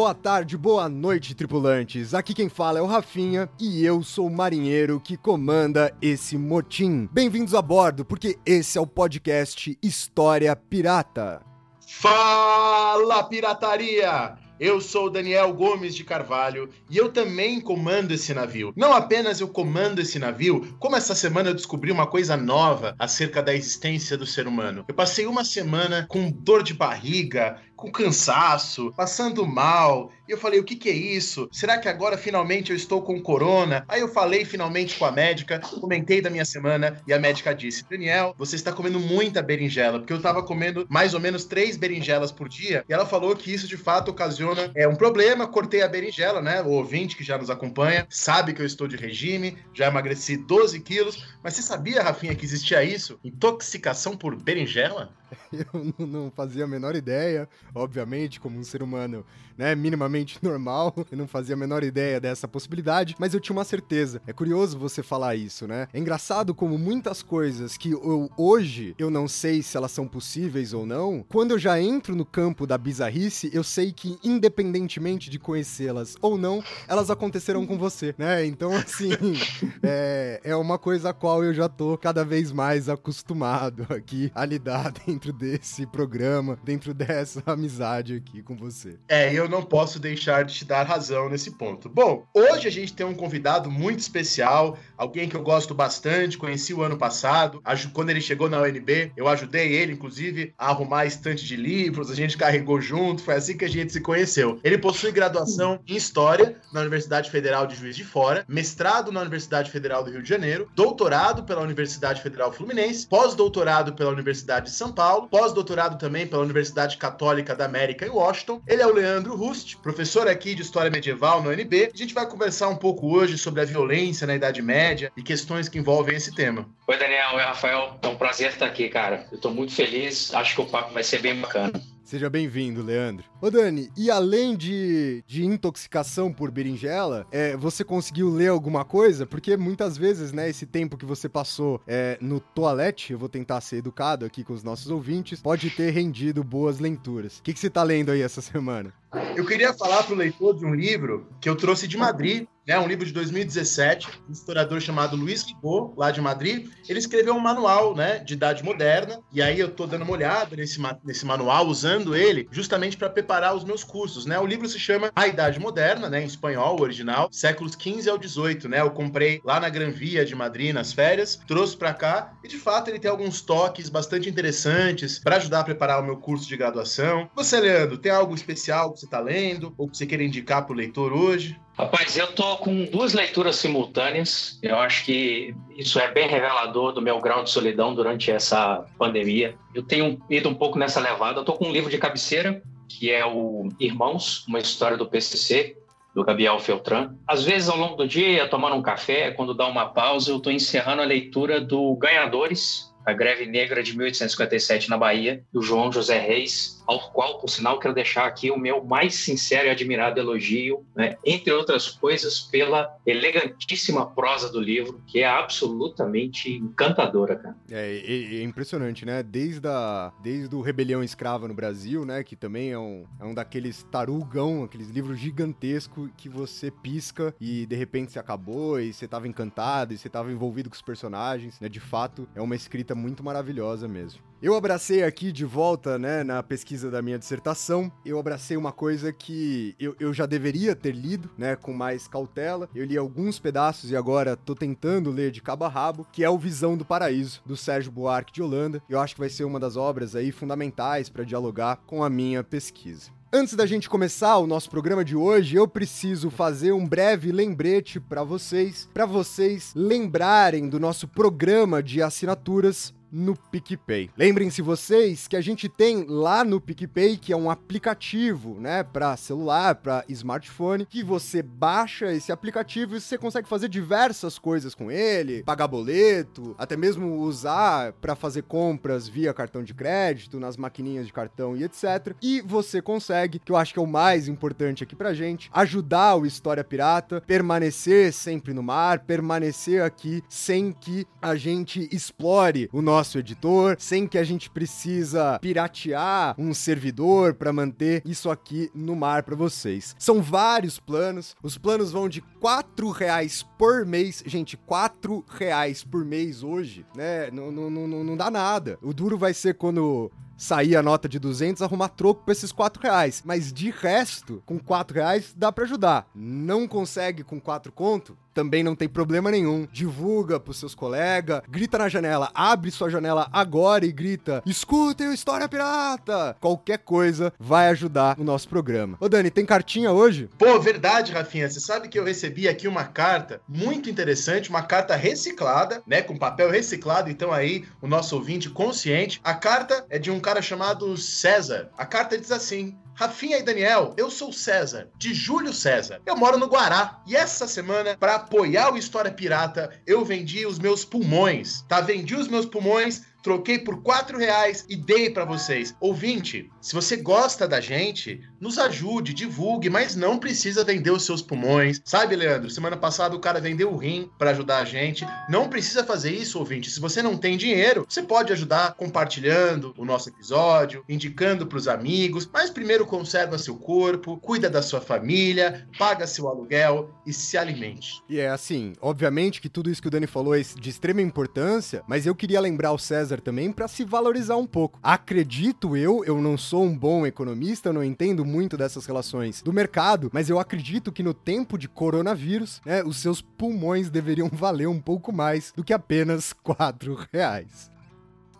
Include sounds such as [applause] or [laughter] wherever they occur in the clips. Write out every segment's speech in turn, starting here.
Boa tarde, boa noite, tripulantes. Aqui quem fala é o Rafinha e eu sou o marinheiro que comanda esse motim. Bem-vindos a bordo, porque esse é o podcast História Pirata. Fala, pirataria! Eu sou Daniel Gomes de Carvalho e eu também comando esse navio. Não apenas eu comando esse navio, como essa semana eu descobri uma coisa nova acerca da existência do ser humano. Eu passei uma semana com dor de barriga, com cansaço, passando mal. E eu falei, o que, que é isso? Será que agora finalmente eu estou com corona? Aí eu falei finalmente com a médica, comentei da minha semana e a médica disse: Daniel, você está comendo muita berinjela, porque eu estava comendo mais ou menos três berinjelas por dia. E ela falou que isso de fato ocasiona é, um problema. Cortei a berinjela, né? O ouvinte que já nos acompanha sabe que eu estou de regime, já emagreci 12 quilos. Mas você sabia, Rafinha, que existia isso? Intoxicação por berinjela? [laughs] Eu não fazia a menor ideia, obviamente, como um ser humano, né, minimamente [laughs] normal, eu não fazia a menor ideia dessa possibilidade, mas eu tinha uma certeza. É curioso você falar isso, né? É engraçado como muitas coisas que eu, hoje eu não sei se elas são possíveis ou não, quando eu já entro no campo da bizarrice, eu sei que independentemente de conhecê-las ou não, elas acontecerão com você, né? Então, assim, [laughs] é, é uma coisa a qual eu já tô cada vez mais acostumado aqui a lidar [laughs] dentro desse programa, dentro dessa amizade aqui com você. É, eu não posso deixar de te dar razão nesse ponto. Bom, hoje a gente tem um convidado muito especial, alguém que eu gosto bastante, conheci o ano passado, quando ele chegou na UNB, eu ajudei ele, inclusive, a arrumar a estante de livros, a gente carregou junto, foi assim que a gente se conheceu. Ele possui graduação em História na Universidade Federal de Juiz de Fora, mestrado na Universidade Federal do Rio de Janeiro, doutorado pela Universidade Federal Fluminense, pós-doutorado pela Universidade de São Paulo, pós-doutorado também pela Universidade Católica da América em Washington. Ele é o Leandro Rust, professor aqui de História Medieval no UNB. A gente vai conversar um pouco hoje sobre a violência na Idade Média e questões que envolvem esse tema. Oi, Daniel. Oi, Rafael. É um prazer estar aqui, cara. Eu estou muito feliz. Acho que o papo vai ser bem bacana. Seja bem-vindo, Leandro. Ô, Dani, e além de, de intoxicação por berinjela, é, você conseguiu ler alguma coisa? Porque muitas vezes, né, esse tempo que você passou é, no toalete, eu vou tentar ser educado aqui com os nossos ouvintes, pode ter rendido boas leituras. O que, que você tá lendo aí essa semana? Eu queria falar pro leitor de um livro que eu trouxe de Madrid, né, um livro de 2017, um historiador chamado Luiz Ribot, lá de Madrid. Ele escreveu um manual né, de idade moderna, e aí eu tô dando uma olhada nesse, nesse manual, usando ele justamente para preparar os meus cursos. Né? O livro se chama A Idade Moderna, né, em espanhol, o original, séculos 15 ao 18. Né? Eu comprei lá na Gran Via de Madrid nas férias, trouxe para cá, e de fato ele tem alguns toques bastante interessantes para ajudar a preparar o meu curso de graduação. Você, Leandro, tem algo especial que você está lendo ou que você queira indicar para o leitor hoje? Rapaz, eu tô com duas leituras simultâneas. Eu acho que isso é bem revelador do meu grau de solidão durante essa pandemia. Eu tenho ido um pouco nessa levada. Eu tô com um livro de cabeceira, que é o Irmãos, uma história do PCC, do Gabriel Feltran. Às vezes, ao longo do dia, tomando um café, quando dá uma pausa, eu estou encerrando a leitura do Ganhadores, a greve negra de 1857 na Bahia, do João José Reis, ao qual, por sinal, quero deixar aqui o meu mais sincero e admirado elogio, né? entre outras coisas, pela elegantíssima prosa do livro, que é absolutamente encantadora, cara. É, é, é impressionante, né? Desde, a, desde o Rebelião Escrava no Brasil, né? Que também é um, é um daqueles tarugão, aqueles livros gigantescos que você pisca e de repente você acabou e você tava encantado e você tava envolvido com os personagens, né? De fato, é uma escrita muito maravilhosa mesmo. Eu abracei aqui de volta, né, na pesquisa da minha dissertação, eu abracei uma coisa que eu, eu já deveria ter lido, né, com mais cautela. Eu li alguns pedaços e agora tô tentando ler de cabo a rabo, que é o Visão do Paraíso, do Sérgio Buarque de Holanda. Eu acho que vai ser uma das obras aí fundamentais para dialogar com a minha pesquisa. Antes da gente começar o nosso programa de hoje, eu preciso fazer um breve lembrete para vocês, para vocês lembrarem do nosso programa de assinaturas no PicPay. Lembrem-se vocês que a gente tem lá no PicPay, que é um aplicativo, né, para celular, para smartphone, que você baixa esse aplicativo e você consegue fazer diversas coisas com ele, pagar boleto, até mesmo usar para fazer compras via cartão de crédito, nas maquininhas de cartão e etc. E você consegue, que eu acho que é o mais importante aqui pra gente, ajudar o História Pirata, permanecer sempre no mar, permanecer aqui sem que a gente explore o nosso nosso editor, sem que a gente precisa piratear um servidor para manter isso aqui no mar para vocês. São vários planos. Os planos vão de quatro reais por mês. Gente, quatro reais por mês hoje, né? Não, não, não, não dá nada. O duro vai ser quando sair a nota de 200, arrumar troco pra esses 4 reais. Mas de resto, com 4 reais dá para ajudar. Não consegue com 4 conto? Também não tem problema nenhum. Divulga pros seus colegas, grita na janela, abre sua janela agora e grita: escutem o História Pirata! Qualquer coisa vai ajudar o nosso programa. Ô Dani, tem cartinha hoje? Pô, verdade, Rafinha. Você sabe que eu recebi aqui uma carta muito interessante, uma carta reciclada, né? Com papel reciclado, então aí o nosso ouvinte consciente. A carta é de um cara chamado César. A carta diz assim: Rafinha e Daniel, eu sou César, de Júlio César. Eu moro no Guará e essa semana, para apoiar o História Pirata, eu vendi os meus pulmões. Tá? Vendi os meus pulmões troquei por quatro reais e dei para vocês. Ouvinte, se você gosta da gente, nos ajude, divulgue, mas não precisa vender os seus pulmões. Sabe, Leandro? Semana passada o cara vendeu o rim para ajudar a gente. Não precisa fazer isso, ouvinte. Se você não tem dinheiro, você pode ajudar compartilhando o nosso episódio, indicando para os amigos, mas primeiro conserva seu corpo, cuida da sua família, paga seu aluguel e se alimente. E é assim, obviamente que tudo isso que o Dani falou é de extrema importância, mas eu queria lembrar o César César também para se valorizar um pouco. Acredito eu, eu não sou um bom economista, eu não entendo muito dessas relações do mercado, mas eu acredito que no tempo de coronavírus, né, os seus pulmões deveriam valer um pouco mais do que apenas [laughs] 4 reais.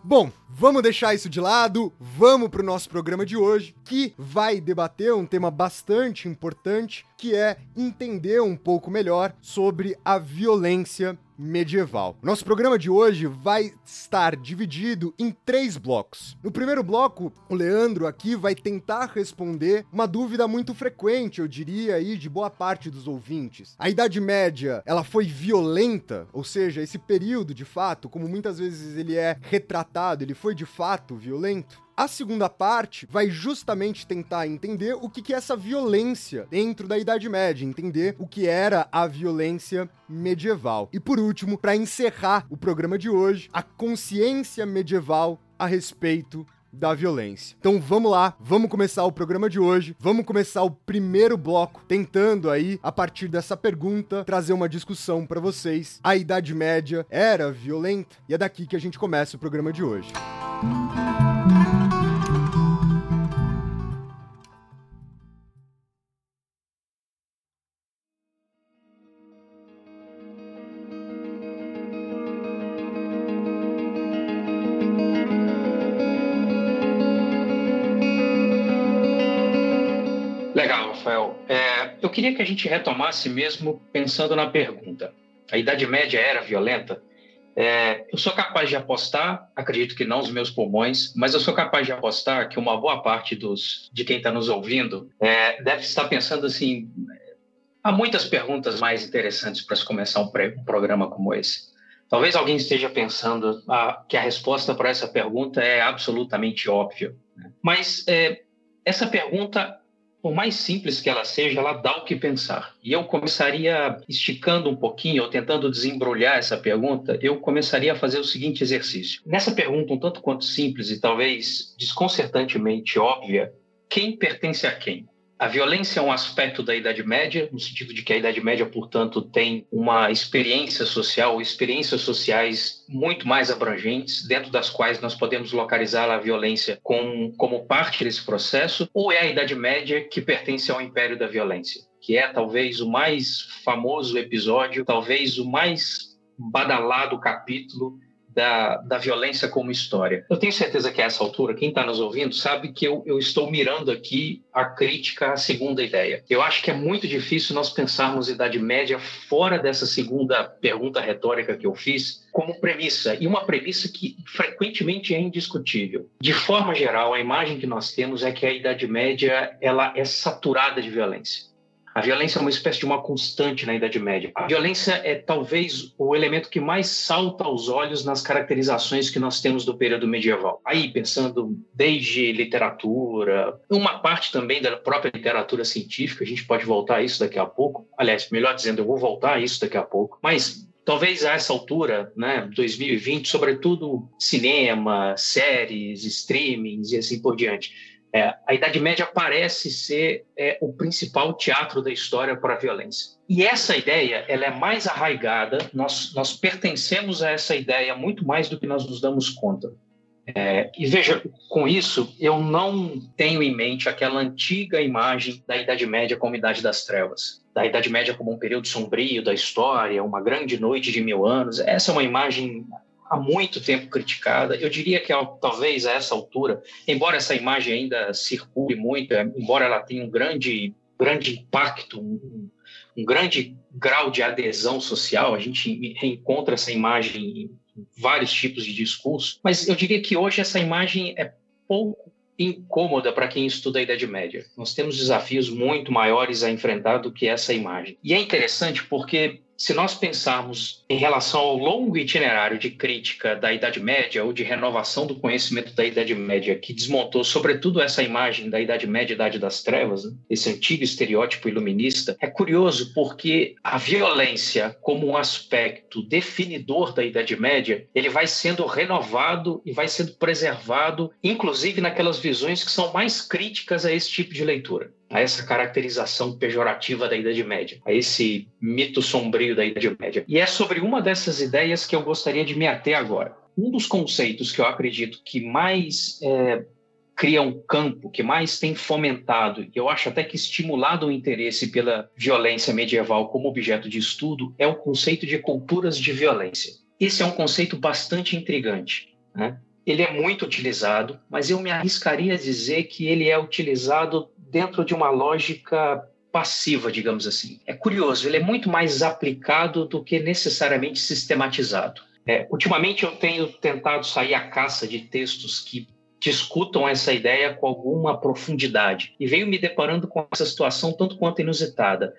Bom, vamos deixar isso de lado, vamos para o nosso programa de hoje, que vai debater um tema bastante importante, que é entender um pouco melhor sobre a violência medieval. Nosso programa de hoje vai estar dividido em três blocos. No primeiro bloco, o Leandro aqui vai tentar responder uma dúvida muito frequente, eu diria aí, de boa parte dos ouvintes. A Idade Média, ela foi violenta? Ou seja, esse período, de fato, como muitas vezes ele é retratado, ele foi de fato violento? A segunda parte vai justamente tentar entender o que, é essa violência dentro da Idade Média, entender o que era a violência medieval. E por último, para encerrar o programa de hoje, a consciência medieval a respeito da violência. Então vamos lá, vamos começar o programa de hoje. Vamos começar o primeiro bloco tentando aí a partir dessa pergunta trazer uma discussão para vocês. A Idade Média era violenta? E é daqui que a gente começa o programa de hoje. Música queria que a gente retomasse mesmo pensando na pergunta. A Idade Média era violenta? É, eu sou capaz de apostar, acredito que não os meus pulmões, mas eu sou capaz de apostar que uma boa parte dos, de quem está nos ouvindo é, deve estar pensando assim: há muitas perguntas mais interessantes para se começar um, um, programa como esse. Talvez alguém esteja pensando ah, que a resposta para essa pergunta é absolutamente óbvia. Né? Mas é, essa pergunta por mais simples que ela seja, ela dá o que pensar. E eu começaria esticando um pouquinho, ou tentando desembrulhar essa pergunta, eu começaria a fazer o seguinte exercício. Nessa pergunta, um tanto quanto simples e talvez desconcertantemente óbvia, quem pertence a quem? A violência é um aspecto da Idade Média, no sentido de que a Idade Média, portanto, tem uma experiência social, experiências sociais muito mais abrangentes, dentro das quais nós podemos localizar a violência com, como parte desse processo, ou é a Idade Média que pertence ao Império da Violência, que é talvez o mais famoso episódio, talvez o mais badalado capítulo da, da violência como história. Eu tenho certeza que a essa altura, quem está nos ouvindo sabe que eu, eu estou mirando aqui a crítica à segunda ideia. Eu acho que é muito difícil nós pensarmos Idade Média fora dessa segunda pergunta retórica que eu fiz, como premissa, e uma premissa que frequentemente é indiscutível. De forma geral, a imagem que nós temos é que a Idade Média ela é saturada de violência. A violência é uma espécie de uma constante na Idade Média. A violência é talvez o elemento que mais salta aos olhos nas caracterizações que nós temos do período medieval. Aí, pensando desde literatura, uma parte também da própria literatura científica, a gente pode voltar a isso daqui a pouco. Aliás, melhor dizendo, eu vou voltar a isso daqui a pouco. Mas talvez a essa altura, né, 2020, sobretudo cinema, séries, streamings e assim por diante é, a Idade Média parece ser é, o principal teatro da história para a violência. E essa ideia ela é mais arraigada, nós, nós pertencemos a essa ideia muito mais do que nós nos damos conta. É, e veja, com isso, eu não tenho em mente aquela antiga imagem da Idade Média como Idade das Trevas, da Idade Média como um período sombrio da história, uma grande noite de mil anos. Essa é uma imagem há muito tempo criticada. Eu diria que talvez a essa altura, embora essa imagem ainda circule muito, é, embora ela tenha um grande, grande impacto, um, um grande grau de adesão social, a gente reencontra essa imagem em vários tipos de discurso, mas eu diria que hoje essa imagem é pouco incômoda para quem estuda a Idade Média. Nós temos desafios muito maiores a enfrentar do que essa imagem. E é interessante porque se nós pensarmos em relação ao longo itinerário de crítica da Idade Média ou de renovação do conhecimento da Idade Média, que desmontou sobretudo essa imagem da Idade Média, Idade das Trevas, né? esse antigo estereótipo iluminista, é curioso porque a violência como um aspecto definidor da Idade Média, ele vai sendo renovado e vai sendo preservado, inclusive naquelas visões que são mais críticas a esse tipo de leitura a essa caracterização pejorativa da Idade Média, a esse mito sombrio da Idade Média. E é sobre uma dessas ideias que eu gostaria de me ater agora. Um dos conceitos que eu acredito que mais é, cria um campo, que mais tem fomentado, e eu acho até que estimulado o interesse pela violência medieval como objeto de estudo, é o conceito de culturas de violência. Esse é um conceito bastante intrigante. Né? Ele é muito utilizado, mas eu me arriscaria a dizer que ele é utilizado dentro de uma lógica passiva, digamos assim. É curioso, ele é muito mais aplicado do que necessariamente sistematizado. É, ultimamente eu tenho tentado sair à caça de textos que discutam essa ideia com alguma profundidade e venho me deparando com essa situação tanto quanto inusitada.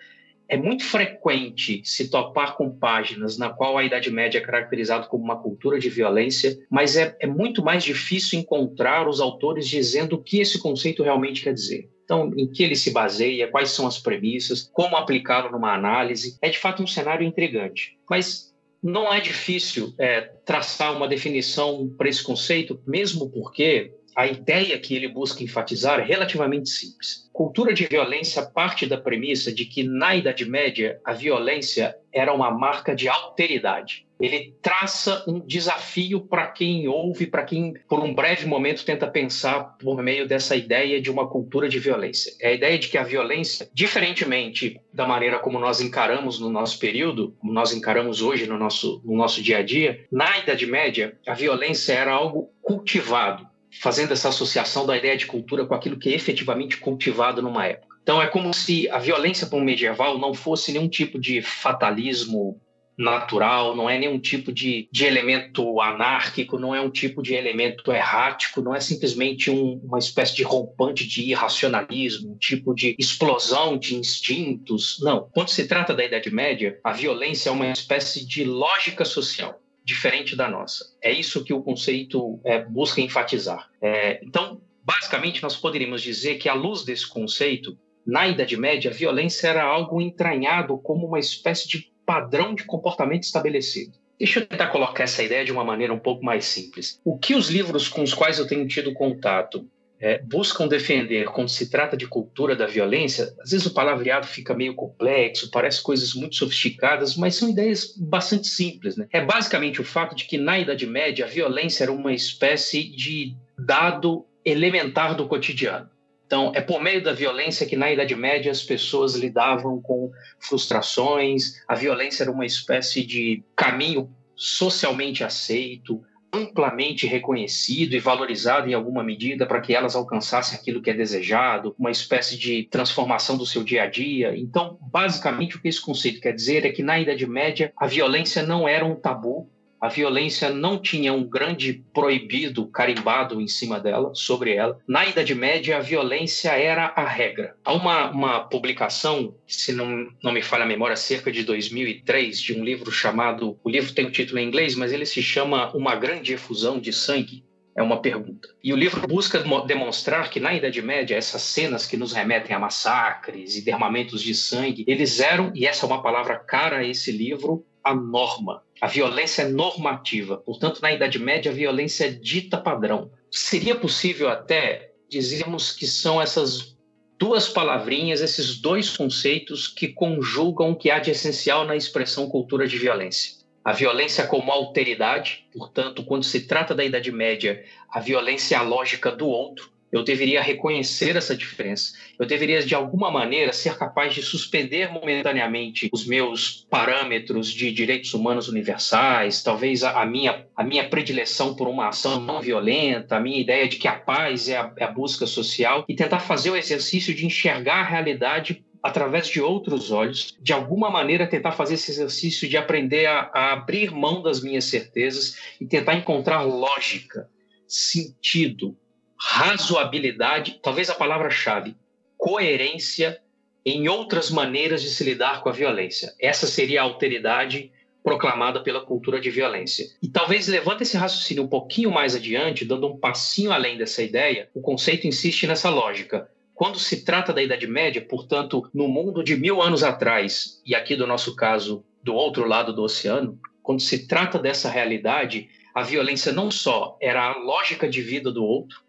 É muito frequente se topar com páginas na qual a Idade Média é caracterizada como uma cultura de violência, mas é, é muito mais difícil encontrar os autores dizendo o que esse conceito realmente quer dizer. Então, em que ele se baseia, quais são as premissas, como aplicá-lo numa análise. É de fato um cenário intrigante. Mas não é difícil é, traçar uma definição para esse conceito, mesmo porque a ideia que ele busca enfatizar é relativamente simples. Cultura de violência parte da premissa de que, na Idade Média, a violência era uma marca de alteridade. Ele traça um desafio para quem ouve, para quem, por um breve momento, tenta pensar por meio dessa ideia de uma cultura de violência. É a ideia de que a violência, diferentemente da maneira como nós encaramos no nosso período, como nós encaramos hoje no nosso, no nosso dia a dia, na Idade Média, a violência era algo cultivado fazendo essa associação da ideia de cultura com aquilo que é efetivamente cultivado numa época. Então é como se a violência para um medieval não fosse nenhum tipo de fatalismo natural, não é nenhum tipo de, de elemento anárquico, não é um tipo de elemento errático, não é simplesmente um, uma espécie de rompante de irracionalismo, um tipo de explosão de instintos. Não. Quando se trata da Idade Média, a violência é uma espécie de lógica social diferente da nossa. É isso que o conceito é, busca enfatizar. É, então, basicamente, nós poderíamos dizer que, à luz desse conceito, na Idade Média, a violência era algo entranhado como uma espécie de padrão de comportamento estabelecido. Deixa eu tentar colocar essa ideia de uma maneira um pouco mais simples. O que os livros com os quais eu tenho tido contato é, buscam defender quando se trata de cultura da violência, às vezes o palavreado fica meio complexo, parece coisas muito sofisticadas, mas são ideias bastante simples. Né? É basicamente o fato de que na Idade Média a violência era uma espécie de dado elementar do cotidiano. Então, é por meio da violência que na Idade Média as pessoas lidavam com frustrações, a violência era uma espécie de caminho socialmente aceito, amplamente reconhecido e valorizado em alguma medida para que elas alcançassem aquilo que é desejado, uma espécie de transformação do seu dia a dia. Então, basicamente, o que esse conceito quer dizer é que na Idade Média a violência não era um tabu, a violência não tinha um grande proibido carimbado em cima dela, sobre ela. Na Idade Média, a violência era a regra. Há uma, uma publicação, se não, não me falha a memória, cerca de 2003, de um livro chamado. O livro tem o título em inglês, mas ele se chama Uma Grande Efusão de Sangue. É uma pergunta. E o livro busca demonstrar que na Idade Média, essas cenas que nos remetem a massacres e derramamentos de sangue, eles eram, e essa é uma palavra cara a esse livro, a norma. A violência é normativa. Portanto, na Idade Média, a violência é dita padrão. Seria possível até dizermos que são essas duas palavrinhas, esses dois conceitos que conjugam o que há de essencial na expressão cultura de violência. A violência como alteridade, portanto, quando se trata da Idade Média, a violência é a lógica do outro, eu deveria reconhecer essa diferença. Eu deveria, de alguma maneira, ser capaz de suspender momentaneamente os meus parâmetros de direitos humanos universais, talvez a, minha, a minha predileção por uma ação não violenta, a minha ideia de que a paz é a, é a busca social, e tentar fazer o exercício de enxergar a realidade através de outros olhos, de alguma maneira tentar fazer esse exercício de aprender a, a abrir mão das minhas certezas e tentar encontrar lógica, sentido, razoabilidade, talvez a palavra-chave, coerência em outras maneiras de se lidar com a violência. Essa seria a alteridade proclamada pela cultura de violência. E talvez levando esse raciocínio um pouquinho mais adiante, dando um passinho além dessa ideia, o conceito insiste nessa lógica. Quando se trata da Idade Média, portanto, no mundo de mil anos atrás, e aqui do nosso caso, do outro lado do oceano, quando se trata dessa realidade, a violência não só era a lógica de vida do outro,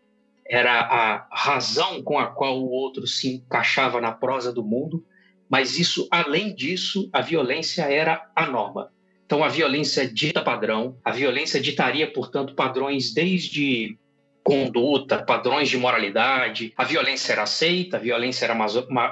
era a razão com a qual o outro se encaixava na prosa do mundo, mas isso, além disso, a violência era a norma. Então, a violência dita padrão, a violência ditaria, portanto, padrões desde conduta, padrões de moralidade. A violência era aceita, a violência era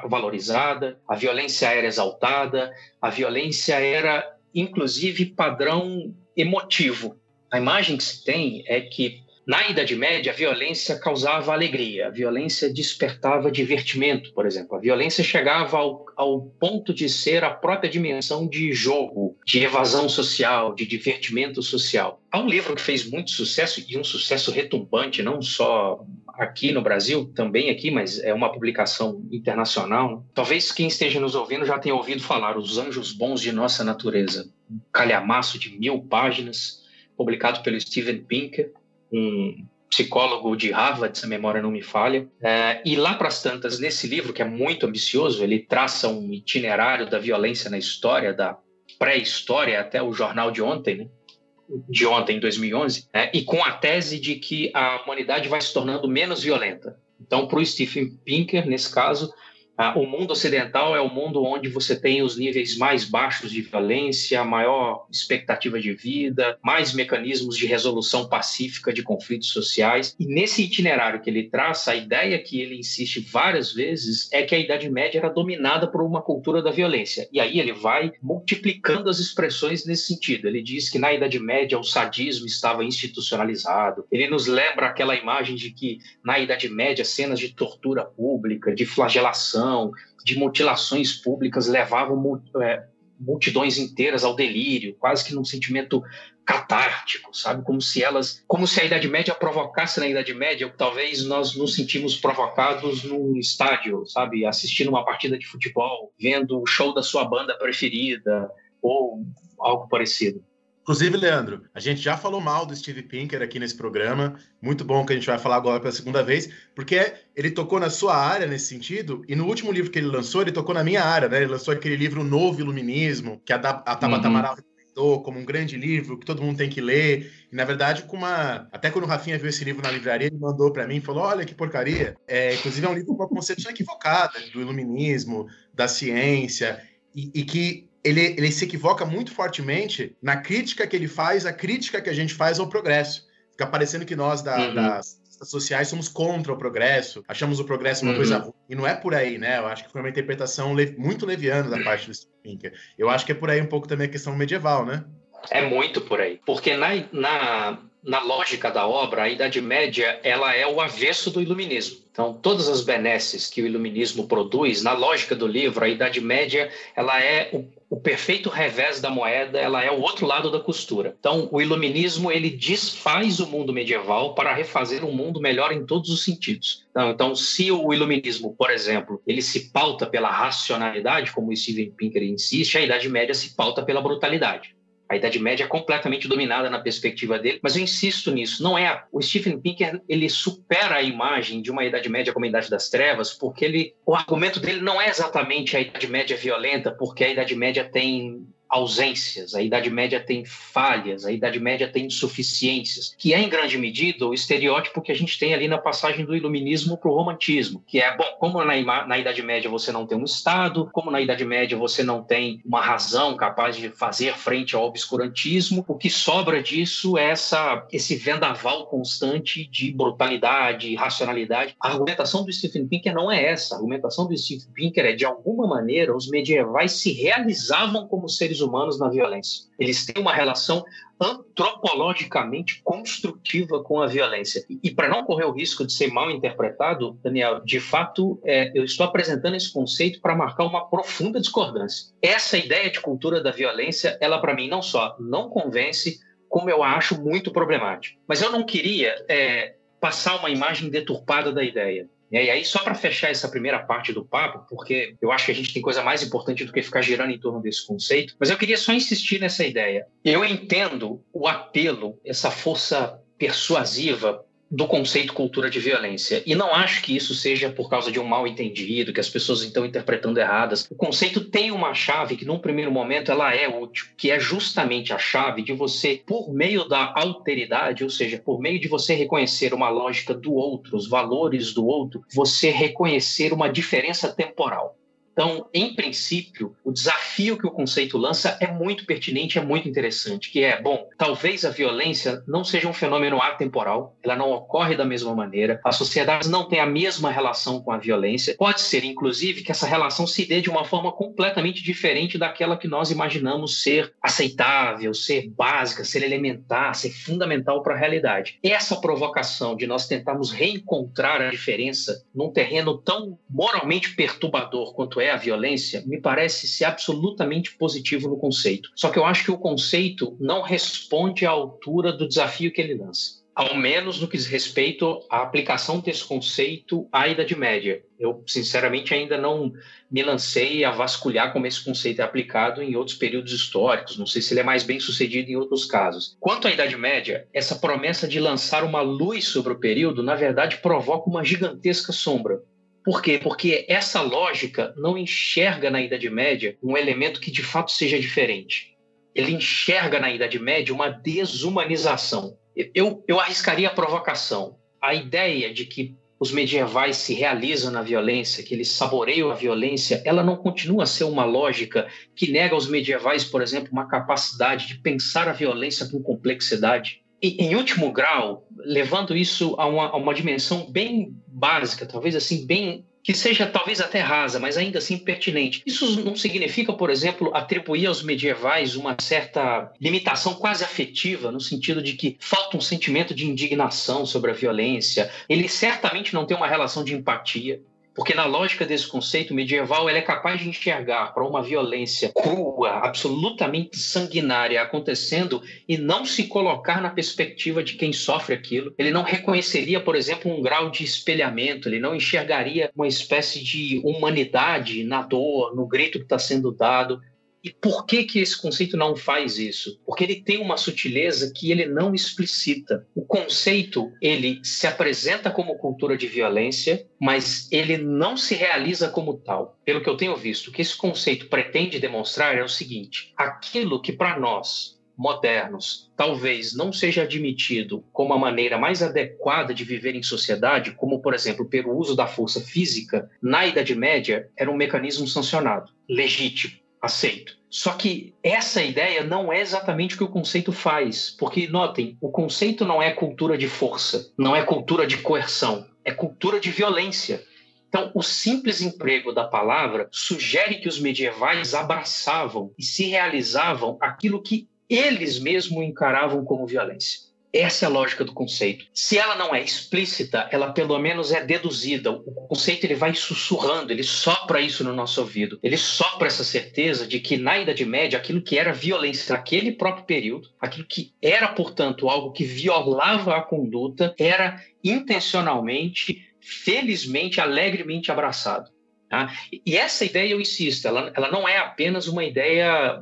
valorizada, a violência era exaltada, a violência era, inclusive, padrão emotivo. A imagem que se tem é que na Idade Média, a violência causava alegria, a violência despertava divertimento, por exemplo. A violência chegava ao, ao ponto de ser a própria dimensão de jogo, de evasão social, de divertimento social. Há um livro que fez muito sucesso e um sucesso retumbante, não só aqui no Brasil, também aqui, mas é uma publicação internacional. Talvez quem esteja nos ouvindo já tenha ouvido falar Os Anjos Bons de Nossa Natureza, um calhamaço de mil páginas, publicado pelo Steven Pinker um psicólogo de Harvard, se a memória não me falha. É, e lá para as tantas, nesse livro, que é muito ambicioso, ele traça um itinerário da violência na história, da pré-história até o jornal de ontem, né? de ontem, 2011, é, e com a tese de que a humanidade vai se tornando menos violenta. Então, para o Stephen Pinker, nesse caso, ah, o mundo ocidental é o mundo onde você tem os níveis mais baixos de violência, maior expectativa de vida, mais mecanismos de resolução pacífica de conflitos sociais. E nesse itinerário que ele traça, a ideia que ele insiste várias vezes é que a Idade Média era dominada por uma cultura da violência. E aí ele vai multiplicando as expressões nesse sentido. Ele diz que na Idade Média o sadismo estava institucionalizado. Ele nos lembra aquela imagem de que na Idade Média cenas de tortura pública, de flagelação, de mutilações públicas levavam é, multidões inteiras ao delírio, quase que num sentimento catártico, sabe? Como se elas, como se a Idade Média provocasse na Idade Média, ou talvez nós nos sentimos provocados num estádio, sabe? Assistindo uma partida de futebol, vendo o show da sua banda preferida, ou algo parecido. Inclusive, Leandro, a gente já falou mal do Steve Pinker aqui nesse programa. Muito bom que a gente vai falar agora pela segunda vez, porque ele tocou na sua área nesse sentido, e no último livro que ele lançou, ele tocou na minha área, né? Ele lançou aquele livro Novo Iluminismo, que a, a Tabata uhum. Amaral como um grande livro que todo mundo tem que ler. E, na verdade, com uma. Até quando o Rafinha viu esse livro na livraria, ele mandou para mim e falou: olha que porcaria. É, inclusive, é um livro com uma concepção equivocada do iluminismo, da ciência, e, e que ele, ele se equivoca muito fortemente na crítica que ele faz, a crítica que a gente faz ao progresso. Fica parecendo que nós, da, uhum. das sociais, somos contra o progresso, achamos o progresso uma uhum. coisa ruim. E não é por aí, né? Eu acho que foi uma interpretação le muito leviana da parte do Steven Pinker. Eu acho que é por aí um pouco também a questão medieval, né? É muito por aí. Porque na, na, na lógica da obra, a Idade Média ela é o avesso do iluminismo. Então, todas as benesses que o iluminismo produz, na lógica do livro, a Idade Média ela é o, o perfeito revés da moeda, ela é o outro lado da costura. Então, o iluminismo ele desfaz o mundo medieval para refazer um mundo melhor em todos os sentidos. Então, então, se o iluminismo, por exemplo, ele se pauta pela racionalidade, como Steven Pinker insiste, a Idade Média se pauta pela brutalidade. A Idade Média é completamente dominada na perspectiva dele, mas eu insisto nisso. Não é o Stephen Pinker ele supera a imagem de uma Idade Média como a Idade das Trevas, porque ele o argumento dele não é exatamente a Idade Média violenta, porque a Idade Média tem ausências, a Idade Média tem falhas, a Idade Média tem insuficiências, que é em grande medida o estereótipo que a gente tem ali na passagem do Iluminismo para o Romantismo, que é, bom, como na, na Idade Média você não tem um Estado, como na Idade Média você não tem uma razão capaz de fazer frente ao obscurantismo, o que sobra disso é essa, esse vendaval constante de brutalidade, racionalidade. A argumentação do Stephen Pinker não é essa. A argumentação do Stephen Pinker é, de alguma maneira, os medievais se realizavam como seres humanos na violência. Eles têm uma relação antropologicamente construtiva com a violência. E, para não correr o risco de ser mal interpretado, Daniel, de fato, é, eu estou apresentando esse conceito para marcar uma profunda discordância. Essa ideia de cultura da violência, ela para mim não só não convence, como eu acho muito problemática. Mas eu não queria é, passar uma imagem deturpada da ideia. E aí, só para fechar essa primeira parte do papo, porque eu acho que a gente tem coisa mais importante do que ficar girando em torno desse conceito, mas eu queria só insistir nessa ideia. Eu entendo o apelo, essa força persuasiva do conceito cultura de violência. E não acho que isso seja por causa de um mal entendido, que as pessoas estão interpretando erradas. O conceito tem uma chave que, num primeiro momento, ela é útil, que é justamente a chave de você, por meio da alteridade, ou seja, por meio de você reconhecer uma lógica do outro, os valores do outro, você reconhecer uma diferença temporal. Então, em princípio, o desafio que o conceito lança é muito pertinente, é muito interessante, que é, bom, talvez a violência não seja um fenômeno atemporal, ela não ocorre da mesma maneira, as sociedades não têm a mesma relação com a violência. Pode ser, inclusive, que essa relação se dê de uma forma completamente diferente daquela que nós imaginamos ser aceitável, ser básica, ser elementar, ser fundamental para a realidade. Essa provocação de nós tentarmos reencontrar a diferença num terreno tão moralmente perturbador quanto é a violência, me parece ser absolutamente positivo no conceito. Só que eu acho que o conceito não responde à altura do desafio que ele lança ao menos no que diz respeito à aplicação desse conceito à Idade Média. Eu, sinceramente, ainda não me lancei a vasculhar como esse conceito é aplicado em outros períodos históricos. Não sei se ele é mais bem sucedido em outros casos. Quanto à Idade Média, essa promessa de lançar uma luz sobre o período, na verdade, provoca uma gigantesca sombra. Por quê? Porque essa lógica não enxerga na Idade Média um elemento que de fato seja diferente. Ele enxerga na Idade Média uma desumanização. Eu, eu arriscaria a provocação. A ideia de que os medievais se realizam na violência, que eles saboreiam a violência, ela não continua a ser uma lógica que nega aos medievais, por exemplo, uma capacidade de pensar a violência com complexidade. Em último grau, levando isso a uma, a uma dimensão bem básica, talvez assim, bem que seja talvez até rasa, mas ainda assim pertinente. Isso não significa, por exemplo, atribuir aos medievais uma certa limitação quase afetiva, no sentido de que falta um sentimento de indignação sobre a violência. Ele certamente não tem uma relação de empatia. Porque na lógica desse conceito medieval, ele é capaz de enxergar para uma violência crua, absolutamente sanguinária acontecendo e não se colocar na perspectiva de quem sofre aquilo. Ele não reconheceria, por exemplo, um grau de espelhamento, ele não enxergaria uma espécie de humanidade na dor, no grito que está sendo dado. E por que que esse conceito não faz isso? Porque ele tem uma sutileza que ele não explicita. O conceito, ele se apresenta como cultura de violência, mas ele não se realiza como tal. Pelo que eu tenho visto, o que esse conceito pretende demonstrar é o seguinte: aquilo que para nós modernos talvez não seja admitido como a maneira mais adequada de viver em sociedade, como por exemplo pelo uso da força física, na Idade Média era um mecanismo sancionado, legítimo aceito. Só que essa ideia não é exatamente o que o conceito faz, porque notem, o conceito não é cultura de força, não é cultura de coerção, é cultura de violência. Então, o simples emprego da palavra sugere que os medievais abraçavam e se realizavam aquilo que eles mesmos encaravam como violência. Essa é a lógica do conceito. Se ela não é explícita, ela pelo menos é deduzida. O conceito ele vai sussurrando, ele sopra isso no nosso ouvido. Ele sopra essa certeza de que na Idade Média, aquilo que era violência naquele próprio período, aquilo que era, portanto, algo que violava a conduta, era intencionalmente, felizmente, alegremente abraçado. Tá? E essa ideia, eu insisto, ela, ela não é apenas uma ideia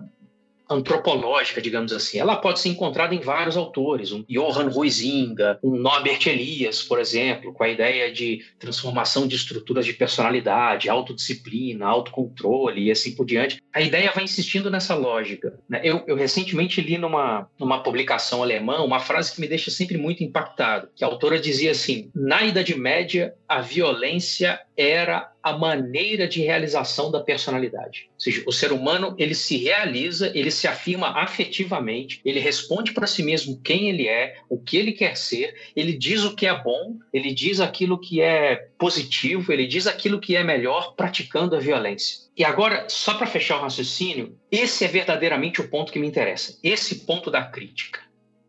antropológica, digamos assim. Ela pode ser encontrada em vários autores, um Johann Huizinga, um Norbert Elias, por exemplo, com a ideia de transformação de estruturas de personalidade, autodisciplina, autocontrole e assim por diante. A ideia vai insistindo nessa lógica. Né? Eu, eu, recentemente li numa, numa publicação alemã uma frase que me deixa sempre muito impactado, que a autora dizia assim, na Idade Média, a violência era a maneira de realização da personalidade. Ou seja, o ser humano ele se realiza, ele se afirma afetivamente, ele responde para si mesmo quem ele é, o que ele quer ser, ele diz o que é bom, ele diz aquilo que é positivo, ele diz aquilo que é melhor praticando a violência. E agora, só para fechar o raciocínio, esse é verdadeiramente o ponto que me interessa, esse ponto da crítica.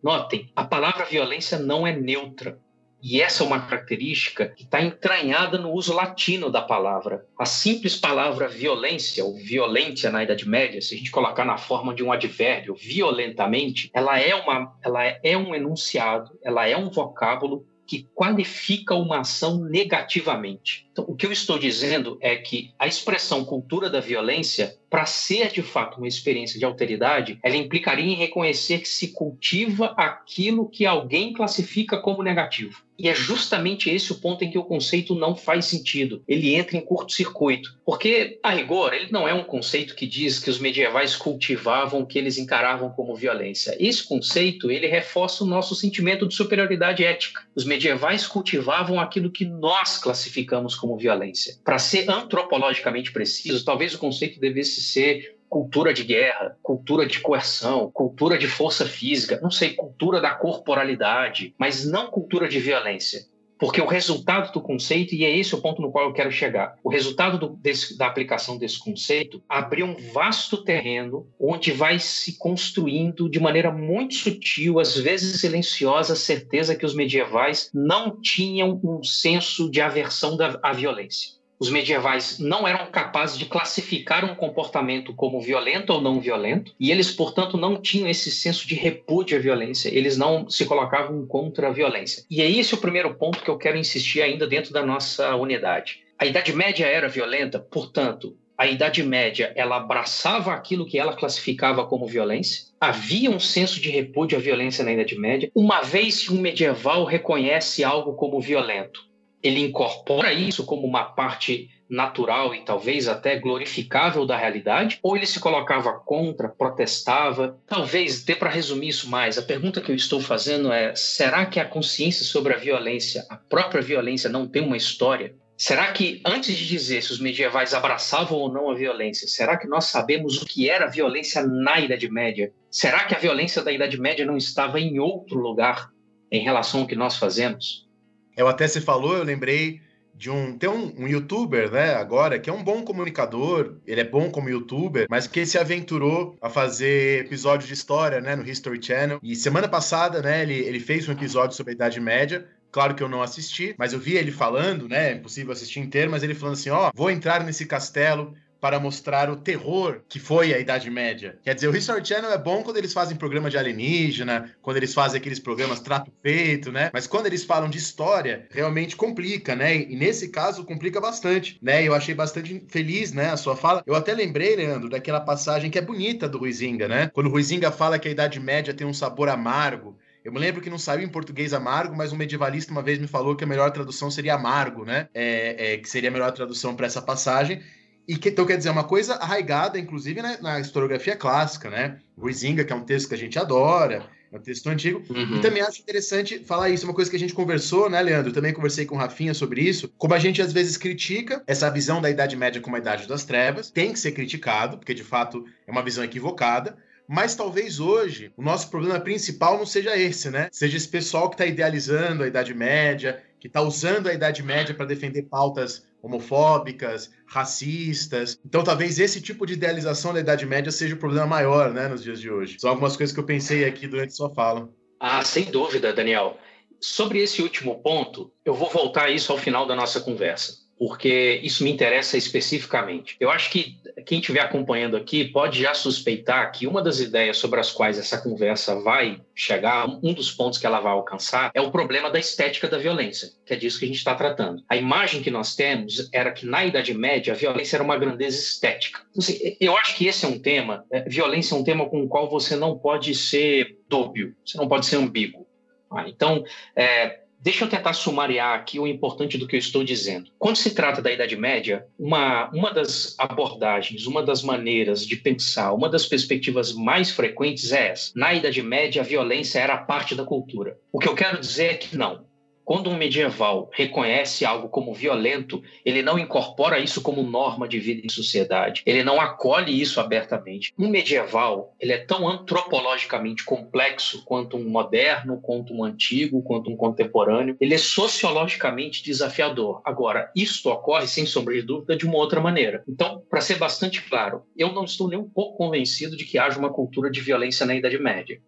Notem, a palavra violência não é neutra. E essa é uma característica que está entranhada no uso latino da palavra. A simples palavra violência, ou violentia na Idade Média, se a gente colocar na forma de um advérbio, violentamente, ela é, uma, ela é um enunciado, ela é um vocábulo que qualifica uma ação negativamente. Então, o que eu estou dizendo é que a expressão cultura da violência para ser de fato uma experiência de alteridade, ela implicaria em reconhecer que se cultiva aquilo que alguém classifica como negativo. E é justamente esse o ponto em que o conceito não faz sentido. Ele entra em curto-circuito. Porque, a rigor, ele não é um conceito que diz que os medievais cultivavam o que eles encaravam como violência. Esse conceito, ele reforça o nosso sentimento de superioridade ética. Os medievais cultivavam aquilo que nós classificamos como violência. Para ser antropologicamente preciso, talvez o conceito devesse ser cultura de guerra, cultura de coerção, cultura de força física, não sei, cultura da corporalidade, mas não cultura de violência. Porque o resultado do conceito, e é esse o ponto no qual eu quero chegar, o resultado do, desse, da aplicação desse conceito abriu um vasto terreno onde vai se construindo de maneira muito sutil, às vezes silenciosa, a certeza que os medievais não tinham um senso de aversão da, à violência os medievais não eram capazes de classificar um comportamento como violento ou não violento, e eles, portanto, não tinham esse senso de repúdio à violência, eles não se colocavam contra a violência. E é esse o primeiro ponto que eu quero insistir ainda dentro da nossa unidade. A Idade Média era violenta, portanto, a Idade Média ela abraçava aquilo que ela classificava como violência. Havia um senso de repúdio à violência na Idade Média, uma vez que um medieval reconhece algo como violento ele incorpora isso como uma parte natural e talvez até glorificável da realidade, ou ele se colocava contra, protestava? Talvez dê para resumir isso mais. A pergunta que eu estou fazendo é: será que a consciência sobre a violência, a própria violência, não tem uma história? Será que, antes de dizer se os medievais abraçavam ou não a violência, será que nós sabemos o que era a violência na Idade Média? Será que a violência da Idade Média não estava em outro lugar em relação ao que nós fazemos? Eu até se falou, eu lembrei de um. Tem um, um, youtuber, né, agora, que é um bom comunicador, ele é bom como youtuber, mas que se aventurou a fazer episódios de história, né, no History Channel. E semana passada, né, ele, ele fez um episódio sobre a Idade Média. Claro que eu não assisti, mas eu vi ele falando, né? É impossível assistir inteiro, mas ele falando assim: ó, vou entrar nesse castelo para mostrar o terror que foi a Idade Média. Quer dizer, o History Channel é bom quando eles fazem programa de alienígena, quando eles fazem aqueles programas trato feito, né? Mas quando eles falam de história, realmente complica, né? E nesse caso complica bastante, né? Eu achei bastante feliz, né, a sua fala. Eu até lembrei, Leandro, daquela passagem que é bonita do Ruizinga, né? Quando o Ruizinga fala que a Idade Média tem um sabor amargo, eu me lembro que não saiu em português amargo, mas um medievalista uma vez me falou que a melhor tradução seria amargo, né? É, é que seria a melhor tradução para essa passagem. E que, então quer dizer, uma coisa arraigada, inclusive, né, na historiografia clássica, né? Ruizinga, que é um texto que a gente adora, é um texto antigo. Uhum. E também acho interessante falar isso, uma coisa que a gente conversou, né, Leandro? também conversei com o Rafinha sobre isso. Como a gente às vezes critica essa visão da Idade Média como a Idade das Trevas, tem que ser criticado, porque de fato é uma visão equivocada. Mas talvez hoje o nosso problema principal não seja esse, né? Seja esse pessoal que está idealizando a Idade Média, que está usando a Idade Média para defender pautas homofóbicas, racistas. Então, talvez esse tipo de idealização da Idade Média seja o problema maior, né, nos dias de hoje. São algumas coisas que eu pensei aqui durante sua fala. Ah, sem dúvida, Daniel. Sobre esse último ponto, eu vou voltar a isso ao final da nossa conversa porque isso me interessa especificamente. Eu acho que quem estiver acompanhando aqui pode já suspeitar que uma das ideias sobre as quais essa conversa vai chegar, um dos pontos que ela vai alcançar, é o problema da estética da violência, que é disso que a gente está tratando. A imagem que nós temos era que na Idade Média a violência era uma grandeza estética. Assim, eu acho que esse é um tema, é, violência é um tema com o qual você não pode ser dúbio, você não pode ser ambíguo. Ah, então, é, Deixa eu tentar sumariar aqui o importante do que eu estou dizendo. Quando se trata da Idade Média, uma, uma das abordagens, uma das maneiras de pensar, uma das perspectivas mais frequentes é essa. Na Idade Média, a violência era parte da cultura. O que eu quero dizer é que não. Quando um medieval reconhece algo como violento, ele não incorpora isso como norma de vida em sociedade. Ele não acolhe isso abertamente. Um medieval, ele é tão antropologicamente complexo quanto um moderno, quanto um antigo, quanto um contemporâneo. Ele é sociologicamente desafiador. Agora, isto ocorre, sem sombra de dúvida, de uma outra maneira. Então, para ser bastante claro, eu não estou nem um pouco convencido de que haja uma cultura de violência na Idade Média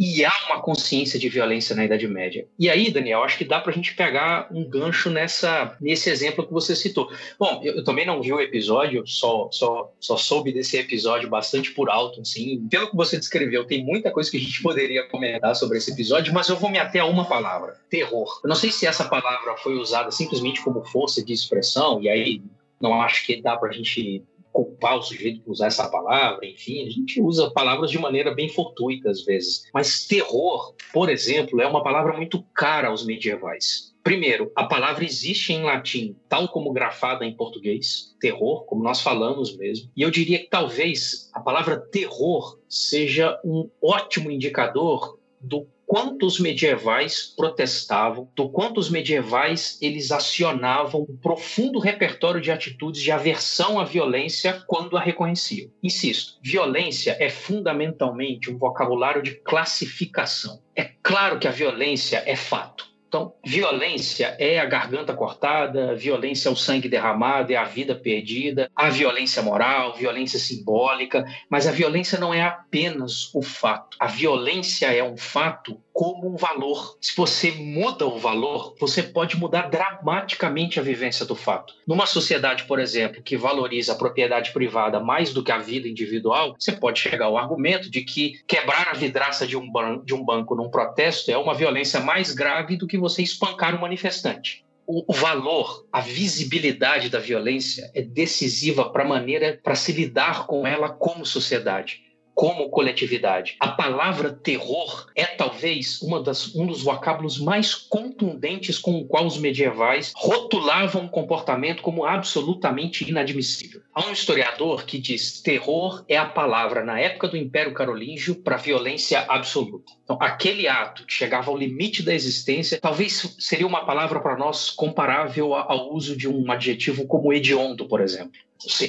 e há uma consciência de violência na Idade Média. E aí, Daniel, acho que dá para a gente pegar um gancho nessa, nesse exemplo que você citou. Bom, eu, eu, também não vi o episódio, só, só, só soube desse episódio bastante por alto, assim. Pelo que você descreveu, tem muita coisa que a gente poderia comentar sobre esse episódio, mas eu vou me ater a uma palavra: terror. Eu não sei se essa palavra foi usada simplesmente como força de expressão, e aí não acho que dá para a gente culpar o sujeito por usar essa palavra, enfim, a gente usa palavras de maneira bem fortuita às vezes. Mas terror, por exemplo, é uma palavra muito cara aos medievais. Primeiro, a palavra existe em latim, tal como grafada em português, terror, como nós falamos mesmo. E eu diria que talvez a palavra terror seja um ótimo indicador do quanto os medievais protestavam, do quanto os medievais eles acionavam um profundo repertório de atitudes de aversão à violência quando a reconheciam. Insisto, violência é fundamentalmente um vocabulário de classificação. É claro que a violência é fato. Então, violência é a garganta cortada, violência é o sangue derramado, é a vida perdida, a violência moral, violência simbólica, mas a violência não é apenas o fato. A violência é um fato como um valor. Se você muda o valor, você pode mudar dramaticamente a vivência do fato. Numa sociedade, por exemplo, que valoriza a propriedade privada mais do que a vida individual, você pode chegar ao argumento de que quebrar a vidraça de um, ban de um banco num protesto é uma violência mais grave do que você espancar um manifestante o valor, a visibilidade da violência é decisiva para a maneira para se lidar com ela como sociedade como coletividade. A palavra terror é talvez uma das, um dos vocábulos mais contundentes com o qual os medievais rotulavam o comportamento como absolutamente inadmissível. Há um historiador que diz terror é a palavra na época do Império Carolíngio para violência absoluta. Então, aquele ato que chegava ao limite da existência, talvez seria uma palavra para nós comparável ao uso de um adjetivo como hediondo, por exemplo.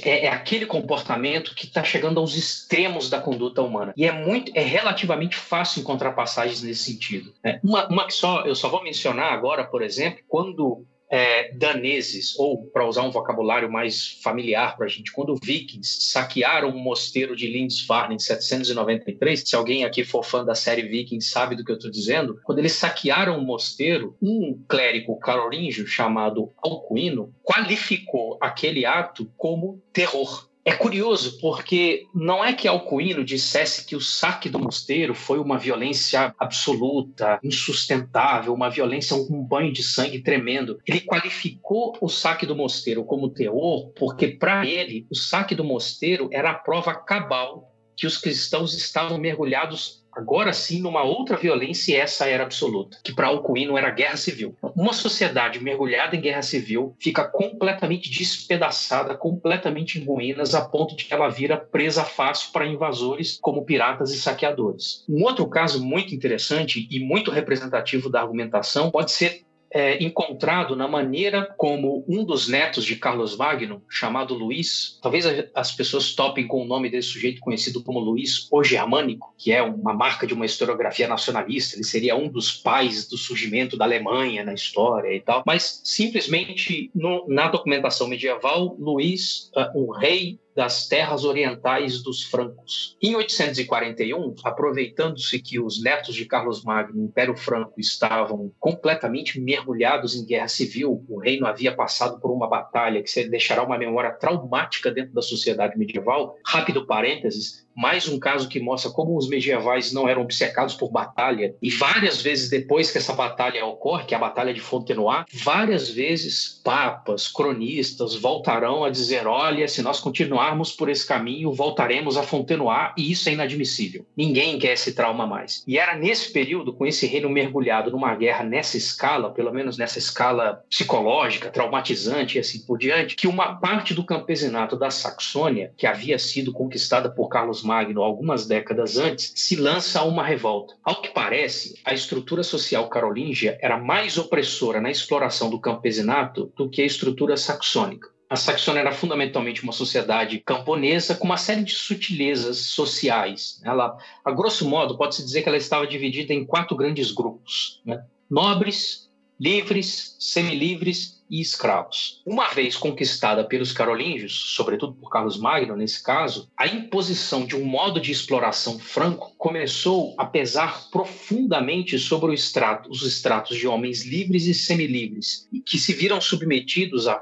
É, é, aquele comportamento que está chegando aos extremos da conduta humana. E é muito, é relativamente fácil encontrar passagens nesse sentido. Né? Uma, uma só, eu só vou mencionar agora, por exemplo, quando é, daneses, ou para usar um vocabulário mais familiar para a gente, quando vikings saquearam o mosteiro de Lindisfarne em 793, se alguém aqui for fã da série Vikings sabe do que eu estou dizendo, quando eles saquearam o mosteiro, um clérigo carolíngio chamado Alcuino qualificou aquele ato como terror É curioso porque não é que Alcuino dissesse que o saque do mosteiro foi uma violência absoluta, insustentável, uma violência, um banho de sangue tremendo. Ele qualificou o saque do mosteiro como terror porque, para ele, o saque do mosteiro era a prova cabal que os cristãos estavam mergulhados agora sim numa outra violência e essa era absoluta, que para Alcuino era guerra civil. Uma sociedade mergulhada em guerra civil fica completamente despedaçada, completamente em ruínas, a ponto de que ela vira presa fácil para invasores como piratas e saqueadores. Um outro caso muito interessante e muito representativo da argumentação pode ser é, encontrado na maneira como um dos netos de Carlos Magno, chamado Luís, talvez as pessoas topem com o nome desse sujeito conhecido como Luís o Germânico, que é uma marca de uma historiografia nacionalista, ele seria um dos pais do surgimento da Alemanha na história e tal, mas simplesmente no, na documentação medieval, Luís, uh, um rei das terras orientais dos francos. Em 841, aproveitando-se que os netos de Carlos Magno, o Império Franco, estavam completamente mergulhados em guerra civil, o reino havia passado por uma batalha que deixará uma memória traumática dentro da sociedade medieval. Rápido parênteses, mais um caso que mostra como os medievais não eram obcecados por batalha. E várias vezes depois que essa batalha ocorre, que é a Batalha de Fontenoy, várias vezes papas, cronistas voltarão a dizer: olha, se nós continuarmos por esse caminho, voltaremos a Fontenoy, e isso é inadmissível. Ninguém quer esse trauma mais. E era nesse período, com esse reino mergulhado numa guerra nessa escala, pelo menos nessa escala psicológica, traumatizante e assim por diante, que uma parte do campesinato da Saxônia, que havia sido conquistada por Carlos Magno, algumas décadas antes, se lança a uma revolta. Ao que parece, a estrutura social carolíngia era mais opressora na exploração do campesinato do que a estrutura saxônica. A Saxônia era fundamentalmente uma sociedade camponesa com uma série de sutilezas sociais. Ela, a grosso modo, pode-se dizer que ela estava dividida em quatro grandes grupos: né? nobres, livres, semilivres e escravos. Uma vez conquistada pelos carolíngios, sobretudo por Carlos Magno nesse caso, a imposição de um modo de exploração franco começou a pesar profundamente sobre os estratos de homens livres e semilivres, que se viram submetidos a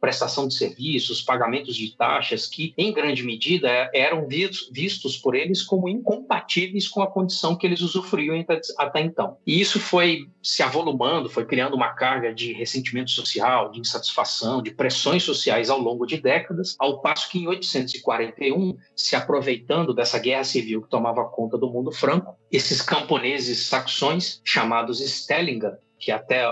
prestação de serviços, pagamentos de taxas, que em grande medida eram vistos por eles como incompatíveis com a condição que eles usufruíam até então. E isso foi se avolumando, foi criando uma carga de ressentimento social, de insatisfação, de pressões sociais ao longo de décadas, ao passo que em 841, se aproveitando dessa guerra civil que tomava conta do mundo franco, esses camponeses saxões, chamados Stellinga, que até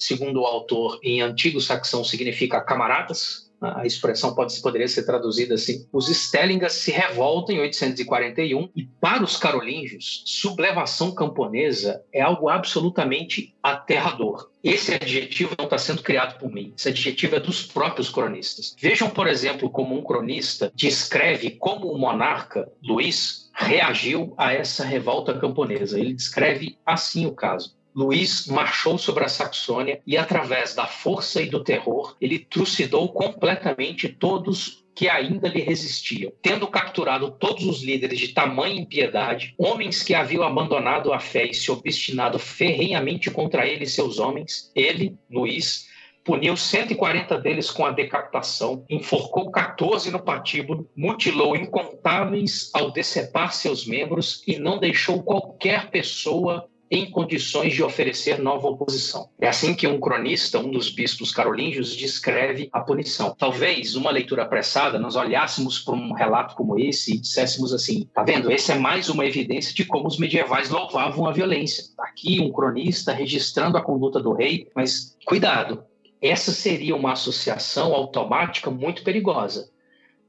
segundo o autor, em antigo saxão significa camaradas. A expressão pode, poderia ser traduzida assim: os Stellingas se revoltam em 841 e, para os carolíngios, sublevação camponesa é algo absolutamente aterrador. Esse adjetivo não está sendo criado por mim, esse adjetivo é dos próprios cronistas. Vejam, por exemplo, como um cronista descreve como o monarca Luís reagiu a essa revolta camponesa. Ele descreve assim o caso. Luís marchou sobre a Saxônia e, através da força e do terror, ele trucidou completamente todos que ainda lhe resistiam, tendo capturado todos os líderes de tamanha impiedade, homens que haviam abandonado a fé e se obstinado ferrenhamente contra ele e seus homens, ele, Luís, puniu 140 deles com a decapitação, enforcou 14 no patíbulo, mutilou incontáveis ao decepar seus membros e não deixou qualquer pessoa em condições de oferecer nova oposição. É assim que um cronista, um dos bispos carolíngios, descreve a punição. Talvez, uma leitura apressada, nós olhássemos para um relato como esse e disséssemos assim: tá vendo? Esse é mais uma evidência de como os medievais louvavam a violência. Tá aqui um cronista registrando a conduta do rei, mas cuidado, essa seria uma associação automática muito perigosa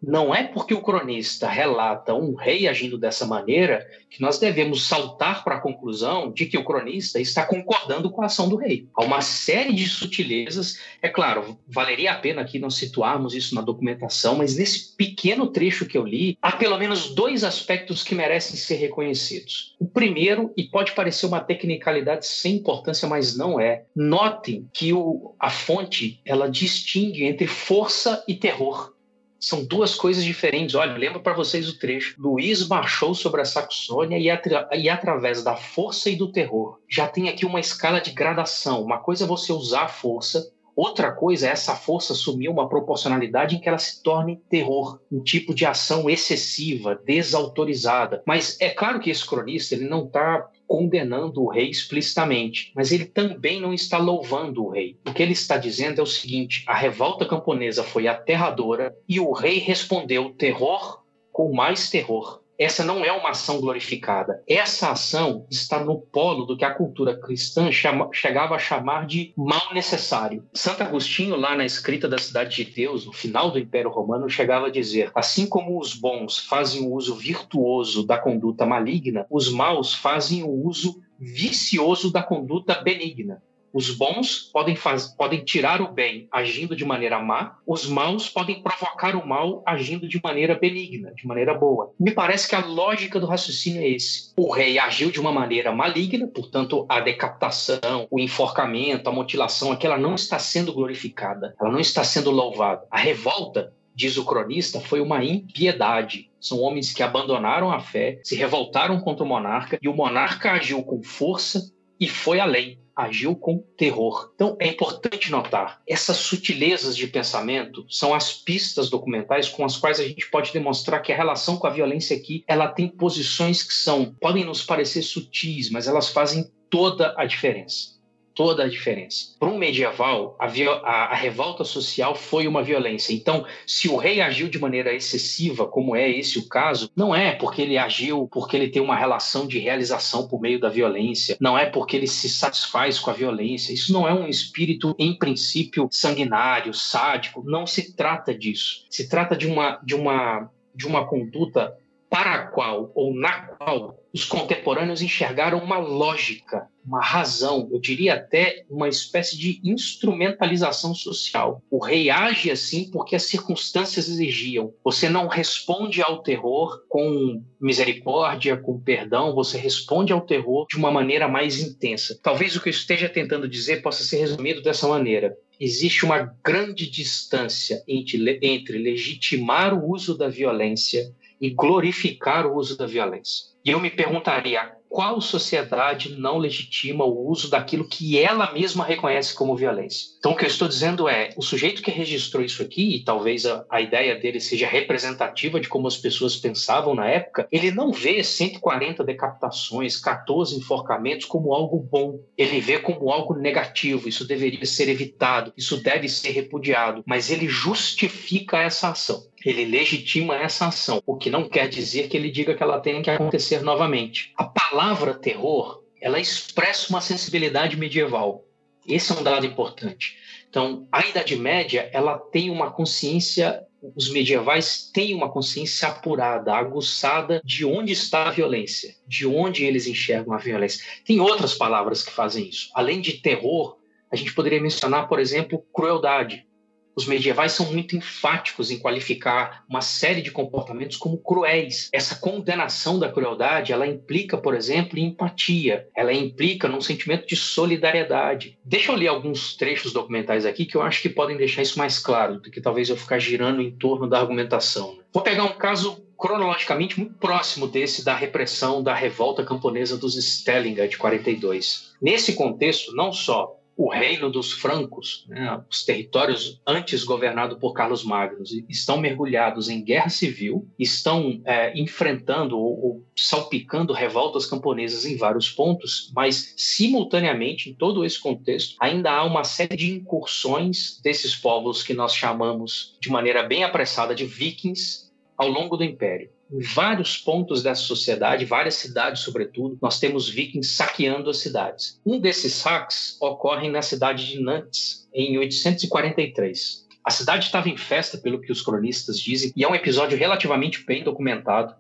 não é porque o cronista relata um rei agindo dessa maneira que nós devemos saltar para a conclusão de que o cronista está concordando com a ação do rei. Há uma série de sutilezas, é claro, valeria a pena aqui nós situarmos isso na documentação, mas nesse pequeno trecho que eu li, há pelo menos dois aspectos que merecem ser reconhecidos. O primeiro, e pode parecer uma tecnicalidade sem importância, mas não é, notem que o, a fonte ela distingue entre força e terror. São duas coisas diferentes. Olha, lembro para vocês o trecho. Luís marchou sobre a Saxônia e, atra e, através da força e do terror. Já tem aqui uma escala de gradação. Uma coisa é você usar a força, Outra coisa é essa força assumir uma proporcionalidade em que ela se torne terror, um tipo de ação excessiva, desautorizada. Mas é claro que esse cronista ele não está condenando o rei explicitamente, mas ele também não está louvando o rei. O que ele está dizendo é o seguinte: a revolta camponesa foi aterradora e o rei respondeu terror com mais terror. Essa não é uma ação glorificada. Essa ação está no polo do que a cultura cristã chama, chegava a chamar de mal necessário. Santo Agostinho, lá na escrita da Cidade de Deus, no final do Império Romano, chegava a dizer: assim como os bons fazem o uso virtuoso da conduta maligna, os maus fazem o uso vicioso da conduta benigna. Os bons podem, faz, podem tirar o bem agindo de maneira má, os maus podem provocar o mal agindo de maneira benigna, de maneira boa. Me parece que a lógica do raciocínio é esse. O rei agiu de uma maneira maligna, portanto, a decapitação, o enforcamento, a mutilação, aquela não está sendo glorificada, ela não está sendo louvada. A revolta diz o cronista, foi uma impiedade. São homens que abandonaram a fé, se revoltaram contra o monarca e o monarca agiu com força e foi além agiu com terror. Então é importante notar, essas sutilezas de pensamento são as pistas documentais com as quais a gente pode demonstrar que a relação com a violência aqui, ela tem posições que são podem nos parecer sutis, mas elas fazem toda a diferença toda a diferença. Para um medieval, a, a, a, revolta social foi uma violência. Então, se o rei agiu de maneira excessiva, como é esse o caso, não é porque ele agiu porque ele tem uma relação de realização por meio da violência, não é porque ele se satisfaz com a violência. Isso não é um espírito, em princípio, sanguinário, sádico. Não se trata disso. Se trata de uma, de uma, de uma conduta para a qual ou na qual os contemporâneos enxergaram uma lógica, uma razão, eu diria até uma espécie de instrumentalização social. O rei age assim porque as circunstâncias exigiam. Você não responde ao terror com misericórdia, com perdão, você responde ao terror de uma maneira mais intensa. Talvez o que eu esteja tentando dizer possa ser resumido dessa maneira existe uma grande distância entre, entre legitimar o uso da violência e glorificar o uso da violência. E eu me perguntaria qual sociedade não legitima o uso daquilo que ela mesma reconhece como violência. Então, o que eu estou dizendo é: o sujeito que registrou isso aqui, e talvez a, a ideia dele seja representativa de como as pessoas pensavam na época, ele não vê 140 decapitações, 14 enforcamentos como algo bom. Ele vê como algo negativo. Isso deveria ser evitado, isso deve ser repudiado. Mas ele justifica essa ação ele legitima essa ação, o que não quer dizer que ele diga que ela tenha que acontecer novamente. A palavra terror, ela expressa uma sensibilidade medieval. Esse é um dado importante. Então, a Idade Média, ela tem uma consciência, os medievais têm uma consciência apurada, aguçada de onde está a violência, de onde eles enxergam a violência. Tem outras palavras que fazem isso. Além de terror, a gente poderia mencionar, por exemplo, crueldade. Os medievais são muito enfáticos em qualificar uma série de comportamentos como cruéis. Essa condenação da crueldade, ela implica, por exemplo, empatia. Ela implica num sentimento de solidariedade. Deixa eu ler alguns trechos documentais aqui que eu acho que podem deixar isso mais claro do que talvez eu ficar girando em torno da argumentação. Vou pegar um caso cronologicamente muito próximo desse da repressão da revolta camponesa dos Stellinga de 42. Nesse contexto, não só o reino dos francos, né, os territórios antes governados por Carlos Magno, estão mergulhados em guerra civil, estão é, enfrentando ou, ou, salpicando revoltas camponesas em vários pontos, mas simultaneamente, em todo esse contexto, ainda há uma série de incursões desses povos que nós chamamos de maneira bem apressada de vikings ao longo do Império em vários pontos dessa sociedade, várias cidades, sobretudo, nós temos vikings saqueando as cidades. Um desses saques ocorre na cidade de Nantes, em 843. A cidade estava em festa, pelo que os cronistas dizem, e é um episódio relativamente bem documentado.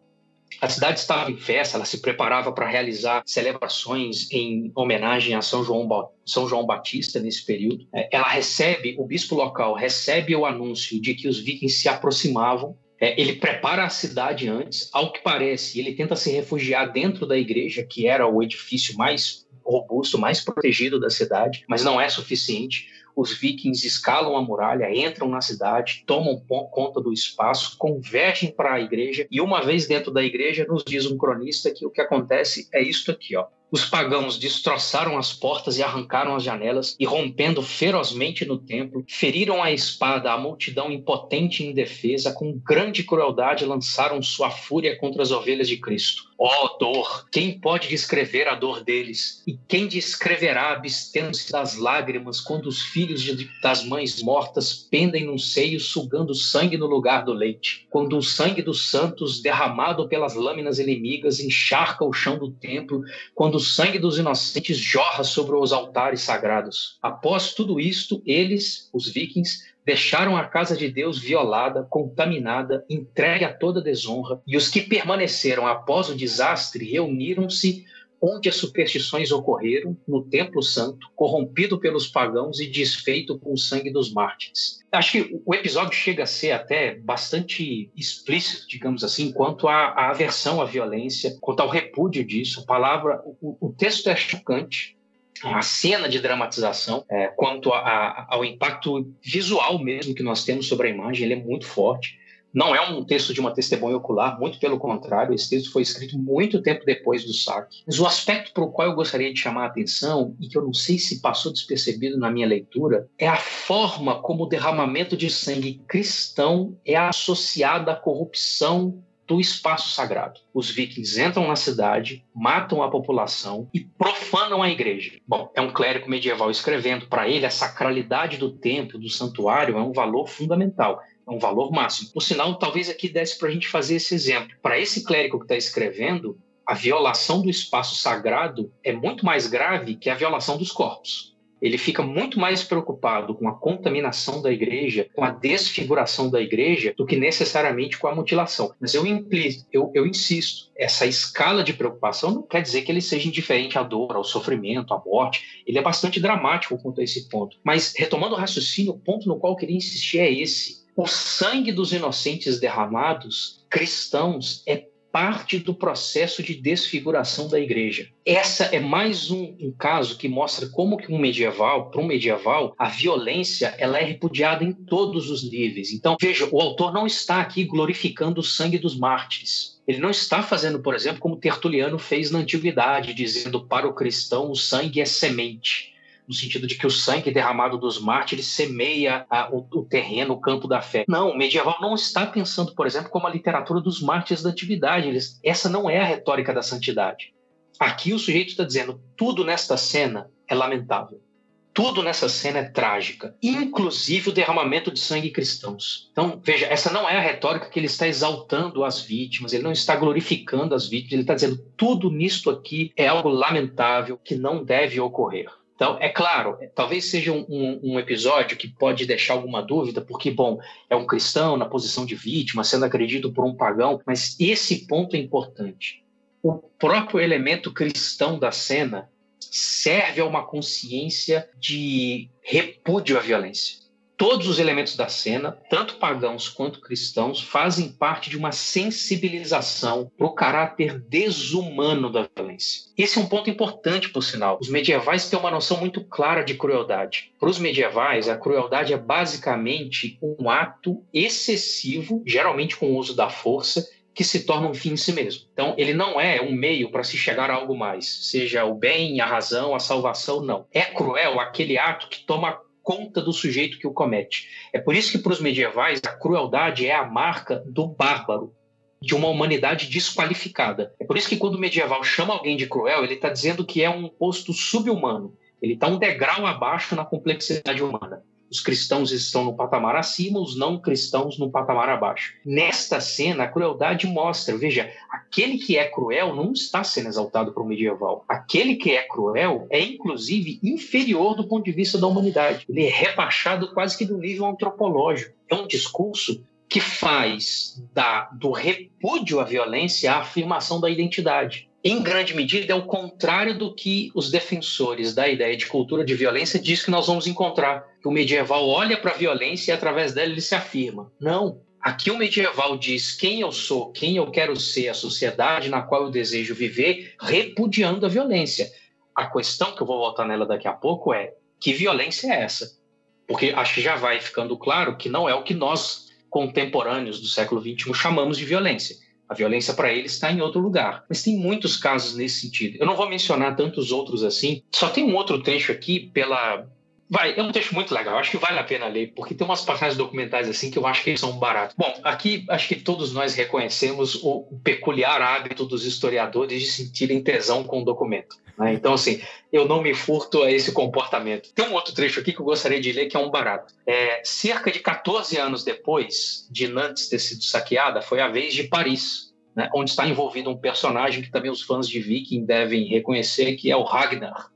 A cidade estava em festa, ela se preparava para realizar celebrações em homenagem a São João, São João Batista nesse período. É, ela recebe, o bispo local recebe o anúncio de que os vikings se aproximavam é, ele prepara a cidade antes, ao que parece, ele tenta se refugiar dentro da igreja, que era o edifício mais robusto, mais protegido da cidade, mas não é suficiente. Os vikings escalam a muralha, entram na cidade, tomam conta do espaço, convergem para a igreja e uma vez dentro da igreja nos diz um cronista que o que acontece é isto aqui, ó. Os pagãos destroçaram as portas e arrancaram as janelas, e rompendo ferozmente no templo, feriram a espada a multidão impotente e indefesa, com grande crueldade lançaram sua fúria contra as ovelhas de Cristo. Ó oh, dor! Quem pode descrever a dor deles? E quem descreverá abstendo-se das lágrimas quando os filhos de, das mães mortas pendem num seio sugando sangue no lugar do leite? Quando o sangue dos santos, derramado pelas lâminas inimigas, encharca o chão do templo, quando o sangue dos inocentes jorra sobre os altares sagrados. Após tudo isto, eles, os vikings, deixaram a casa de Deus violada, contaminada, entregue a toda desonra, e os que permaneceram após o desastre reuniram-se onde as superstições ocorreram, no Templo Santo, corrompido pelos pagãos e desfeito com o sangue dos mártires. Acho que o episódio chega a ser até bastante explícito, digamos assim, quanto à, à aversão à violência, quanto ao repúdio disso. A palavra, o, o texto é chocante, a cena de dramatização, é, quanto a, a, ao impacto visual mesmo que nós temos sobre a imagem, ele é muito forte. Não é um texto de uma testemunha ocular, muito pelo contrário, esse texto foi escrito muito tempo depois do saque. Mas o aspecto para o qual eu gostaria de chamar a atenção, e que eu não sei se passou despercebido na minha leitura, é a forma como o derramamento de sangue cristão é associado à corrupção do espaço sagrado. Os vikings entram na cidade, matam a população e profanam a igreja. Bom, é um clérigo medieval escrevendo, para ele a sacralidade do templo, do santuário, é um valor fundamental é um valor máximo. Por sinal, talvez aqui desse para a gente fazer esse exemplo. Para esse clérigo que está escrevendo, a violação do espaço sagrado é muito mais grave que a violação dos corpos ele fica muito mais preocupado com a contaminação da igreja, com a desfiguração da igreja, do que necessariamente com a mutilação. Mas eu, eu, eu insisto, essa escala de preocupação não quer dizer que ele seja indiferente à dor, ao sofrimento, à morte. Ele é bastante dramático quanto a esse ponto. Mas, retomando o raciocínio, o ponto no qual eu queria insistir é esse. O sangue dos inocentes derramados, cristãos, é parte do processo de desfiguração da igreja. Essa é mais um, um caso que mostra como que um medieval, para um medieval, a violência ela é repudiada em todos os níveis. Então, veja, o autor não está aqui glorificando o sangue dos mártires. Ele não está fazendo, por exemplo, como Tertuliano fez na antiguidade, dizendo para o cristão o sangue é semente no sentido de que o sangue derramado dos mártires semeia a, o, o, terreno, o campo da fé. Não, o medieval não está pensando, por exemplo, como a literatura dos mártires da antiguidade. Eles, essa não é a retórica da santidade. Aqui o sujeito está dizendo: tudo nesta cena é lamentável. Tudo nessa cena é trágica, inclusive o derramamento de sangue cristãos. Então, veja, essa não é a retórica que ele está exaltando as vítimas, ele não está glorificando as vítimas, ele está dizendo tudo nisto aqui é algo lamentável que não deve ocorrer. Então, é claro, talvez seja um, um, um, episódio que pode deixar alguma dúvida, porque, bom, é um cristão na posição de vítima, sendo agredido por um pagão, mas esse ponto é importante. O próprio elemento cristão da cena serve a uma consciência de repúdio à violência todos os elementos da cena, tanto pagãos quanto cristãos, fazem parte de uma sensibilização para o caráter desumano da violência. Esse é um ponto importante, por sinal. Os medievais têm uma noção muito clara de crueldade. Para os medievais, a crueldade é basicamente um ato excessivo, geralmente com o uso da força, que se torna um fim em si mesmo. Então, ele não é um meio para se chegar a algo mais, seja o bem, a razão, a salvação, não. É cruel aquele ato que toma conta do sujeito que o comete. É por isso que, para os medievais, a crueldade é a marca do bárbaro, de uma humanidade desqualificada. É por isso que, quando o medieval chama alguém de cruel, ele está dizendo que é um posto subhumano. Ele está um degrau abaixo na complexidade humana os cristãos estão no patamar acima, os não cristãos no patamar abaixo. Nesta cena, a crueldade mostra, veja, aquele que é cruel não está sendo exaltado para o medieval. Aquele que é cruel é, inclusive, inferior do ponto de vista da humanidade. Ele é rebaixado quase que do nível antropológico. É um discurso que faz da, do repúdio à violência a afirmação da identidade em grande medida, é o contrário do que os defensores da ideia de cultura de violência diz que nós vamos encontrar. Que o medieval olha para a violência e, através dela, ele se afirma. Não. Aqui o medieval diz quem eu sou, quem eu quero ser, a sociedade na qual eu desejo viver, repudiando a violência. A questão que eu vou voltar nela daqui a pouco é: que violência é essa? Porque acho que já vai ficando claro que não é o que nós, contemporâneos do século XXI, chamamos de violência A violência para eles está em outro lugar. Mas tem muitos casos nesse sentido. Eu não vou mencionar tantos outros assim. Só tem um outro trecho aqui pela Vai, é um texto muito legal, acho que vale a pena ler, porque tem umas passagens documentais assim que eu acho que são baratos. Bom, aqui acho que todos nós reconhecemos o peculiar hábito dos historiadores de sentirem tesão com o documento. Né? Então, assim, eu não me furto a esse comportamento. Tem um outro trecho aqui que eu gostaria de ler que é um barato. É, cerca de 14 anos depois de Nantes ter sido saqueada, foi a vez de Paris, né, onde está envolvido um personagem que também os fãs de Viking devem reconhecer, que é o Ragnar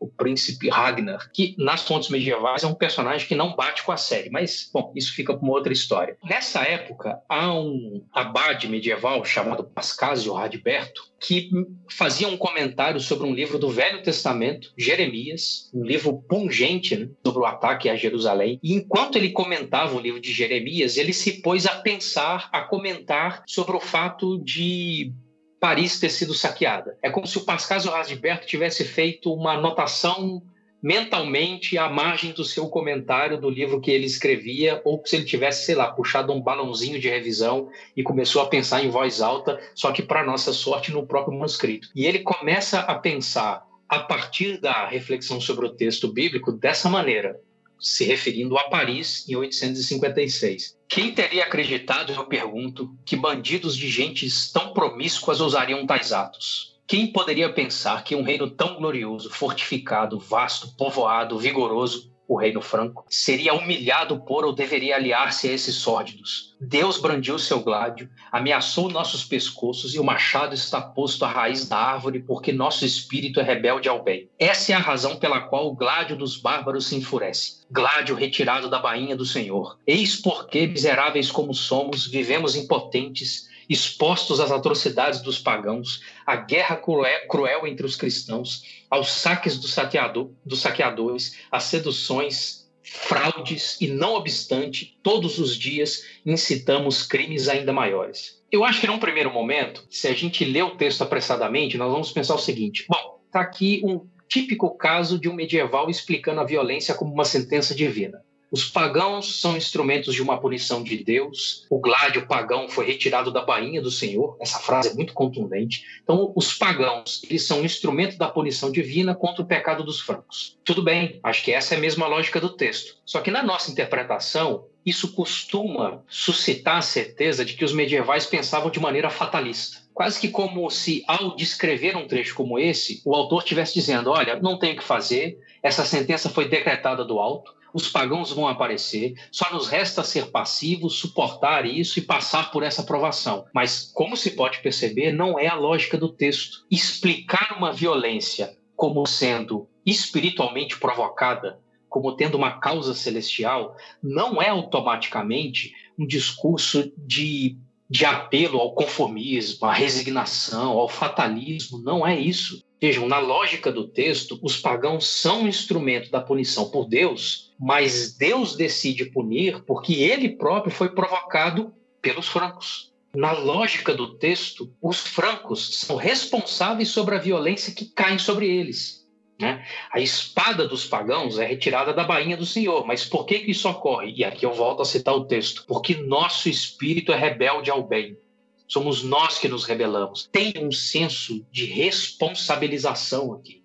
o príncipe Ragnar, que nas fontes medievais é um personagem que não bate com a série, mas, bom, isso fica para uma outra história. Nessa época, há um abade medieval chamado Pascasio Radberto, que fazia um comentário sobre um livro do Velho Testamento, Jeremias, um livro pungente né, sobre o ataque a Jerusalém. E enquanto ele comentava o livro de Jeremias, ele se pôs a pensar, a comentar sobre o fato de Paris ter sido saqueada. É como se o Pascasio Rasberto tivesse feito uma anotação mentalmente à margem do seu comentário do livro que ele escrevia, ou se ele tivesse, sei lá, puxado um balãozinho de revisão e começou a pensar em voz alta, só que para nossa sorte no próprio manuscrito. E ele começa a pensar a partir da reflexão sobre o texto bíblico dessa maneira se referindo a Paris em 856. Quem teria acreditado, eu pergunto, que bandidos de gentes tão promíscuas ousariam tais atos? Quem poderia pensar que um reino tão glorioso, fortificado, vasto, povoado, vigoroso, o reino franco, seria humilhado por ou deveria aliar-se a esses sórdidos. Deus brandiu seu gládio, ameaçou nossos pescoços e o machado está posto à raiz da árvore porque nosso espírito é rebelde ao bem. Essa é a razão pela qual o gládio dos bárbaros se enfurece. Gládio retirado da bainha do Senhor. Eis porque, miseráveis como somos, vivemos impotentes, expostos às atrocidades dos pagãos, à guerra cruel, entre os cristãos, aos saques do saqueador, dos saqueadores, às seduções, fraudes, e não obstante, todos os dias incitamos crimes ainda maiores. Eu acho que num primeiro momento, se a gente lê o texto apressadamente, nós vamos pensar o seguinte: bom, está aqui um típico caso de um medieval explicando a violência como uma sentença divina. Os pagãos são instrumentos de uma punição de Deus. O gládio pagão foi retirado da bainha do Senhor. Essa frase é muito contundente. Então, os pagãos, eles são um instrumento da punição divina contra o pecado dos francos. Tudo bem, acho que essa é a mesma lógica do texto. Só que na nossa interpretação, isso costuma suscitar a certeza de que os medievais pensavam de maneira fatalista. Quase que como se, ao descrever um trecho como esse, o autor estivesse dizendo: olha, não tem o que fazer, essa sentença foi decretada do alto, os pagãos vão aparecer, só nos resta ser passivos, suportar isso e passar por essa provação. Mas, como se pode perceber, não é a lógica do texto. Explicar uma violência como sendo espiritualmente provocada, como tendo uma causa celestial, não é automaticamente um discurso de, de apelo ao conformismo, à resignação, ao fatalismo. Não é isso. Vejam, na lógica do texto, os pagãos são um instrumento da punição por Deus, mas Deus decide punir porque ele próprio foi provocado pelos francos. Na lógica do texto, os francos são responsáveis sobre a violência que cai sobre eles. Né? A espada dos pagãos é retirada da bainha do Senhor. Mas por que, que isso ocorre? E aqui eu volto a citar o texto. Porque nosso espírito é rebelde ao bem. Somos nós que nos rebelamos. Tem um senso de responsabilização aqui.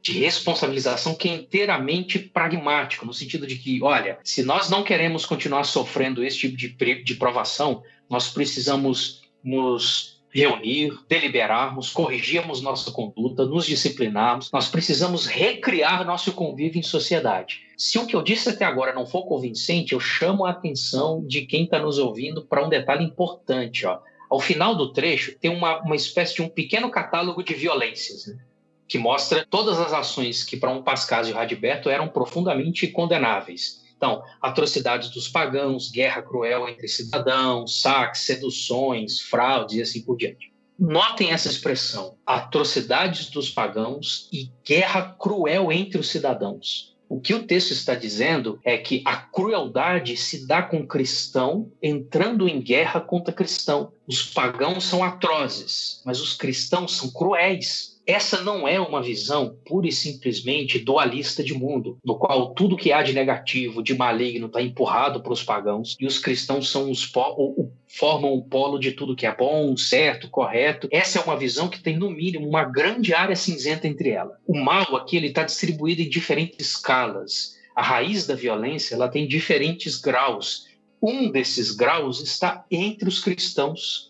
De responsabilização que é inteiramente pragmático, no sentido de que, olha, se nós não queremos continuar sofrendo esse tipo de, de provação, nós precisamos nos reunir, deliberarmos, corrigirmos nossa conduta, nos disciplinarmos. Nós precisamos recriar nosso convívio em sociedade. Se o que eu disse até agora não for convincente, eu chamo a atenção de quem está nos ouvindo para um detalhe importante. Ó. Ao final do trecho, tem uma, uma espécie de um pequeno catálogo de violências, né? que mostra todas as ações que, para um Pascasio Radberto, eram profundamente condenáveis. Então, atrocidades dos pagãos, guerra cruel entre cidadãos, saques, seduções, fraudes e assim por diante. Notem essa expressão: atrocidades dos pagãos e guerra cruel entre os cidadãos. O que o texto está dizendo é que a crueldade se dá com cristão entrando em guerra contra cristão. Os pagãos são atrozes, mas os cristãos são cruéis. Essa não é uma visão pura e simplesmente dualista de mundo, no qual tudo que há de negativo, de maligno, está empurrado para os pagãos e os cristãos são os formam o polo de tudo que é bom, certo, correto. Essa é uma visão que tem, no mínimo, uma grande área cinzenta entre ela. O mal aqui está distribuído em diferentes escalas. A raiz da violência ela tem diferentes graus. Um desses graus está entre os cristãos.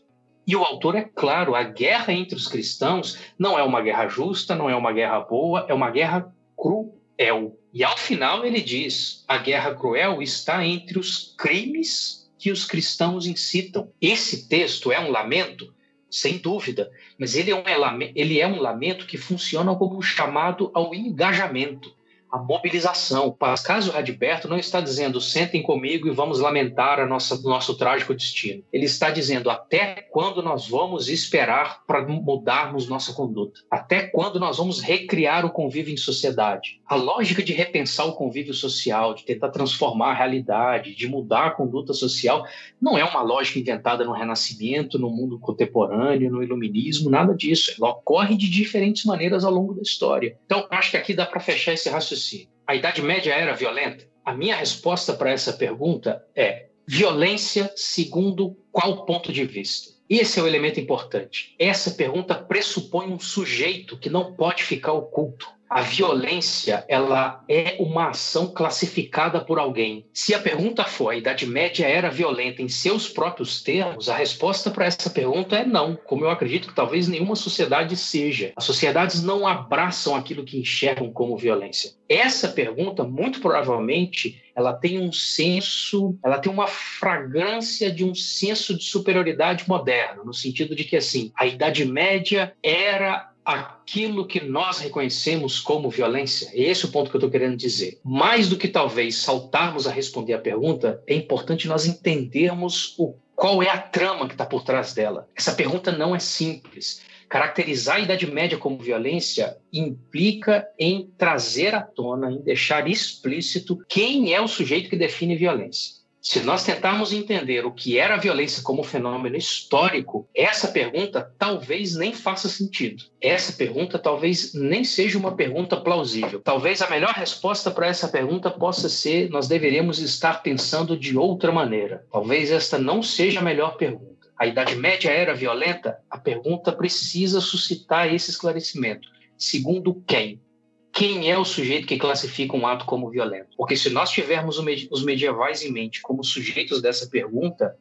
E o autor é claro: a guerra entre os cristãos não é uma guerra justa, não é uma guerra boa, é uma guerra cruel. E ao final ele diz: a guerra cruel está entre os crimes que os cristãos incitam. Esse texto é um lamento? Sem dúvida, mas ele é um, ele é um lamento que funciona como um chamado ao engajamento a mobilização. Pascasio Radberto não está dizendo sentem comigo e vamos lamentar a nossa, nosso trágico destino. Ele está dizendo até quando nós vamos esperar para mudarmos nossa conduta? Até quando nós vamos recriar o convívio em sociedade? A lógica de repensar o convívio social, de tentar transformar a realidade, de mudar a conduta social, não é uma lógica inventada no Renascimento, no mundo contemporâneo, no Iluminismo, nada disso. Ela ocorre de diferentes maneiras ao longo da história. Então, acho que aqui dá para fechar esse raciocínio. A Idade Média era violenta? A minha resposta para essa pergunta é violência segundo qual ponto de vista? Esse é o elemento importante. Essa pergunta pressupõe um sujeito que não pode ficar oculto a violência ela é uma ação classificada por alguém. Se a pergunta for a Idade Média era violenta em seus próprios termos, a resposta para essa pergunta é não, como eu acredito que talvez nenhuma sociedade seja. As sociedades não abraçam aquilo que enxergam como violência. Essa pergunta, muito provavelmente, ela tem um senso, ela tem uma fragrância de um senso de superioridade moderno, no sentido de que assim, a Idade Média era aquilo que nós reconhecemos como violência. Esse é o ponto que eu estou querendo dizer. Mais do que talvez saltarmos a responder a pergunta, é importante nós entendermos o, qual é a trama que está por trás dela. Essa pergunta não é simples. Caracterizar a Idade Média como violência implica em trazer à tona, em deixar explícito quem é o sujeito que define violência. Se nós tentarmos entender o que era a violência como fenômeno histórico, essa pergunta talvez nem faça sentido. Essa pergunta talvez nem seja uma pergunta plausível. Talvez a melhor resposta para essa pergunta possa ser: nós deveríamos estar pensando de outra maneira. Talvez esta não seja a melhor pergunta. A Idade Média era violenta? A pergunta precisa suscitar esse esclarecimento. Segundo quem? Quem é o sujeito que classifica um ato como violento. Porque se nós tivermos os medievais em mente como sujeitos dessa pergunta,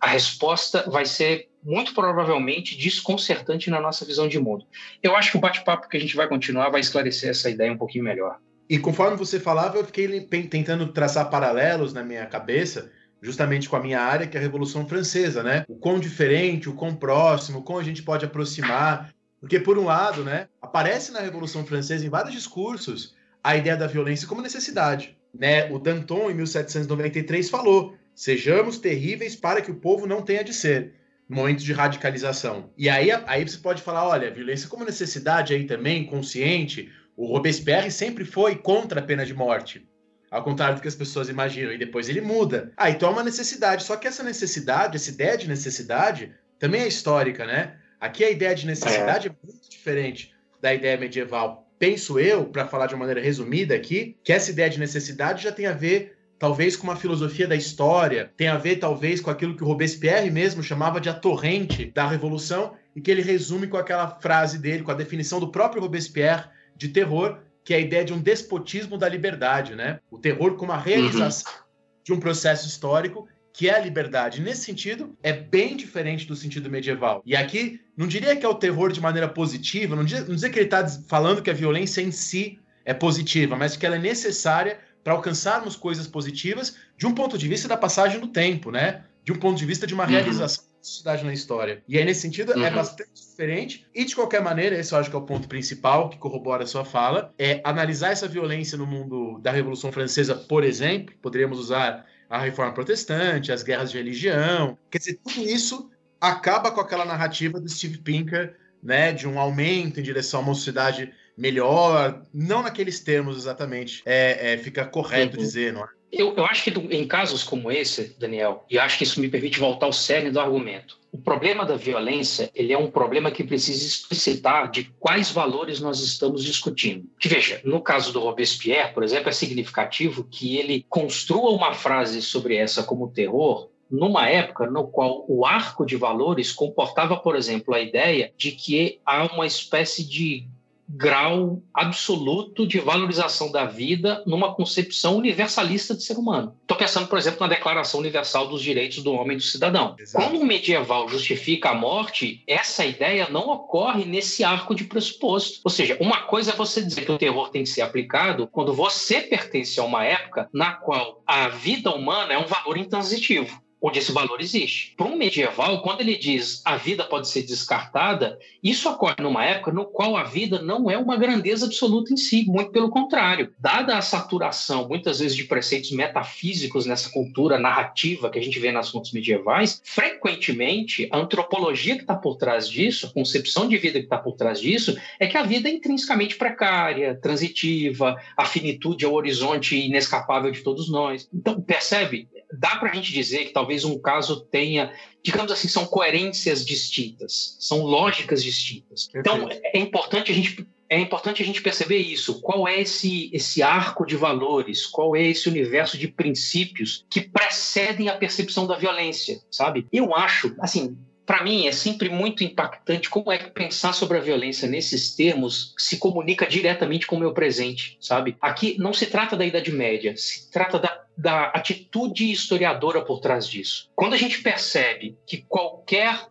a resposta vai ser muito provavelmente desconcertante na nossa visão de mundo. Eu acho que o bate-papo que a gente vai continuar vai esclarecer essa ideia um pouquinho melhor. E conforme você falava, eu fiquei tentando traçar paralelos na minha cabeça, justamente com a minha área, que é a Revolução Francesa, né? O quão diferente, o quão próximo, o quão a gente pode aproximar porque, por um lado, né, aparece na Revolução Francesa, em vários discursos, a ideia da violência como necessidade. Né? O Danton, em 1793, falou: sejamos terríveis para que o povo não tenha de ser. Momentos de radicalização. E aí, aí você pode falar: olha, violência como necessidade aí também, consciente. O Robespierre sempre foi contra a pena de morte. Ao contrário do que as pessoas imaginam. E depois ele muda. Ah, então é uma necessidade. Só que essa necessidade, essa ideia de necessidade, também é histórica, né? Aqui a ideia de necessidade é, é muito diferente da ideia medieval. Penso eu, para falar de uma maneira resumida aqui, que essa ideia de necessidade já tem a ver talvez com uma filosofia da história, tem a ver talvez com aquilo que o Robespierre mesmo chamava de a torrente da revolução e que ele resume com aquela frase dele, com a definição do próprio Robespierre de terror, que é a ideia de um despotismo da liberdade, né? O terror como a realização uhum. de um processo histórico que é a liberdade. Nesse sentido, é bem diferente do sentido medieval. E aqui, não diria que é o terror de maneira positiva, não dizer, não dizer que ele está falando que a violência em si é positiva, mas que ela é necessária para alcançarmos coisas positivas de um ponto de vista da passagem do tempo, né? De um ponto de vista de uma uhum. realização da sociedade na história. E aí, nesse sentido, é uhum. é bastante diferente. E, de qualquer maneira, esse eu acho que é o ponto principal que corrobora a sua fala, é analisar essa violência no mundo da Revolução Francesa, por exemplo, poderíamos usar a reforma protestante, as guerras de religião. Quer dizer, tudo isso acaba com aquela narrativa do Steve Pinker, né, de um aumento em direção a uma sociedade melhor, não naqueles termos exatamente, é, é fica correto uhum. dizer, não é? Eu, eu acho que do, em casos como esse, Daniel, e acho que isso me permite voltar ao cerne do argumento. O problema da violência, ele é um problema que precisa explicitar de quais valores nós estamos discutindo. Que veja, no caso do Robespierre, por exemplo, é significativo que ele construa uma frase sobre essa como terror numa época no qual o arco de valores comportava, por exemplo, a ideia de que há uma espécie de grau absoluto de valorização da vida numa concepção universalista de ser humano. Estou pensando, por exemplo, na Declaração Universal dos Direitos do Homem e do Cidadão. Exato. Quando o medieval justifica a morte, essa ideia não ocorre nesse arco de pressuposto. Ou seja, uma coisa é você dizer que o terror tem que ser aplicado quando você pertence a uma época na qual a vida humana é um valor intransitivo onde esse valor existe. Para um medieval, quando ele diz a vida pode ser descartada, isso ocorre numa época no qual a vida não é uma grandeza absoluta em si, muito pelo contrário. Dada a saturação, muitas vezes, de preceitos metafísicos nessa cultura narrativa que a gente vê nas fontes medievais, frequentemente a antropologia que está por trás disso, a concepção de vida que está por trás disso, é que a vida é intrinsecamente precária, transitiva, a finitude é o horizonte inescapável de todos nós. Então, percebe? Dá para a gente dizer que talvez um caso tenha, digamos assim, são coerências distintas, são lógicas distintas. Então, é importante a gente é importante a gente perceber isso. Qual é esse, esse arco de valores? Qual é esse universo de princípios que precedem a percepção da violência, sabe? Eu acho, assim, para mim é sempre muito impactante como é que pensar sobre a violência nesses termos se comunica diretamente com o meu presente, sabe? Aqui não se trata da Idade Média, se trata da, da atitude historiadora por trás disso. Quando a gente percebe que qualquer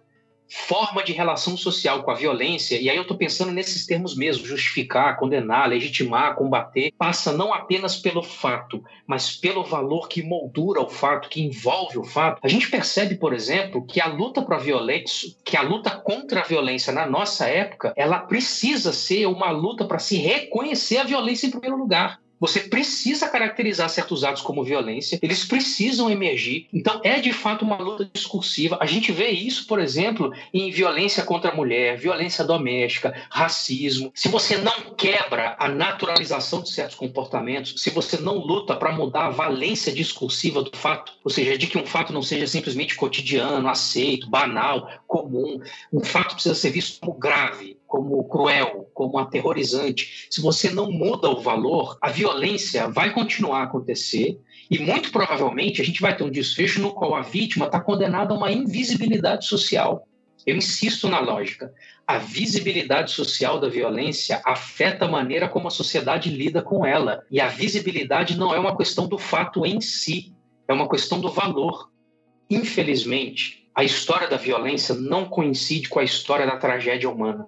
forma de relação social com a violência, e aí eu estou pensando nesses termos mesmo, justificar, condenar, legitimar, combater, passa não apenas pelo fato, mas pelo valor que moldura o fato, que envolve o fato. A gente percebe, por exemplo, que a luta para a violência, que a luta contra a violência na nossa época, ela precisa ser uma luta para se reconhecer a violência em primeiro lugar. Você precisa caracterizar certos atos como violência, eles precisam emergir. Então, é de fato uma luta discursiva. A gente vê isso, por exemplo, em violência contra a mulher, violência doméstica, racismo. Se você não quebra a naturalização de certos comportamentos, se você não luta para mudar a valência discursiva do fato, ou seja, de que um fato não seja simplesmente cotidiano, aceito, banal, comum, um fato precisa ser visto como grave, como cruel, como aterrorizante, se você não muda o valor, a violência vai continuar a acontecer e muito provavelmente a gente vai ter um desfecho no qual a vítima está condenada a uma invisibilidade social. Eu insisto na lógica. A visibilidade social da violência afeta a maneira como a sociedade lida com ela. E a visibilidade não é uma questão do fato em si, é uma questão do valor. Infelizmente, a história da violência não coincide com a história da tragédia humana.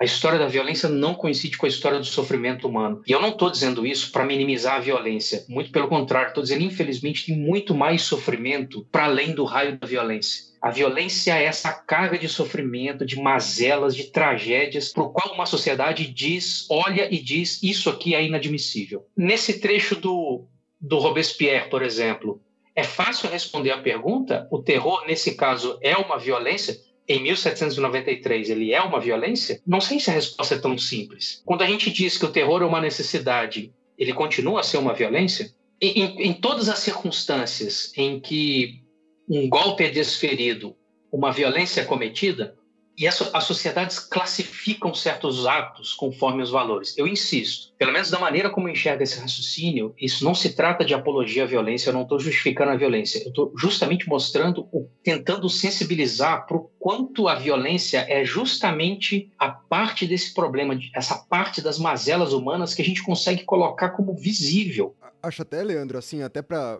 A história da violência não coincide com a história do sofrimento humano. E eu não estou dizendo isso para minimizar a violência. Muito pelo contrário, estou dizendo, infelizmente, tem muito mais sofrimento para além do raio da violência. A violência é essa carga de sofrimento, de mazelas, de tragédias, o qual uma sociedade diz, olha e diz, isso aqui é inadmissível. Nesse trecho do, do Robespierre, por exemplo, é fácil responder a pergunta: o terror, nesse caso, é uma violência? Em 1793 ele é uma violência? Não sei se a resposta é tão simples. Quando a gente diz que o terror é uma necessidade, ele continua a ser uma violência? Em, em, em todas as circunstâncias em que um golpe é desferido, uma violência é cometida, e as, sociedades classificam certos atos conforme os valores. Eu insisto, pelo menos da maneira como enxerga esse raciocínio, isso não se trata de apologia à violência, eu não estou justificando a violência, eu estou justamente mostrando, tentando sensibilizar para o quanto a violência é justamente a parte desse problema, essa parte das mazelas humanas que a gente consegue colocar como visível. Acho até, Leandro, assim, até para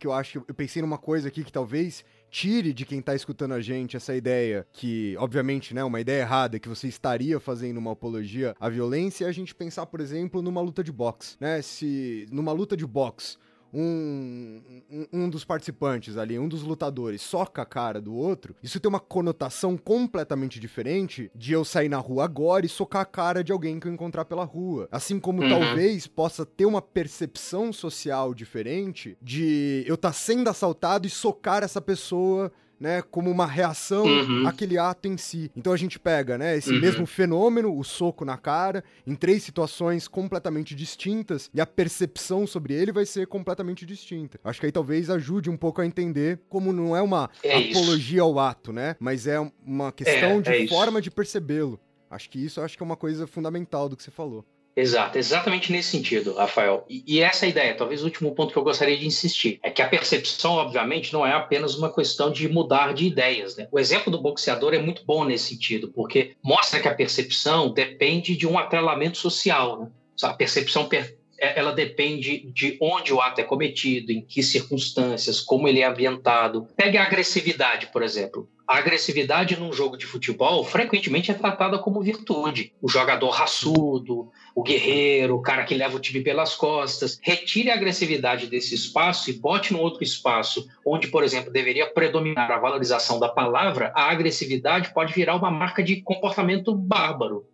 porque eu acho que eu pensei numa coisa aqui que talvez tire de quem tá escutando a gente essa ideia que, obviamente, né, uma ideia errada que você estaria fazendo uma apologia à violência, é a gente pensar, por exemplo, numa luta de boxe, né? Se numa luta de boxe um, um, um, dos participantes ali, um dos lutadores, soca a cara do outro, isso tem uma conotação completamente diferente de eu sair na rua agora e socar a cara de alguém que eu encontrar pela rua. Assim como uhum. talvez possa ter uma percepção social diferente de eu estar tá sendo assaltado e socar essa pessoa né, como uma reação Uhum. àquele ato em si. Então a gente pega, né, esse Uhum. mesmo fenômeno, o soco na cara, em três situações completamente distintas e a percepção sobre ele vai ser completamente distinta. Acho que aí talvez ajude um pouco a entender como não é uma É isso. apologia ao ato, né, mas é uma questão É, de é isso. forma de percebê-lo. Acho que isso acho que é uma coisa fundamental do que você falou. Exato, exatamente nesse sentido, Rafael. E, e essa é ideia, talvez o último ponto que eu gostaria de insistir, é que a percepção, obviamente, não é apenas uma questão de mudar de ideias. Né? O exemplo do boxeador é muito bom nesse sentido, porque mostra que a percepção depende de um atrelamento social. Né? A percepção per- ela depende de onde o ato é cometido, em que circunstâncias, como ele é ambientado. Pegue a agressividade, por exemplo. A agressividade num jogo de futebol frequentemente é tratada como virtude. O jogador raçudo, o guerreiro, o cara que leva o time pelas costas. Retire a agressividade desse espaço e bote no outro espaço, onde, por exemplo, deveria predominar a valorização da palavra, a agressividade pode virar uma marca de comportamento bárbaro,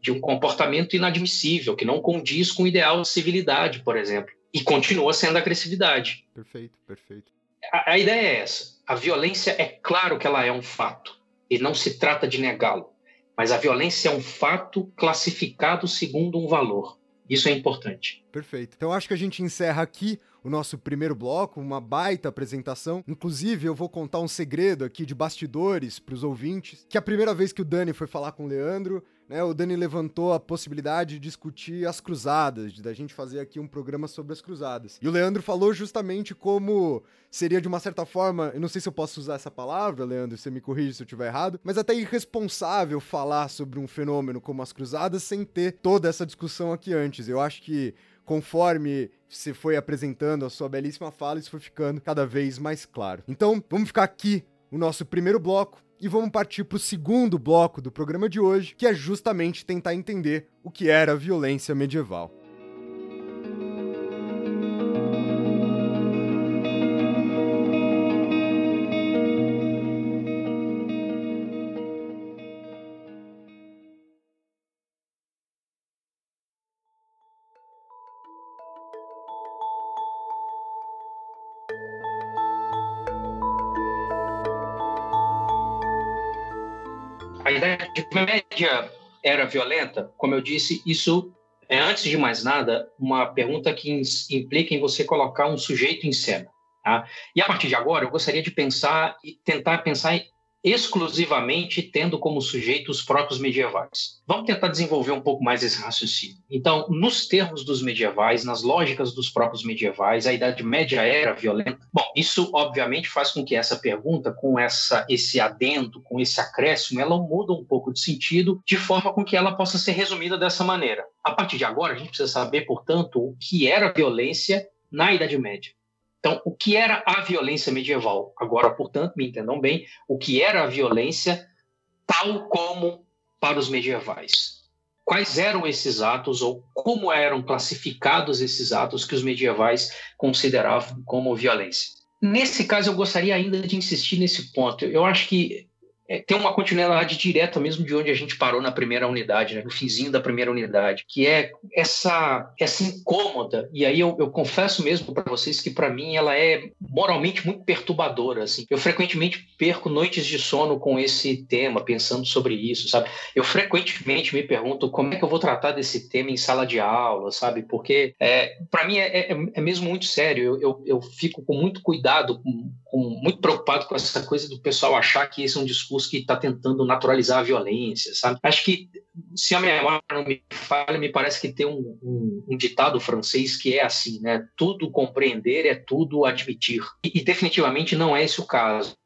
de um comportamento inadmissível, que não condiz com o ideal de civilidade, por exemplo. E continua sendo agressividade. Perfeito, perfeito. A, a ideia é essa. A violência é claro que ela é um fato e não se trata de negá-lo, mas a violência é um fato classificado segundo um valor. Isso é importante. Perfeito. Então acho que a gente encerra aqui o nosso primeiro bloco, uma baita apresentação. Inclusive, eu vou contar um segredo aqui de bastidores para os ouvintes, que a primeira vez que o Dani foi falar com o Leandro, né, o Dani levantou a possibilidade de discutir as cruzadas, da gente fazer aqui um programa sobre as cruzadas. E o Leandro falou justamente como seria de uma certa forma, eu não sei se eu posso usar essa palavra, Leandro, você me corrige se eu estiver errado, mas até irresponsável falar sobre um fenômeno como as cruzadas sem ter toda essa discussão aqui antes. Eu acho que conforme você foi apresentando a sua belíssima fala, isso foi ficando cada vez mais claro. Então, vamos ficar aqui o nosso primeiro bloco e vamos partir para o segundo bloco do programa de hoje, que é justamente tentar entender o que era a violência medieval. Era violenta, como eu disse, isso é, antes de mais nada, uma pergunta que implica em você colocar um sujeito em cena. Tá? E a partir de agora, eu gostaria de pensar e tentar pensar exclusivamente tendo como sujeito os próprios medievais. Vamos tentar desenvolver um pouco mais esse raciocínio. Então, nos termos dos medievais, nas lógicas dos próprios medievais, a Idade Média era violenta. Bom, isso obviamente faz com que essa pergunta, com essa esse adendo, com esse acréscimo, ela muda um pouco de sentido, de forma com que ela possa ser resumida dessa maneira. A partir de agora, a gente precisa saber, portanto, o que era violência na Idade Média. Então, o que era a violência medieval? Agora, portanto, me entendam bem, o que era a violência tal como para os medievais? Quais eram esses atos ou como eram classificados esses atos que os medievais consideravam como violência? Nesse caso, eu gostaria ainda de insistir nesse ponto. Eu acho que é, tem uma continuidade direta mesmo de onde a gente parou na primeira unidade, né, no finzinho da primeira unidade, que é essa, essa incômoda. E aí eu, eu confesso mesmo para vocês que para mim ela é moralmente muito perturbadora. Assim. Eu frequentemente perco noites de sono com esse tema, pensando sobre isso, sabe? Eu frequentemente me pergunto como é que eu vou tratar desse tema em sala de aula, sabe? Porque é, para mim é, é, é mesmo muito sério. Eu, eu, eu fico com muito cuidado, com, com, muito preocupado com essa coisa do pessoal achar que esse é um discurso que está tentando naturalizar a violência, sabe? Acho que, se a minha memória não me falha, me parece que tem um, um, um ditado francês que é assim, né? Tudo compreender é tudo admitir. E, e definitivamente não é esse o caso.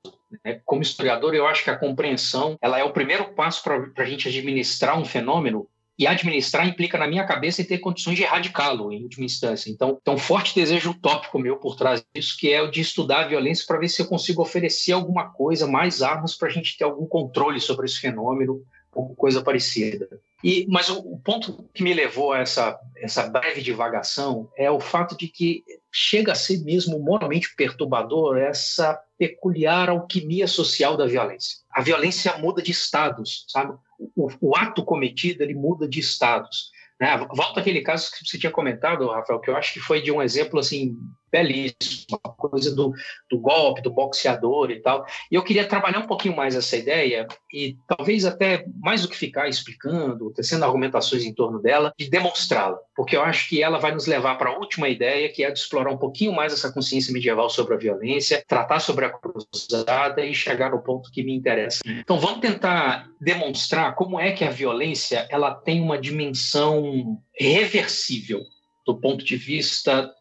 Né? Como historiador, eu acho que a compreensão ela é o primeiro passo para a gente administrar um fenômeno e administrar implica, na minha cabeça, em ter condições de erradicá-lo, em última instância. Então, tem um forte desejo utópico meu por trás disso, que é o de estudar a violência para ver se eu consigo oferecer alguma coisa, mais armas para a gente ter algum controle sobre esse fenômeno, ou coisa parecida. E, mas o, o ponto que me levou a essa, essa breve divagação é o fato de que chega a ser mesmo moralmente perturbador essa peculiar alquimia social da violência. A violência muda de estados, sabe? O, o ato cometido ele muda de estados. Né? Volta aquele caso que você tinha comentado, Rafael, que eu acho que foi de um exemplo assim belíssimo, a coisa do, do golpe, do boxeador e tal. E eu queria trabalhar um pouquinho mais essa ideia e talvez até mais do que ficar explicando, tecendo argumentações em torno dela, de demonstrá-la, porque eu acho que ela vai nos levar para a última ideia, que é de explorar um pouquinho mais essa consciência medieval sobre a violência, tratar sobre a cruzada e chegar no ponto que me interessa. Então vamos tentar demonstrar como é que a violência ela tem uma dimensão reversível do ponto de vista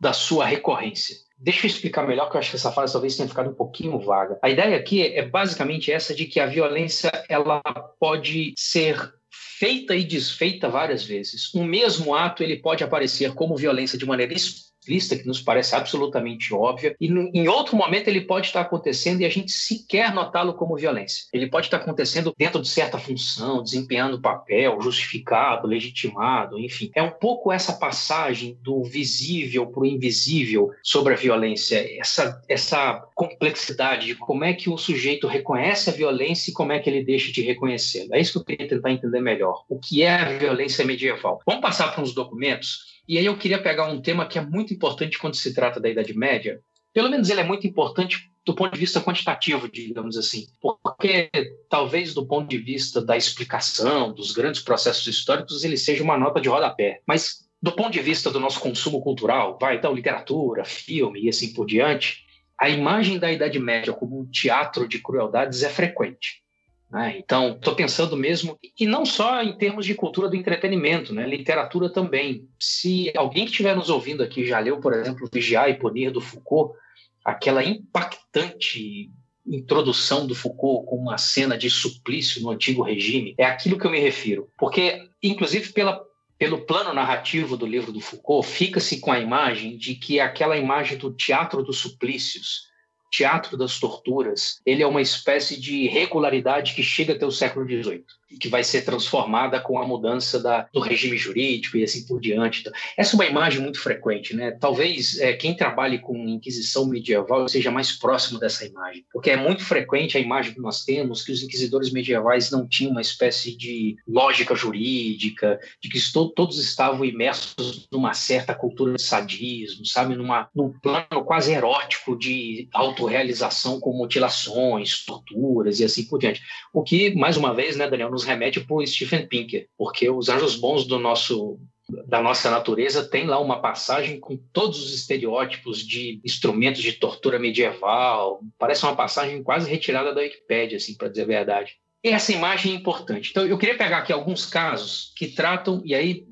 da sua recorrência. Deixa eu explicar melhor, que eu acho que essa fase talvez tenha ficado um pouquinho vaga. A ideia aqui é basicamente essa de que a violência ela pode ser feita e desfeita várias vezes. Um mesmo ato ele pode aparecer como violência de maneira lista que nos parece absolutamente óbvia, e em outro momento ele pode estar acontecendo e a gente sequer notá-lo como violência. Ele pode estar acontecendo dentro de certa função, desempenhando papel, justificado, legitimado, enfim. É um pouco essa passagem do visível para o invisível sobre a violência, essa, essa complexidade de como é que o sujeito reconhece a violência e como é que ele deixa de reconhecê-la. É isso que eu queria tentar entender melhor. O que é a violência medieval? Vamos passar para uns documentos e aí eu queria pegar um tema que é muito importante quando se trata da Idade Média. Pelo menos ele é muito importante do ponto de vista quantitativo, digamos assim, porque talvez do ponto de vista da explicação dos grandes processos históricos ele seja uma nota de rodapé, mas do ponto de vista do nosso consumo cultural, vai então literatura, filme e assim por diante, a imagem da Idade Média como um teatro de crueldades é frequente. Né? Então, estou pensando mesmo, e não só em termos de cultura do entretenimento, né? literatura também. Se alguém que estiver nos ouvindo aqui já leu, por exemplo, Vigiar e Punir do Foucault, aquela impactante introdução do Foucault com uma cena de suplício no antigo regime, é aquilo que eu me refiro. Porque, inclusive, pela, pelo plano narrativo do livro do Foucault, fica-se com a imagem de que aquela imagem do teatro dos suplícios, teatro das torturas, ele é uma espécie de regularidade que chega até o século XVIII que vai ser transformada com a mudança da, do regime jurídico e assim por diante. Então, essa é uma imagem muito frequente, né? Talvez é, quem trabalhe com Inquisição medieval seja mais próximo dessa imagem, porque é muito frequente a imagem que nós temos que os inquisidores medievais não tinham uma espécie de lógica jurídica, de que todos estavam imersos numa certa cultura de sadismo, sabe? Numa, num plano quase erótico de autorrealização com mutilações, torturas e assim por diante. O que, mais uma vez, né, Daniel, nos remete para o Stephen Pinker, porque os anjos bons do nosso da nossa natureza tem lá uma passagem com todos os estereótipos de instrumentos de tortura medieval. Parece uma passagem quase retirada da Wikipédia, assim, para dizer a verdade. E essa imagem é importante. Então, eu queria pegar aqui alguns casos que tratam, e aí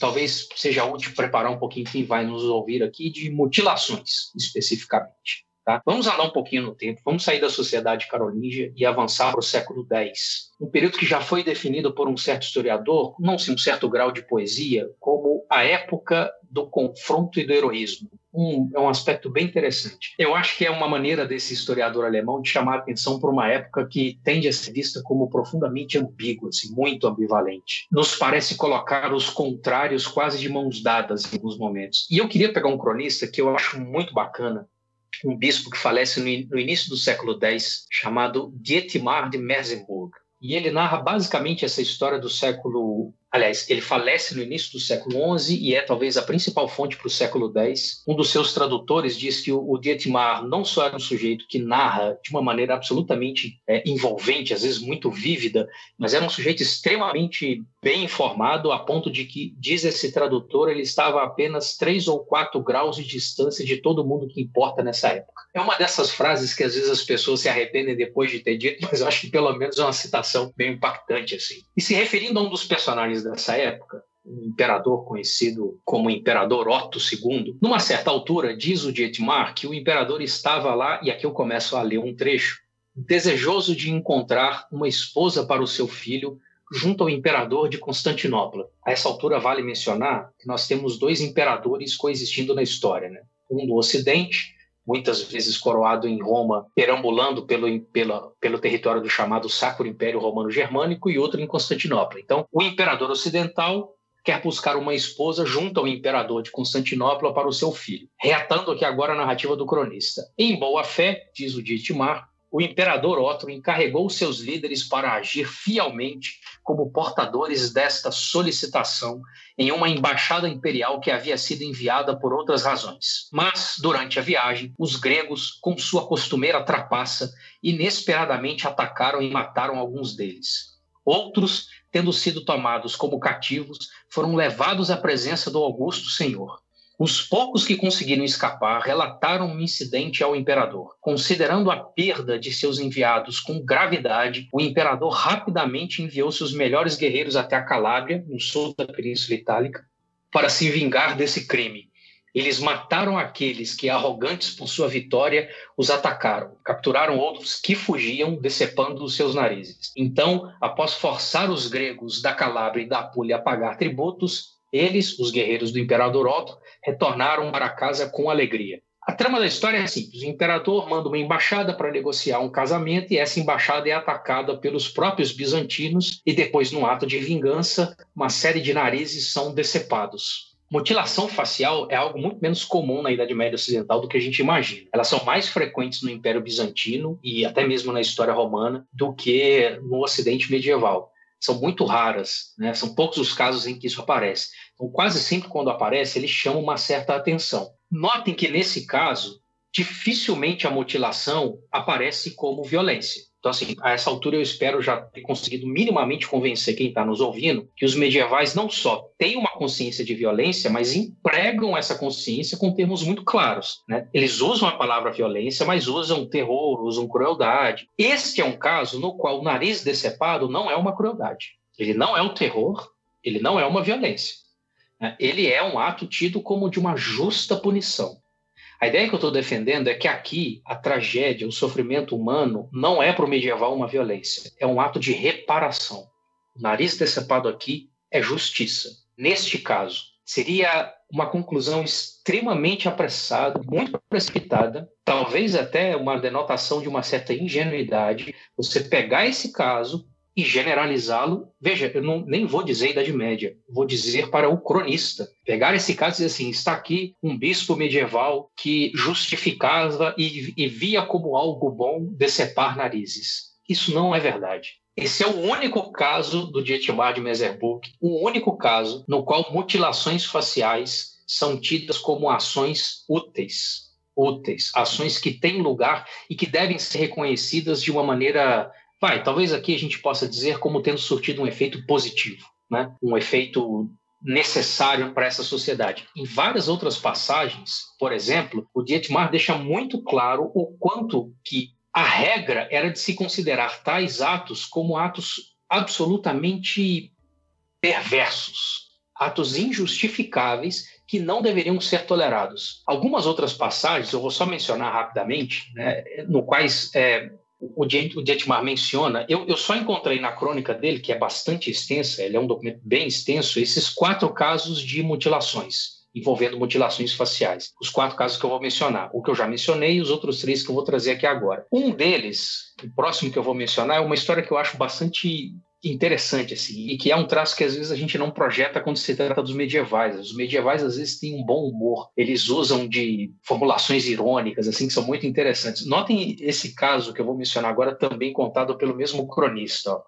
talvez seja útil preparar um pouquinho quem vai nos ouvir aqui, de mutilações, especificamente. Tá? Vamos andar um pouquinho no tempo, vamos sair da sociedade carolíngia e avançar para o século X. Um período que já foi definido por um certo historiador, não sim um certo grau de poesia, como a época do confronto e do heroísmo. Um, é um aspecto bem interessante. Eu acho que é uma maneira desse historiador alemão de chamar a atenção para uma época que tende a ser vista como profundamente ambígua, assim, muito ambivalente. Nos parece colocar os contrários quase de mãos dadas em alguns momentos. E eu queria pegar um cronista que eu acho muito bacana, um bispo que falece no, início do século X, chamado Dietmar de Merseburg. E ele narra basicamente essa história do século Aliás, ele falece no início do século XI e é talvez a principal fonte para o século X. Um dos seus tradutores diz que o, Dietmar não só era um sujeito que narra de uma maneira absolutamente é, envolvente, às vezes muito vívida, mas era um sujeito extremamente bem informado, a ponto de que, diz esse tradutor, ele estava a apenas três ou quatro graus de distância de todo mundo que importa nessa época. É uma dessas frases que às vezes as pessoas se arrependem depois de ter dito, mas eu acho que pelo menos é uma citação bem impactante assim. E se referindo a um dos personagens dessa época, um imperador conhecido como Imperador Otto II, numa certa altura, diz o Dietmar que o imperador estava lá, e aqui eu começo a ler um trecho, desejoso de encontrar uma esposa para o seu filho junto ao imperador de Constantinopla. A essa altura vale mencionar que nós temos dois imperadores coexistindo na história, né? um do Ocidente muitas vezes coroado em Roma, perambulando pelo, pela, pelo território do chamado Sacro Império Romano Germânico, e outro em Constantinopla. Então, o imperador ocidental quer buscar uma esposa junto ao imperador de Constantinopla para o seu filho. Reatando aqui agora a narrativa do cronista. Em boa fé, diz o Dietmar, o imperador Otto encarregou seus líderes para agir fielmente como portadores desta solicitação em uma embaixada imperial que havia sido enviada por outras razões. Mas, durante a viagem, os gregos, com sua costumeira trapaça, inesperadamente atacaram e mataram alguns deles. Outros, tendo sido tomados como cativos, foram levados à presença do Augusto Senhor. Os poucos que conseguiram escapar relataram um incidente ao imperador. Considerando a perda de seus enviados com gravidade, o imperador rapidamente enviou seus melhores guerreiros até a Calábria, no sul da Península Itálica, para se vingar desse crime. Eles mataram aqueles que, arrogantes por sua vitória, os atacaram. Capturaram outros que fugiam, decepando os seus narizes. Então, após forçar os gregos da Calábria e da Apulia a pagar tributos, eles, os guerreiros do imperador Otto, retornaram para casa com alegria. A trama da história é simples: o imperador manda uma embaixada para negociar um casamento e essa embaixada é atacada pelos próprios bizantinos e depois, num ato de vingança, uma série de narizes são decepados. Mutilação facial é algo muito menos comum na Idade Média Ocidental do que a gente imagina. Elas são mais frequentes no Império Bizantino e até mesmo na história romana do que no Ocidente medieval são muito raras, né? são poucos os casos em que isso aparece. Então, quase sempre quando aparece, ele chama uma certa atenção. Notem que, nesse caso, dificilmente a mutilação aparece como violência. Então, assim, a essa altura eu espero já ter conseguido minimamente convencer quem está nos ouvindo que os medievais não só têm uma consciência de violência, mas empregam essa consciência com termos muito claros. Né? Eles usam a palavra violência, mas usam terror, usam crueldade. Este é um caso no qual o nariz decepado não é uma crueldade. Ele não é um terror, ele não é uma violência. Né? Ele é um ato tido como de uma justa punição. A ideia que eu estou defendendo é que aqui a tragédia, o sofrimento humano, não é para o medieval uma violência, é um ato de reparação. O nariz decepado aqui é justiça. Neste caso, seria uma conclusão extremamente apressada, muito precipitada, talvez até uma denotação de uma certa ingenuidade, você pegar esse caso e generalizá-lo. Veja, eu não, nem vou dizer Idade Média, vou dizer para o cronista. Pegar esse caso e dizer assim: está aqui um bispo medieval que justificava e, e via como algo bom decepar narizes. Isso não é verdade. Esse é o único caso do Dietmar de Meserbuck, o único caso no qual mutilações faciais são tidas como ações úteis. Úteis, ações que têm lugar e que devem ser reconhecidas de uma maneira vai, talvez aqui a gente possa dizer como tendo surtido um efeito positivo, né? um efeito necessário para essa sociedade. Em várias outras passagens, por exemplo, o Dietmar deixa muito claro o quanto que a regra era de se considerar tais atos como atos absolutamente perversos, atos injustificáveis que não deveriam ser tolerados. Algumas outras passagens, eu vou só mencionar rapidamente, né, no quais é, o Dietmar menciona, eu, eu só encontrei na crônica dele, que é bastante extensa, ele é um documento bem extenso, esses quatro casos de mutilações, envolvendo mutilações faciais. Os quatro casos que eu vou mencionar. O que eu já mencionei e os outros três que eu vou trazer aqui agora. Um deles, o próximo que eu vou mencionar, é uma história que eu acho bastante interessante, assim, e que é um traço que às vezes a gente não projeta quando se trata dos medievais. Os medievais às vezes têm um bom humor, eles usam de formulações irônicas, assim, que são muito interessantes. Notem esse caso que eu vou mencionar agora, também contado pelo mesmo cronista. Ó.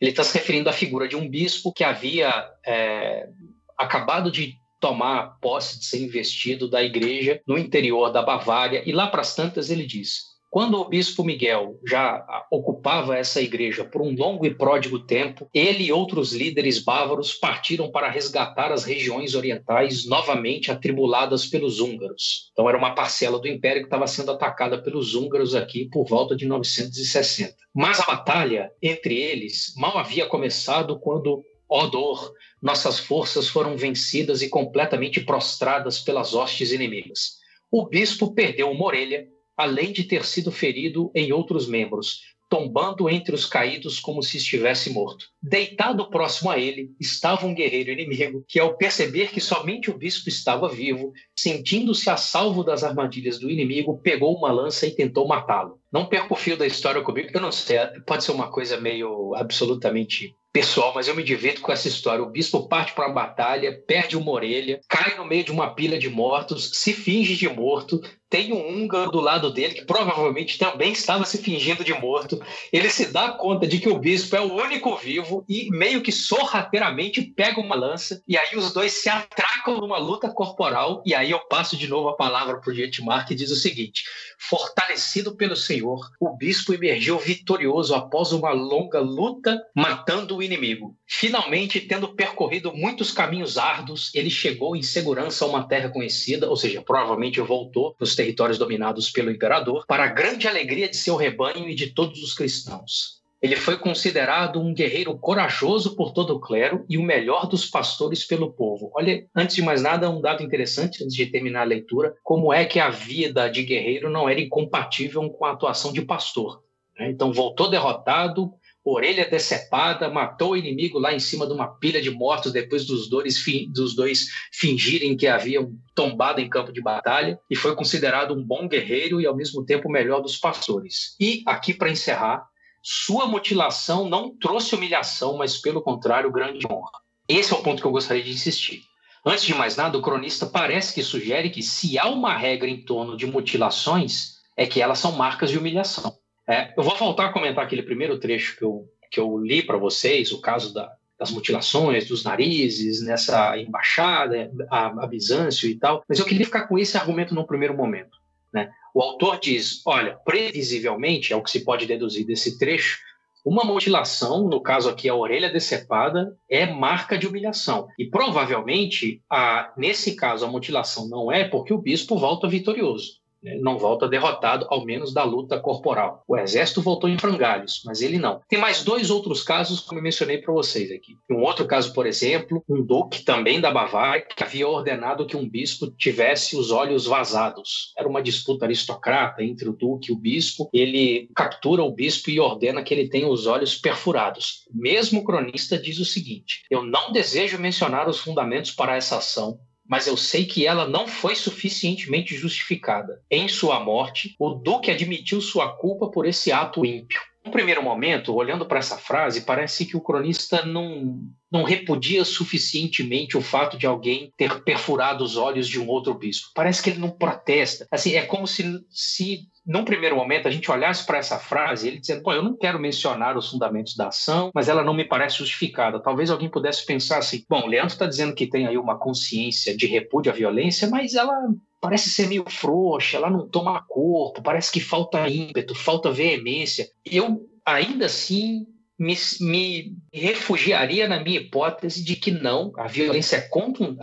Ele está se referindo à figura de um bispo que havia é, acabado de tomar posse de ser investido da igreja no interior da Bavária, e lá para as tantas ele diz: quando o bispo Miguel já ocupava essa igreja por um longo e pródigo tempo, ele e outros líderes bávaros partiram para resgatar as regiões orientais novamente atribuladas pelos húngaros. Então era uma parcela do império que estava sendo atacada pelos húngaros aqui por volta de 960. Mas a batalha entre eles mal havia começado quando Ó dor, nossas forças foram vencidas e completamente prostradas pelas hostes inimigas. O bispo perdeu uma orelha além de ter sido ferido em outros membros, tombando entre os caídos como se estivesse morto. Deitado próximo a ele estava um guerreiro inimigo que, ao perceber que somente o bispo estava vivo, sentindo-se a salvo das armadilhas do inimigo, pegou uma lança e tentou matá-lo. Não perco o fio da história comigo. Eu não sei, pode ser uma coisa meio absolutamente pessoal, mas eu me divirto com essa história. O bispo parte para uma batalha, perde uma orelha, cai no meio de uma pilha de mortos, se finge de morto, tem um húngaro do lado dele que provavelmente também estava se fingindo de morto. Ele se dá conta de que o bispo é o único vivo e meio que sorrateiramente pega uma lança e aí os dois se atracam numa luta corporal e aí eu passo de novo a palavra para o Dietmar que diz o seguinte: fortalecido pelo Senhor, o bispo emergiu vitorioso após uma longa luta matando o inimigo. Finalmente, tendo percorrido muitos caminhos árduos, ele chegou em segurança a uma terra conhecida, ou seja, provavelmente voltou nos territórios dominados pelo imperador, para a grande alegria de seu rebanho e de todos os cristãos. Ele foi considerado um guerreiro corajoso por todo o clero e o melhor dos pastores pelo povo. Olha, antes de mais nada, um dado interessante, antes de terminar a leitura, como é que a vida de guerreiro não era incompatível com a atuação de pastor. Né? Então, voltou derrotado, orelha decepada, matou o inimigo lá em cima de uma pilha de mortos depois dos dois, dos dois fingirem que haviam tombado em campo de batalha e foi considerado um bom guerreiro e ao mesmo tempo o melhor dos pastores. E aqui para encerrar, sua mutilação não trouxe humilhação, mas pelo contrário, grande honra. Esse é o ponto que eu gostaria de insistir. Antes de mais nada, o cronista parece que sugere que se há uma regra em torno de mutilações, é que elas são marcas de humilhação. É, eu vou voltar a comentar aquele primeiro trecho que eu, que eu li para vocês, o caso da, das mutilações dos narizes nessa embaixada, a, a Bizâncio e tal, mas eu queria ficar com esse argumento no primeiro momento. Né? O autor diz: olha, previsivelmente, é o que se pode deduzir desse trecho, uma mutilação, no caso aqui a orelha decepada, é marca de humilhação. E provavelmente, a, nesse caso, a mutilação não é porque o bispo volta vitorioso. Né? não volta derrotado, ao menos da luta corporal. O exército voltou em frangalhos, mas ele não. Tem mais dois outros casos, como eu mencionei para vocês aqui. Um outro caso, por exemplo, um duque também da Bavária, que havia ordenado que um bispo tivesse os olhos vazados. Era uma disputa aristocrata entre o duque e o bispo. Ele captura o bispo e ordena que ele tenha os olhos perfurados. O mesmo cronista diz o seguinte: Eu não desejo mencionar os fundamentos para essa ação, mas eu sei que ela não foi suficientemente justificada. Em sua morte, o Duque admitiu sua culpa por esse ato ímpio. No primeiro momento, olhando para essa frase, parece que o cronista não, não repudia suficientemente o fato de alguém ter perfurado os olhos de um outro bispo. Parece que ele não protesta. Assim, é como se, se num primeiro momento, a gente olhasse para essa frase, ele dizendo, Pô, eu não quero mencionar os fundamentos da ação, mas ela não me parece justificada. Talvez alguém pudesse pensar assim, bom, Leandro está dizendo que tem aí uma consciência de repúdio à violência, mas ela parece ser meio frouxa, ela não toma corpo, parece que falta ímpeto, falta veemência. Eu, ainda assim, me, me, refugiaria na minha hipótese de que não, a violência é contundente,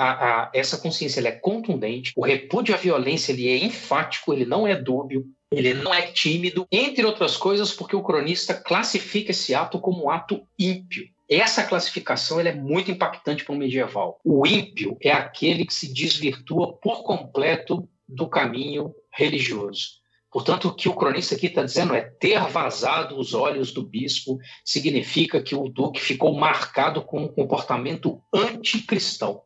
essa consciência é contundente, o repúdio à violência ele é enfático, ele não é dúbio, ele não é tímido, entre outras coisas, porque o cronista classifica esse ato como um ato ímpio. Essa classificação é muito impactante para o medieval. O ímpio é aquele que se desvirtua por completo do caminho religioso. Portanto, o que o cronista aqui está dizendo é ter vazado os olhos do bispo significa que o duque ficou marcado com um comportamento anticristão.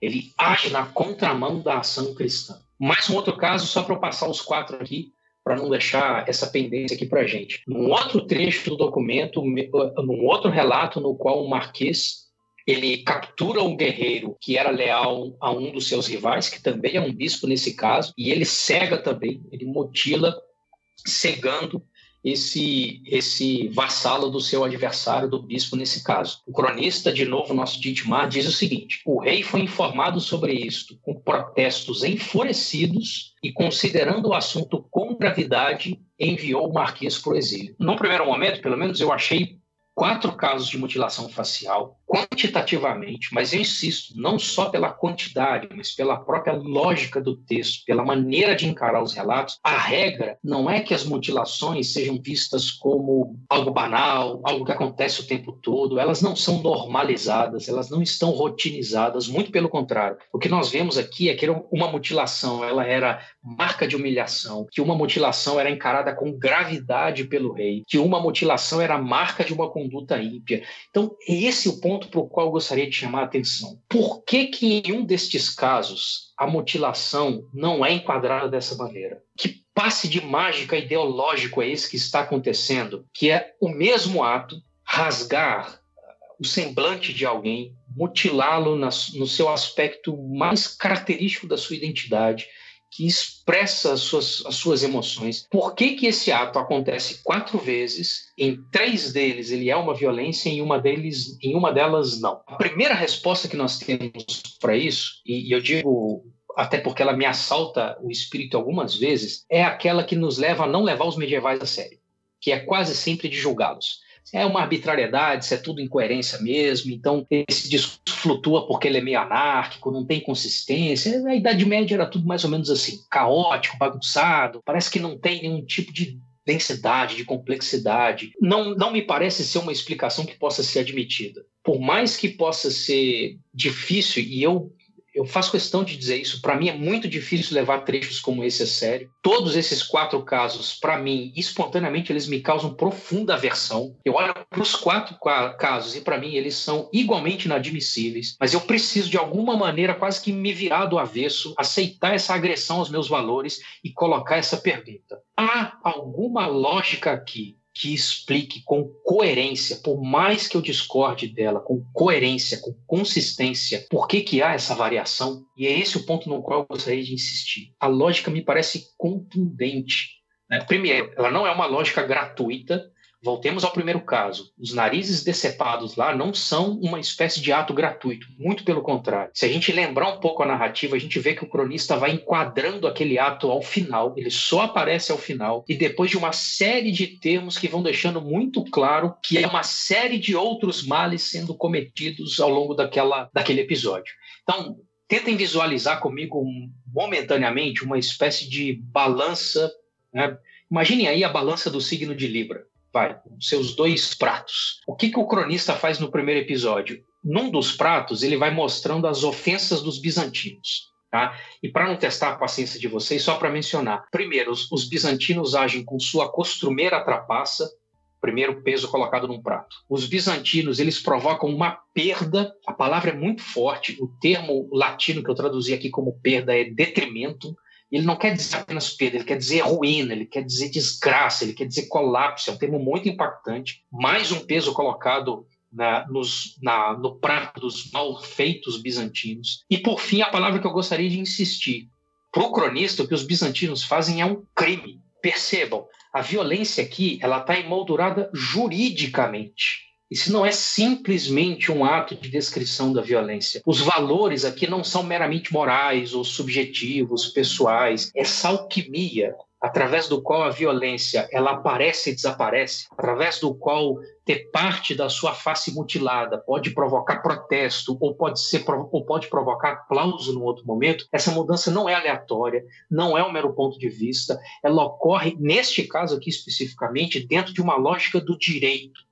Ele age na contramão da ação cristã. Mais um outro caso, só para eu passar os quatro aqui para não deixar essa pendência aqui para a gente. Num outro trecho do documento, num outro relato no qual o Marquês ele captura um guerreiro que era leal a um dos seus rivais, que também é um bispo nesse caso, e ele cega também, ele mutila, cegando esse, esse vassalo do seu adversário, do bispo, nesse caso. O cronista, de novo, nosso Dietmar, diz o seguinte: o rei foi informado sobre isto com protestos enfurecidos e, considerando o assunto com gravidade, enviou o marquês para o exílio. Num primeiro momento, pelo menos, eu achei quatro casos de mutilação facial, quantitativamente, mas eu insisto, não só pela quantidade, mas pela própria lógica do texto, pela maneira de encarar os relatos, a regra não é que as mutilações sejam vistas como algo banal, algo que acontece o tempo todo, elas não são normalizadas, elas não estão rotinizadas, muito pelo contrário. O que nós vemos aqui é que uma mutilação, ela era marca de humilhação, que uma mutilação era encarada com gravidade pelo rei, que uma mutilação era marca de uma conduta ímpia. Então, esse é o ponto para o qual eu gostaria de chamar a atenção. Por que, que em um destes casos a mutilação não é enquadrada dessa maneira? Que passe de mágica ideológico é esse que está acontecendo? Que é o mesmo ato, rasgar o semblante de alguém, mutilá-lo no seu aspecto mais característico da sua identidade, que expressa as suas, as suas emoções. Por que, que esse ato acontece quatro vezes? Em três deles ele é uma violência, em uma, deles, em uma delas não. A primeira resposta que nós temos para isso, e, e eu digo até porque ela me assalta o espírito algumas vezes, é aquela que nos leva a não levar os medievais a sério, que é quase sempre de julgá-los é uma arbitrariedade, isso é tudo incoerência mesmo. Então, esse discurso flutua porque ele é meio anárquico, não tem consistência. A Idade Média era tudo mais ou menos assim, caótico, bagunçado. Parece que não tem nenhum tipo de densidade, de complexidade. Não, não me parece ser uma explicação que possa ser admitida. Por mais que possa ser difícil, e eu eu faço questão de dizer isso. Para mim é muito difícil levar trechos como esse a sério. Todos esses quatro casos, para mim, espontaneamente, eles me causam profunda aversão. Eu olho para os quatro casos e, para mim, eles são igualmente inadmissíveis. Mas eu preciso, de alguma maneira, quase que me virar do avesso, aceitar essa agressão aos meus valores e colocar essa pergunta: há alguma lógica aqui que explique com coerência, por mais que eu discorde dela, com coerência, com consistência, por que, que há essa variação. E é esse o ponto no qual eu gostaria de insistir. A lógica me parece contundente. Né? Primeiro, ela não é uma lógica gratuita, Voltemos ao primeiro caso. Os narizes decepados lá não são uma espécie de ato gratuito, muito pelo contrário. Se a gente lembrar um pouco a narrativa, a gente vê que o cronista vai enquadrando aquele ato ao final, ele só aparece ao final, e depois de uma série de termos que vão deixando muito claro que é uma série de outros males sendo cometidos ao longo daquela, daquele episódio. Então, tentem visualizar comigo momentaneamente uma espécie de balança. Né? Imaginem aí a balança do signo de Libra vai, seus dois pratos. O que, que o cronista faz no primeiro episódio? Num dos pratos, ele vai mostrando as ofensas dos bizantinos. Tá? E para não testar a paciência de vocês, só para mencionar: primeiro, os, os, bizantinos agem com sua costumeira trapaça, primeiro peso colocado num prato. Os bizantinos eles provocam uma perda, a palavra é muito forte, o termo latino que eu traduzi aqui como perda é detrimento ele não quer dizer apenas perda, ele quer dizer ruína, ele quer dizer desgraça, ele quer dizer colapso. É um termo muito impactante. Mais um peso colocado na, nos, na, no prato dos malfeitos bizantinos. E, por fim, a palavra que eu gostaria de insistir. Para o cronista, o que os bizantinos fazem é um crime. Percebam, a violência aqui ela está emoldurada juridicamente. Isso não é simplesmente um ato de descrição da violência. Os valores aqui não são meramente morais ou subjetivos, pessoais. Essa alquimia através do qual a violência ela aparece e desaparece, através do qual ter parte da sua face mutilada pode provocar protesto ou pode ser ou pode provocar aplauso no outro momento, essa mudança não é aleatória, não é um mero ponto de vista, ela ocorre neste caso aqui especificamente dentro de uma lógica do direito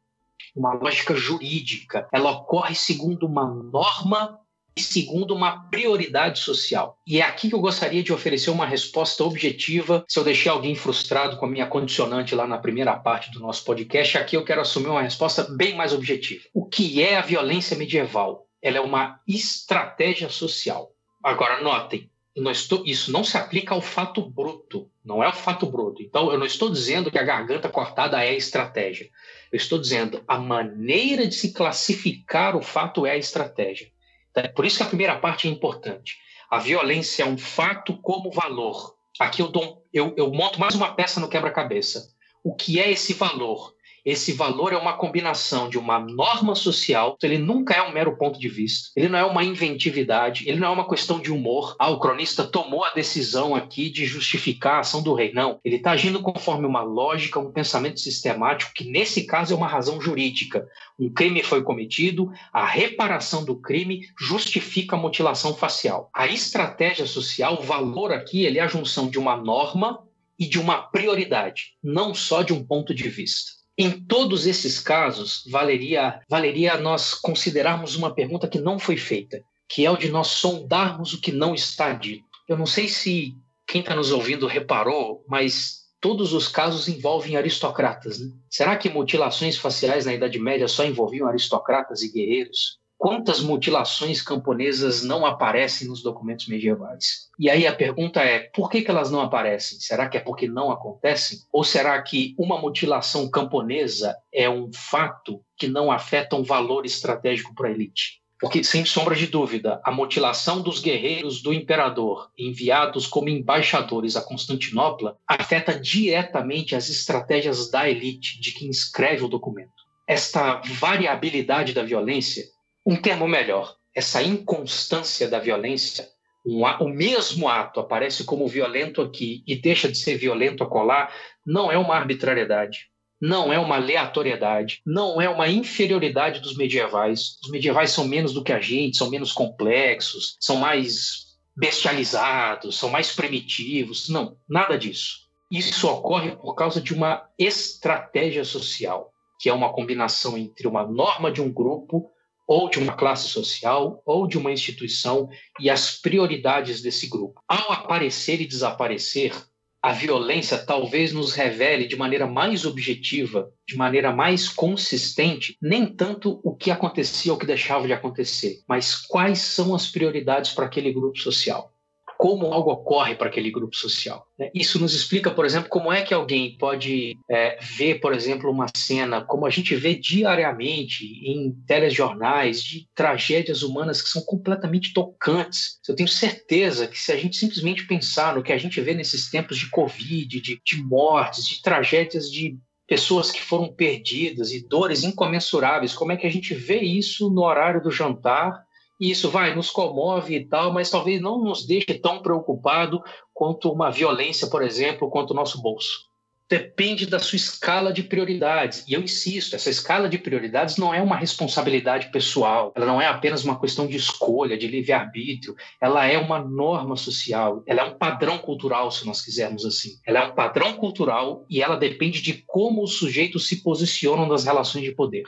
uma lógica jurídica. Ela ocorre segundo uma norma e segundo uma prioridade social. E é aqui que eu gostaria de oferecer uma resposta objetiva. Se eu deixei alguém frustrado com a minha condicionante lá na primeira parte do nosso podcast, aqui eu quero assumir uma resposta bem mais objetiva. O que é a violência medieval? Ela é uma estratégia social. Agora, notem, Estou, isso não se aplica ao fato bruto, não é o fato bruto. Então, eu não estou dizendo que a garganta cortada é estratégia. Eu estou dizendo a maneira de se classificar o fato é a estratégia. É por isso que a primeira parte é importante. A violência é um fato como valor. Aqui eu, dou, eu, eu monto mais uma peça no quebra-cabeça. O que é esse valor? Esse valor é uma combinação de uma norma social, ele nunca é um mero ponto de vista, ele não é uma inventividade, ele não é uma questão de humor. Ah, o cronista tomou a decisão aqui de justificar a ação do rei. Não, ele está agindo conforme uma lógica, um pensamento sistemático, que nesse caso é uma razão jurídica. Um crime foi cometido, a reparação do crime justifica a mutilação facial. A estratégia social, o valor aqui, ele é a junção de uma norma e de uma prioridade, não só de um ponto de vista. Em todos esses casos, valeria, valeria nós considerarmos uma pergunta que não foi feita, que é o de nós sondarmos o que não está dito. Eu não sei se quem está nos ouvindo reparou, mas todos os casos envolvem aristocratas. Né? Será que mutilações faciais na Idade Média só envolviam aristocratas e guerreiros? Quantas mutilações camponesas não aparecem nos documentos medievais? E aí a pergunta é: por que, que elas não aparecem? Será que é porque não acontecem? Ou será que uma mutilação camponesa é um fato que não afeta um valor estratégico para a elite? Porque, sem sombra de dúvida, a mutilação dos guerreiros do imperador enviados como embaixadores a Constantinopla afeta diretamente as estratégias da elite de quem escreve o documento. Esta variabilidade da violência, um termo melhor, essa inconstância da violência, um, o mesmo ato aparece como violento aqui e deixa de ser violento acolá, não é uma arbitrariedade não é uma aleatoriedade, não é uma inferioridade dos medievais. Os medievais são menos do que a gente, são menos complexos, são mais bestializados, são mais primitivos. Não, nada disso. Isso ocorre por causa de uma estratégia social, que é uma combinação entre uma norma de um grupo ou de uma classe social ou de uma instituição e as prioridades desse grupo. Ao aparecer e desaparecer, a violência talvez nos revele de maneira mais objetiva, de maneira mais consistente, nem tanto o que acontecia ou o que deixava de acontecer, mas quais são as prioridades para aquele grupo social como algo ocorre para aquele grupo social. Né? Isso nos explica, por exemplo, como é que alguém pode é, ver, por exemplo, uma cena, como a gente vê diariamente em telejornais, de tragédias humanas que são completamente tocantes. Eu tenho certeza que se a gente simplesmente pensar no que a gente vê nesses tempos de Covid, de, de mortes, de tragédias de pessoas que foram perdidas e dores incomensuráveis, como é que a gente vê isso no horário do jantar isso vai, nos comove e tal, mas talvez não nos deixe tão preocupado quanto uma violência, por exemplo, quanto o nosso bolso. Depende da sua escala de prioridades. E eu insisto, essa escala de prioridades não é uma responsabilidade pessoal, ela não é apenas uma questão de escolha, de livre-arbítrio, ela é uma norma social, ela é um padrão cultural, se nós quisermos assim. Ela é um padrão cultural e ela depende de como os sujeitos se posicionam nas relações de poder.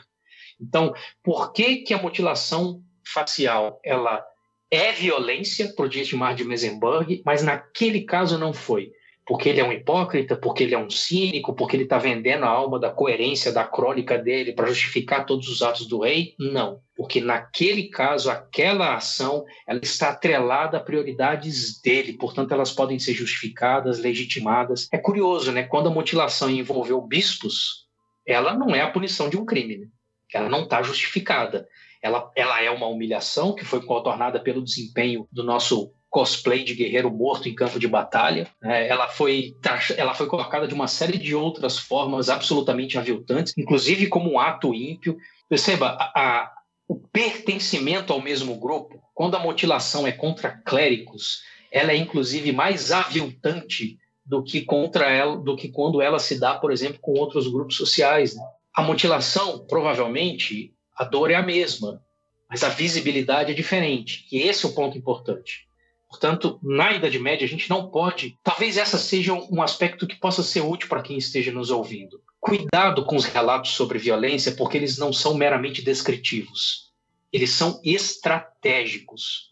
Então, por que, que a mutilação facial ela é violência para o Dietmar de Mesenberg, mas naquele caso não foi. Porque ele é um hipócrita, porque ele é um cínico, porque ele está vendendo a alma da coerência da crônica dele para justificar todos os atos do rei? Não. Porque naquele caso, aquela ação ela está atrelada a prioridades dele, portanto, elas podem ser justificadas, legitimadas. É curioso, né? Quando a mutilação envolveu bispos, ela não é a punição de um crime, né? ela não está justificada ela, ela é uma humilhação que foi contornada pelo desempenho do nosso cosplay de guerreiro morto em campo de batalha. É, ela, foi, ela foi colocada de uma série de outras formas absolutamente aviltantes, inclusive como um ato ímpio. Perceba, a, a, o pertencimento ao mesmo grupo, quando a mutilação é contra clérigos, ela é inclusive mais aviltante do que contra ela, do que quando ela se dá, por exemplo, com outros grupos sociais. Né? A mutilação, provavelmente, a dor é a mesma, mas a visibilidade é diferente. E esse é o ponto importante. Portanto, na Idade Média, a gente não pode. Talvez essa seja um aspecto que possa ser útil para quem esteja nos ouvindo. Cuidado com os relatos sobre violência, porque eles não são meramente descritivos. Eles são estratégicos.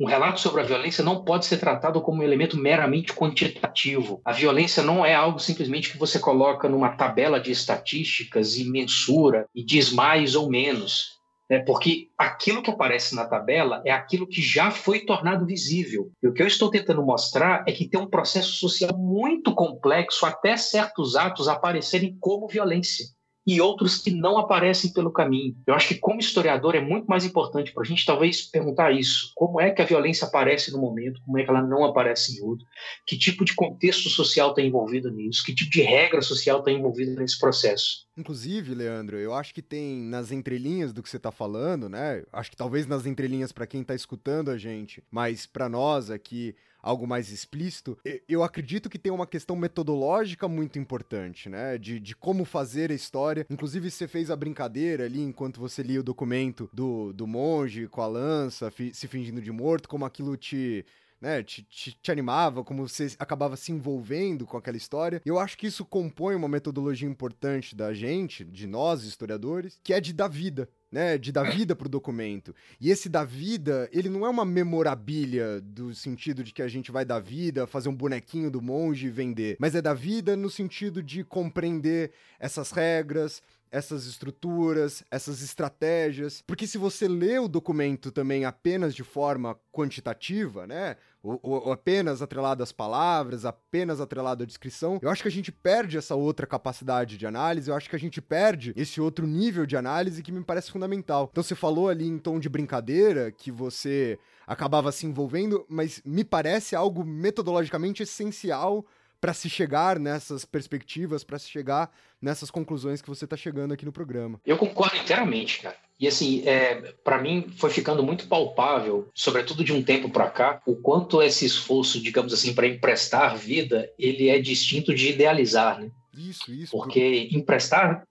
Um relato sobre a violência não pode ser tratado como um elemento meramente quantitativo. A violência não é algo simplesmente que você coloca numa tabela de estatísticas e mensura e diz mais ou menos. Né? Porque aquilo que aparece na tabela é aquilo que já foi tornado visível. E o que eu estou tentando mostrar é que tem um processo social muito complexo até certos atos aparecerem como violência e outros que não aparecem pelo caminho. Eu acho que, como historiador, é muito mais importante para a gente talvez perguntar isso: como é que a violência aparece no momento, como é que ela não aparece em outro, que tipo de contexto social está envolvido nisso, que tipo de regra social está envolvida nesse processo. Inclusive, Leandro, eu acho que tem nas entrelinhas do que você está falando, né? Acho que talvez nas entrelinhas para quem está escutando a gente, mas para nós aqui algo mais explícito, eu acredito que tem uma questão metodológica muito importante, né? De, de como fazer a história. Inclusive, você fez a brincadeira ali enquanto você lia o documento do, do monge com a lança, fi, se fingindo de morto, como aquilo te. Né, te, te, te, animava, como você acabava se envolvendo com aquela história. Eu acho que isso compõe uma metodologia importante da gente, de nós historiadores, que é de dar vida né, de dar vida pro documento. E esse dar vida, ele não é uma memorabilia do sentido de que a gente vai dar vida, fazer um bonequinho do monge e vender, mas é dar vida no sentido de compreender essas regras, essas estruturas, essas estratégias. Porque se você lê o documento também apenas de forma quantitativa, né? Ou, ou, apenas atrelado às palavras, apenas atrelado à descrição, eu acho que a gente perde essa outra capacidade de análise, eu acho que a gente perde esse outro nível de análise que me parece fundamental. Então você falou ali em tom de brincadeira que você acabava se envolvendo, mas me parece algo metodologicamente essencial para se chegar nessas perspectivas, para se chegar nessas conclusões que você está chegando aqui no programa. Eu concordo inteiramente, cara. E assim, é, para mim foi ficando muito palpável, sobretudo de um tempo para cá, o quanto esse esforço, digamos assim, para emprestar vida, ele é distinto de idealizar, né? Isso, isso. Porque emprestar,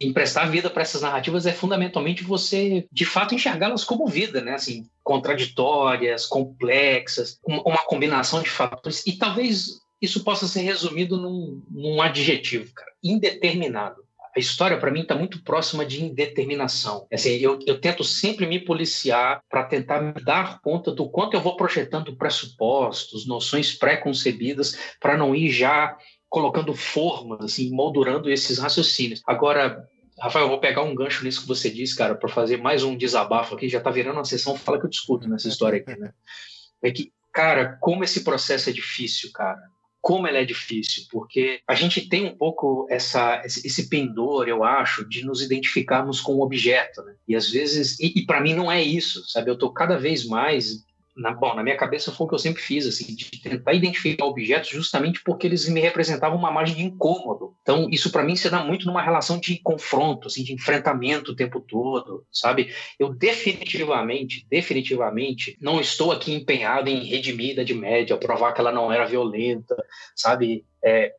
emprestar vida para essas narrativas é fundamentalmente você, de fato, enxergá-las como vida, né? Assim, contraditórias, complexas, uma combinação de fatores. E talvez isso possa ser resumido num, num adjetivo, cara, indeterminado. A história, para mim, está muito próxima de indeterminação. Assim, eu, eu tento sempre me policiar para tentar me dar conta do quanto eu vou projetando pressupostos, noções pré-concebidas, para não ir já colocando formas, assim, moldurando esses raciocínios. Agora, Rafael, eu vou pegar um gancho nisso que você disse, cara, para fazer mais um desabafo aqui. Já está virando uma sessão Fala que eu discuto nessa história aqui, né? É que, cara, como esse processo é difícil, cara como ela é difícil, porque a gente tem um pouco essa, esse pendor, eu acho, de nos identificarmos com o objeto, né? E às vezes, e, e para mim não é isso, sabe? Eu estou cada vez mais na, bom, na minha cabeça foi o que eu sempre fiz, assim, de tentar identificar objetos justamente porque eles me representavam uma margem de incômodo. Então, isso para mim se dá muito numa relação de confronto, assim, de enfrentamento o tempo todo, sabe? Eu definitivamente, definitivamente não estou aqui empenhado em redimir a de média, provar que ela não era violenta, sabe? É,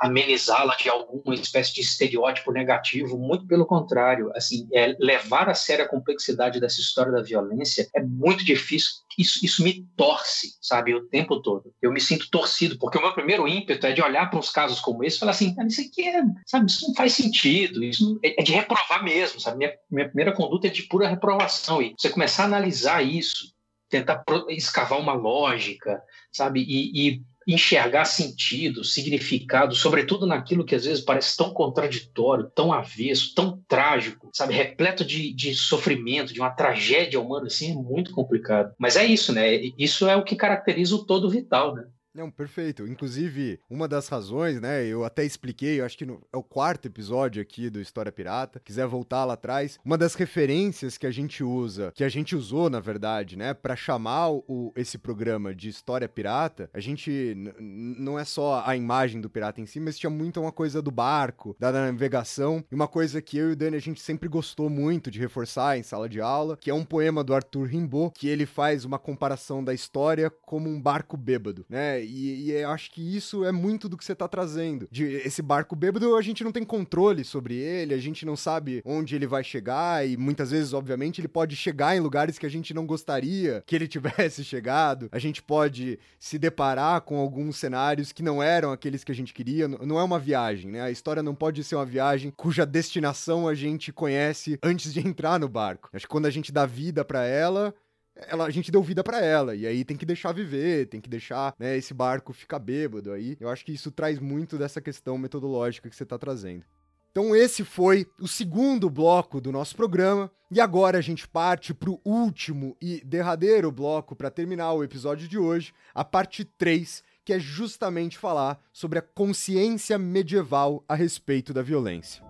amenizá-la de alguma espécie de estereótipo negativo, muito pelo contrário, assim, é, levar a sério a complexidade dessa história da violência é muito difícil. Isso, isso me torce, sabe, o tempo todo. Eu me sinto torcido, porque o meu primeiro ímpeto é de olhar para uns casos como esse e falar assim, isso aqui é, sabe, isso não faz sentido, isso é, é de reprovar mesmo, sabe? Minha, minha primeira conduta é de pura reprovação e você começar a analisar isso, tentar escavar uma lógica, sabe, e, e enxergar sentido, significado, sobretudo naquilo que às vezes parece tão contraditório, tão avesso, tão trágico, sabe, repleto de, de sofrimento, de uma tragédia humana, assim, é muito complicado. Mas é isso, né? Isso é o que caracteriza o todo vital, né? Não, perfeito. Inclusive, uma das razões, né? Eu até expliquei, eu acho que no, é o quarto episódio aqui do História Pirata. Quiser voltar lá atrás, uma das referências que a gente usa, que a gente usou, na verdade, né, para chamar o, esse programa de História Pirata, a gente não é só a imagem do pirata em si, mas tinha muito uma coisa do barco, da navegação, e uma coisa que eu e o Dani a gente sempre gostou muito de reforçar em sala de aula, que é um poema do Arthur Rimbaud, que ele faz uma comparação da história como um barco bêbado, né? E, e eu acho que isso é muito do que você tá trazendo. De esse barco bêbado, a gente não tem controle sobre ele, a gente não sabe onde ele vai chegar, e muitas vezes, obviamente, ele pode chegar em lugares que a gente não gostaria que ele [laughs] tivesse chegado. A gente pode se deparar com alguns cenários que não eram aqueles que a gente queria. Não é uma viagem, né? A história não pode ser uma viagem cuja destinação a gente conhece antes de [laughs] entrar no barco. Acho que quando a gente dá vida para ela, ela, a gente deu vida para ela, e aí tem que deixar viver, tem que deixar né, esse barco ficar bêbado aí. Eu acho que isso traz muito dessa questão metodológica que você tá trazendo. Então esse foi o segundo bloco do nosso programa, e agora a gente parte pro último e derradeiro bloco para terminar o episódio de hoje, a parte 3, que é justamente falar sobre a consciência medieval a respeito da violência.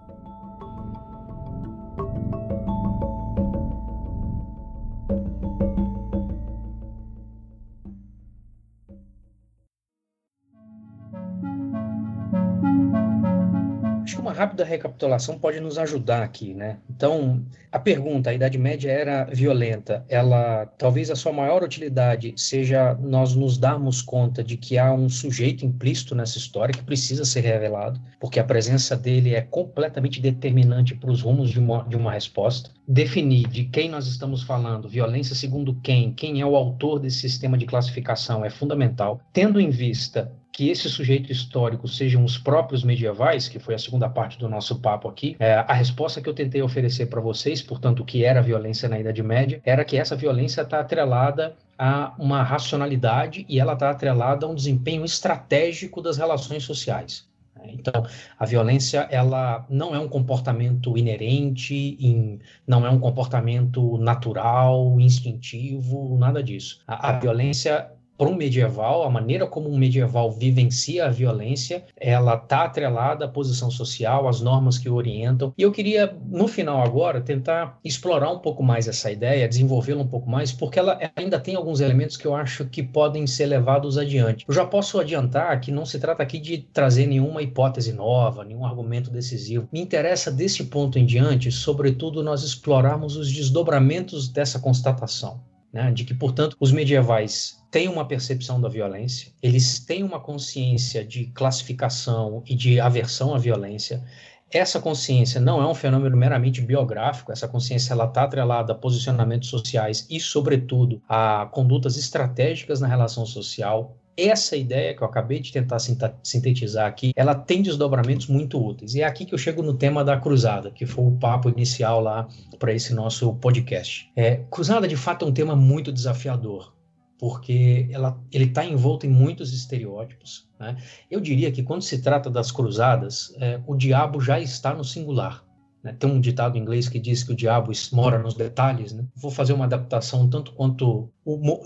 Rápida recapitulação pode nos ajudar aqui, né? Então, a pergunta, a Idade Média era violenta, ela, talvez a sua maior utilidade seja nós nos darmos conta de que há um sujeito implícito nessa história que precisa ser revelado, porque a presença dele é completamente determinante para os rumos de uma, de uma resposta. definir de quem nós estamos falando, violência segundo quem, quem é o autor desse sistema de classificação é fundamental, tendo em vista que esse sujeito histórico sejam os próprios medievais, que foi a segunda parte do nosso papo aqui, é, a resposta que eu tentei oferecer para vocês, portanto, o que era violência na Idade Média, era que essa violência está atrelada a uma racionalidade e ela está atrelada a um desempenho estratégico das relações sociais. Então, a violência ela não é um comportamento inerente, in, não é um comportamento natural, instintivo, nada disso. A, a violência para um medieval, a maneira como um medieval vivencia a violência, ela está atrelada à posição social, às normas que o orientam. E eu queria, no final agora, tentar explorar um pouco mais essa ideia, desenvolvê-la um pouco mais, porque ela ainda tem alguns elementos que eu acho que podem ser levados adiante. Eu já posso adiantar que não se trata aqui de trazer nenhuma hipótese nova, nenhum argumento decisivo. Me interessa desse ponto em diante, sobretudo, nós explorarmos os desdobramentos dessa constatação. Né, de que, portanto, os medievais têm uma percepção da violência, eles têm uma consciência de classificação e de aversão à violência. Essa consciência não é um fenômeno meramente biográfico, essa consciência ela está atrelada a posicionamentos sociais e, sobretudo, a condutas estratégicas na relação social. Essa ideia que eu acabei de tentar sintetizar aqui, ela tem desdobramentos muito úteis. E é aqui que eu chego no tema da cruzada, que foi o papo inicial lá para esse nosso podcast. É, cruzada, de fato, é um tema muito desafiador porque ela, ele está envolto em muitos estereótipos. Né? Eu diria que quando se trata das cruzadas, é, o diabo já está no singular. Né? Tem um ditado em inglês que diz que o diabo mora nos detalhes. Né? Vou fazer uma adaptação tanto quanto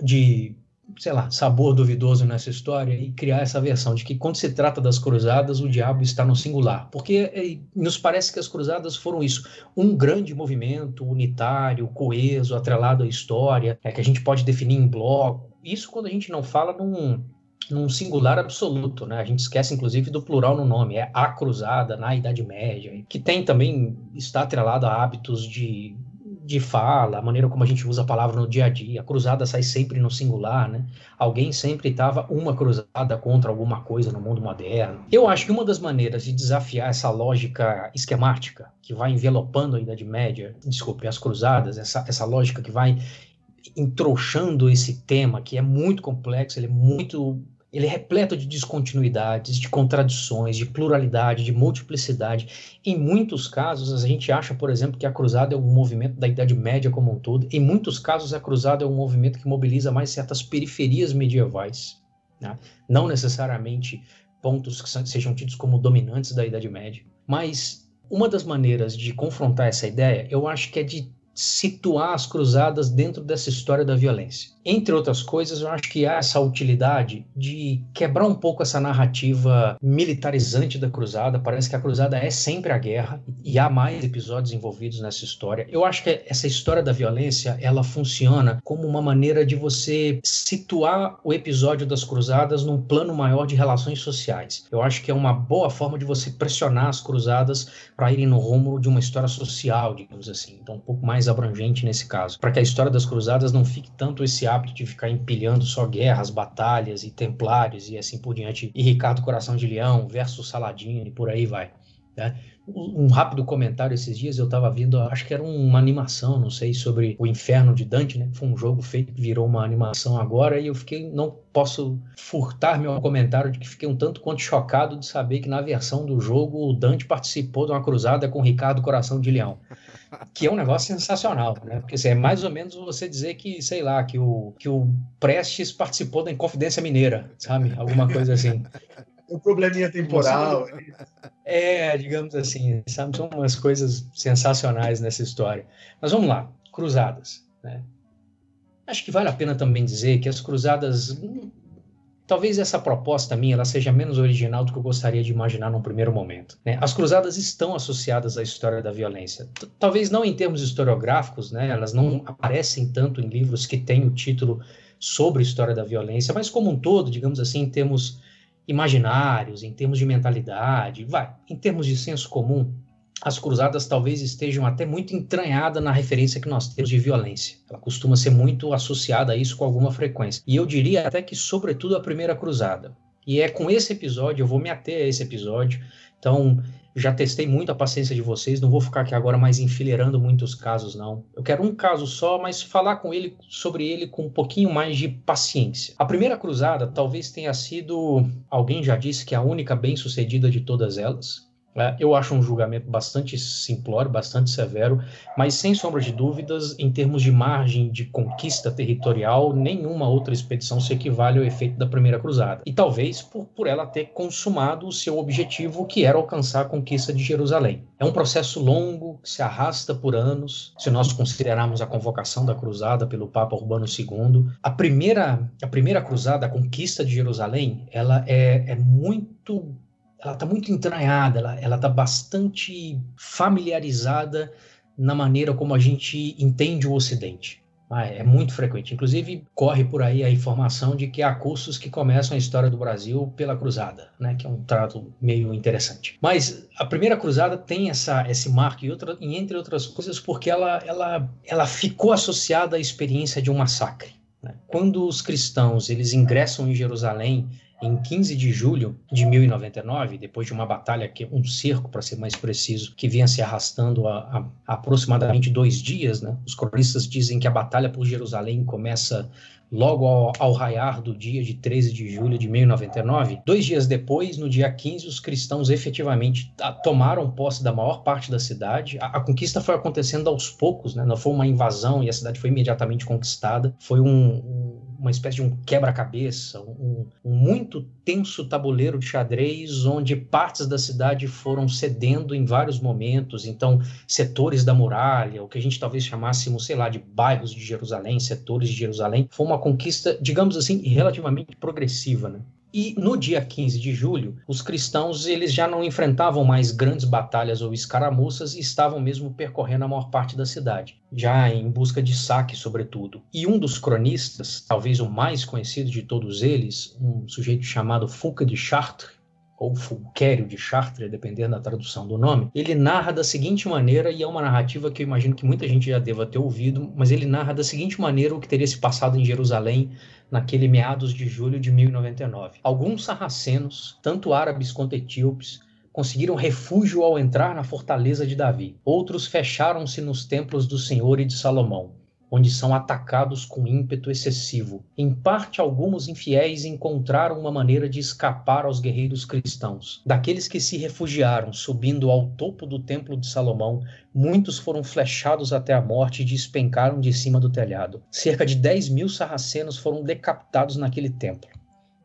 de sei lá, sabor duvidoso nessa história e criar essa versão de que quando se trata das cruzadas, o diabo está no singular. Porque é, nos parece que as cruzadas foram isso, um grande movimento unitário, coeso, atrelado à história, é que a gente pode definir em bloco. Isso quando a gente não fala num, num singular absoluto, né? A gente esquece inclusive do plural no nome, é a cruzada na Idade Média, que tem também está atrelado a hábitos de de fala, a maneira como a gente usa a palavra no dia a dia. A cruzada sai sempre no singular, né? Alguém sempre estava uma cruzada contra alguma coisa no mundo moderno. Eu acho que uma das maneiras de desafiar essa lógica esquemática que vai envelopando a Idade Média, desculpe, as cruzadas, essa, essa lógica que vai entrouxando esse tema, que é muito complexo, ele é muito ele é repleto de descontinuidades, de contradições, de pluralidade, de multiplicidade. Em muitos casos, a gente acha, por exemplo, que a cruzada é um movimento da Idade Média como um todo. Em muitos casos, a cruzada é um movimento que mobiliza mais certas periferias medievais, né? não necessariamente pontos que sejam tidos como dominantes da Idade Média. Mas uma das maneiras de confrontar essa ideia, eu acho que é de situar as cruzadas dentro dessa história da violência. Entre outras coisas, eu acho que há essa utilidade de quebrar um pouco essa narrativa militarizante da cruzada. Parece que a cruzada é sempre a guerra e há mais episódios envolvidos nessa história. Eu acho que essa história da violência, ela funciona como uma maneira de você situar o episódio das cruzadas num plano maior de relações sociais. Eu acho que é uma boa forma de você pressionar as cruzadas para irem no rumo de uma história social, digamos assim. Então, um pouco mais abrangente nesse caso, para que a história das cruzadas não fique tanto esse hábito de ficar empilhando só guerras, batalhas e templários e assim por diante, e Ricardo Coração de Leão versus Saladino e por aí vai. Né? Um rápido comentário esses dias eu estava vendo, acho que era uma animação, não sei, sobre o Inferno de Dante, né? Foi um jogo feito virou uma animação agora e eu fiquei, não posso furtar meu comentário de que fiquei um tanto quanto chocado de saber que na versão do jogo o Dante participou de uma cruzada com Ricardo Coração de Leão que é um negócio sensacional, né? Porque assim, é mais ou menos você dizer que, sei lá, que o, que o Prestes participou da Inconfidência Mineira, sabe? Alguma coisa assim. Um probleminha temporal. [laughs] É, digamos assim, sabe? São umas coisas sensacionais nessa história. Mas vamos lá, cruzadas, né? Acho que vale a pena também dizer que as cruzadas Talvez essa proposta minha ela seja menos original do que eu gostaria de imaginar num primeiro momento. Né? As cruzadas estão associadas à história da violência. Talvez não em termos historiográficos, né? elas não aparecem tanto em livros que têm o título sobre história da violência, mas como um todo, digamos assim, em termos imaginários, em termos de mentalidade, vai, em termos de senso comum, as cruzadas talvez estejam até muito entranhadas na referência que nós temos de violência. Ela costuma ser muito associada a isso com alguma frequência. E eu diria até que, sobretudo, a primeira cruzada. E é com esse episódio, eu vou me ater a esse episódio. Então, já testei muito a paciência de vocês, não vou ficar aqui agora mais enfileirando muitos casos, não. Eu quero um caso só, mas falar com ele sobre ele com um pouquinho mais de paciência. A primeira cruzada talvez tenha sido, alguém já disse que a única bem-sucedida de todas elas. É, eu acho um julgamento bastante simplório, bastante severo, mas sem sombra de dúvidas, em termos de margem de conquista territorial, nenhuma outra expedição se equivale ao efeito da Primeira Cruzada. E talvez por, por ela ter consumado o seu objetivo, que era alcançar a conquista de Jerusalém. É um processo longo, que se arrasta por anos, se nós considerarmos a convocação da cruzada pelo Papa Urbano II. A primeira, a primeira cruzada, a conquista de Jerusalém, ela é, é muito ela está muito entranhada, ela está bastante familiarizada na maneira como a gente entende o Ocidente. Ah, é muito frequente. Inclusive, corre por aí a informação de que há cursos que começam a história do Brasil pela cruzada, né? que é um trato meio interessante. Mas a primeira cruzada tem essa, esse marco, e, outra, entre outras coisas, porque ela, ela, ela ficou associada à experiência de um massacre. Né? Quando os cristãos eles ingressam em Jerusalém em 15 de julho de 1099, depois de uma batalha, que um cerco, para ser mais preciso, que vinha se arrastando há, aproximadamente dois dias, né? Os cronistas dizem que a batalha por Jerusalém começa logo ao, ao, raiar do dia de 13 de julho de 1099. Dois dias depois, no dia 15, os cristãos efetivamente tomaram posse da maior parte da cidade. A, a conquista foi acontecendo aos poucos, né? não foi uma invasão e a cidade foi imediatamente conquistada. Foi um, um uma espécie de um quebra-cabeça, um, um, muito tenso tabuleiro de xadrez, onde partes da cidade foram cedendo em vários momentos. Então, setores da muralha, o que a gente talvez chamássemos, sei lá, de bairros de Jerusalém, setores de Jerusalém, foi uma conquista, digamos assim, relativamente progressiva. Né? E no dia 15 de julho, os cristãos eles já não enfrentavam mais grandes batalhas ou escaramuças e estavam mesmo percorrendo a maior parte da cidade, já em busca de saque, sobretudo. E um dos cronistas, talvez o mais conhecido de todos eles, um sujeito chamado Foucault de Chartres, ou Fulquério de Chartres, dependendo da tradução do nome, ele narra da seguinte maneira, e é uma narrativa que eu imagino que muita gente já deva ter ouvido, mas ele narra da seguinte maneira o que teria se passado em Jerusalém naquele meados de julho de 1099. Alguns sarracenos, tanto árabes quanto etíopes, conseguiram refúgio ao entrar na fortaleza de Davi. Outros fecharam-se nos templos do Senhor e de Salomão onde são atacados com ímpeto excessivo. Em parte, alguns infiéis encontraram uma maneira de escapar aos guerreiros cristãos. Daqueles que se refugiaram, subindo ao topo do templo de Salomão, muitos foram flechados até a morte e despencaram de cima do telhado. Cerca de 10 mil sarracenos foram decapitados naquele templo.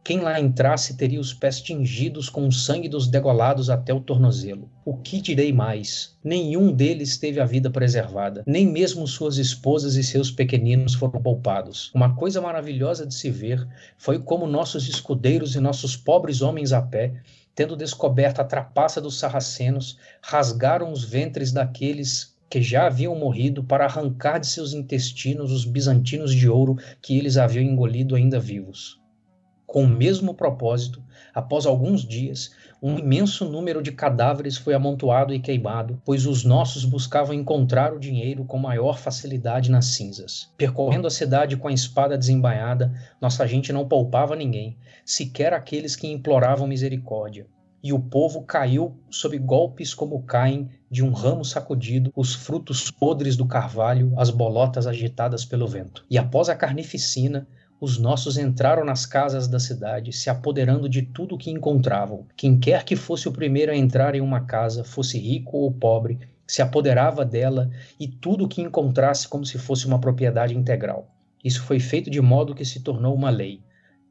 Quem lá entrasse teria os pés tingidos com o sangue dos degolados até o tornozelo. O que direi mais? Nenhum deles teve a vida preservada, nem mesmo suas esposas e seus pequeninos foram poupados. Uma coisa maravilhosa de se ver foi como nossos escudeiros e nossos pobres homens a pé tendo descoberto a trapaça dos sarracenos, rasgaram os ventres daqueles que já haviam morrido para arrancar de seus intestinos os bizantinos de ouro que eles haviam engolido ainda vivos. Com o mesmo propósito, após alguns dias, um imenso número de cadáveres foi amontoado e queimado, pois os nossos buscavam encontrar o dinheiro com maior facilidade nas cinzas. Percorrendo a cidade com a espada desembainhada, nossa gente não poupava ninguém, sequer aqueles que imploravam misericórdia. E o povo caiu sob golpes como caem de um ramo sacudido, os frutos podres do carvalho, as bolotas agitadas pelo vento. E após a carnificina, os nossos entraram nas casas da cidade, se apoderando de tudo o que encontravam. Quem quer que fosse o primeiro a entrar em uma casa, fosse rico ou pobre, se apoderava dela e tudo o que encontrasse como se fosse uma propriedade integral. Isso foi feito de modo que se tornou uma lei,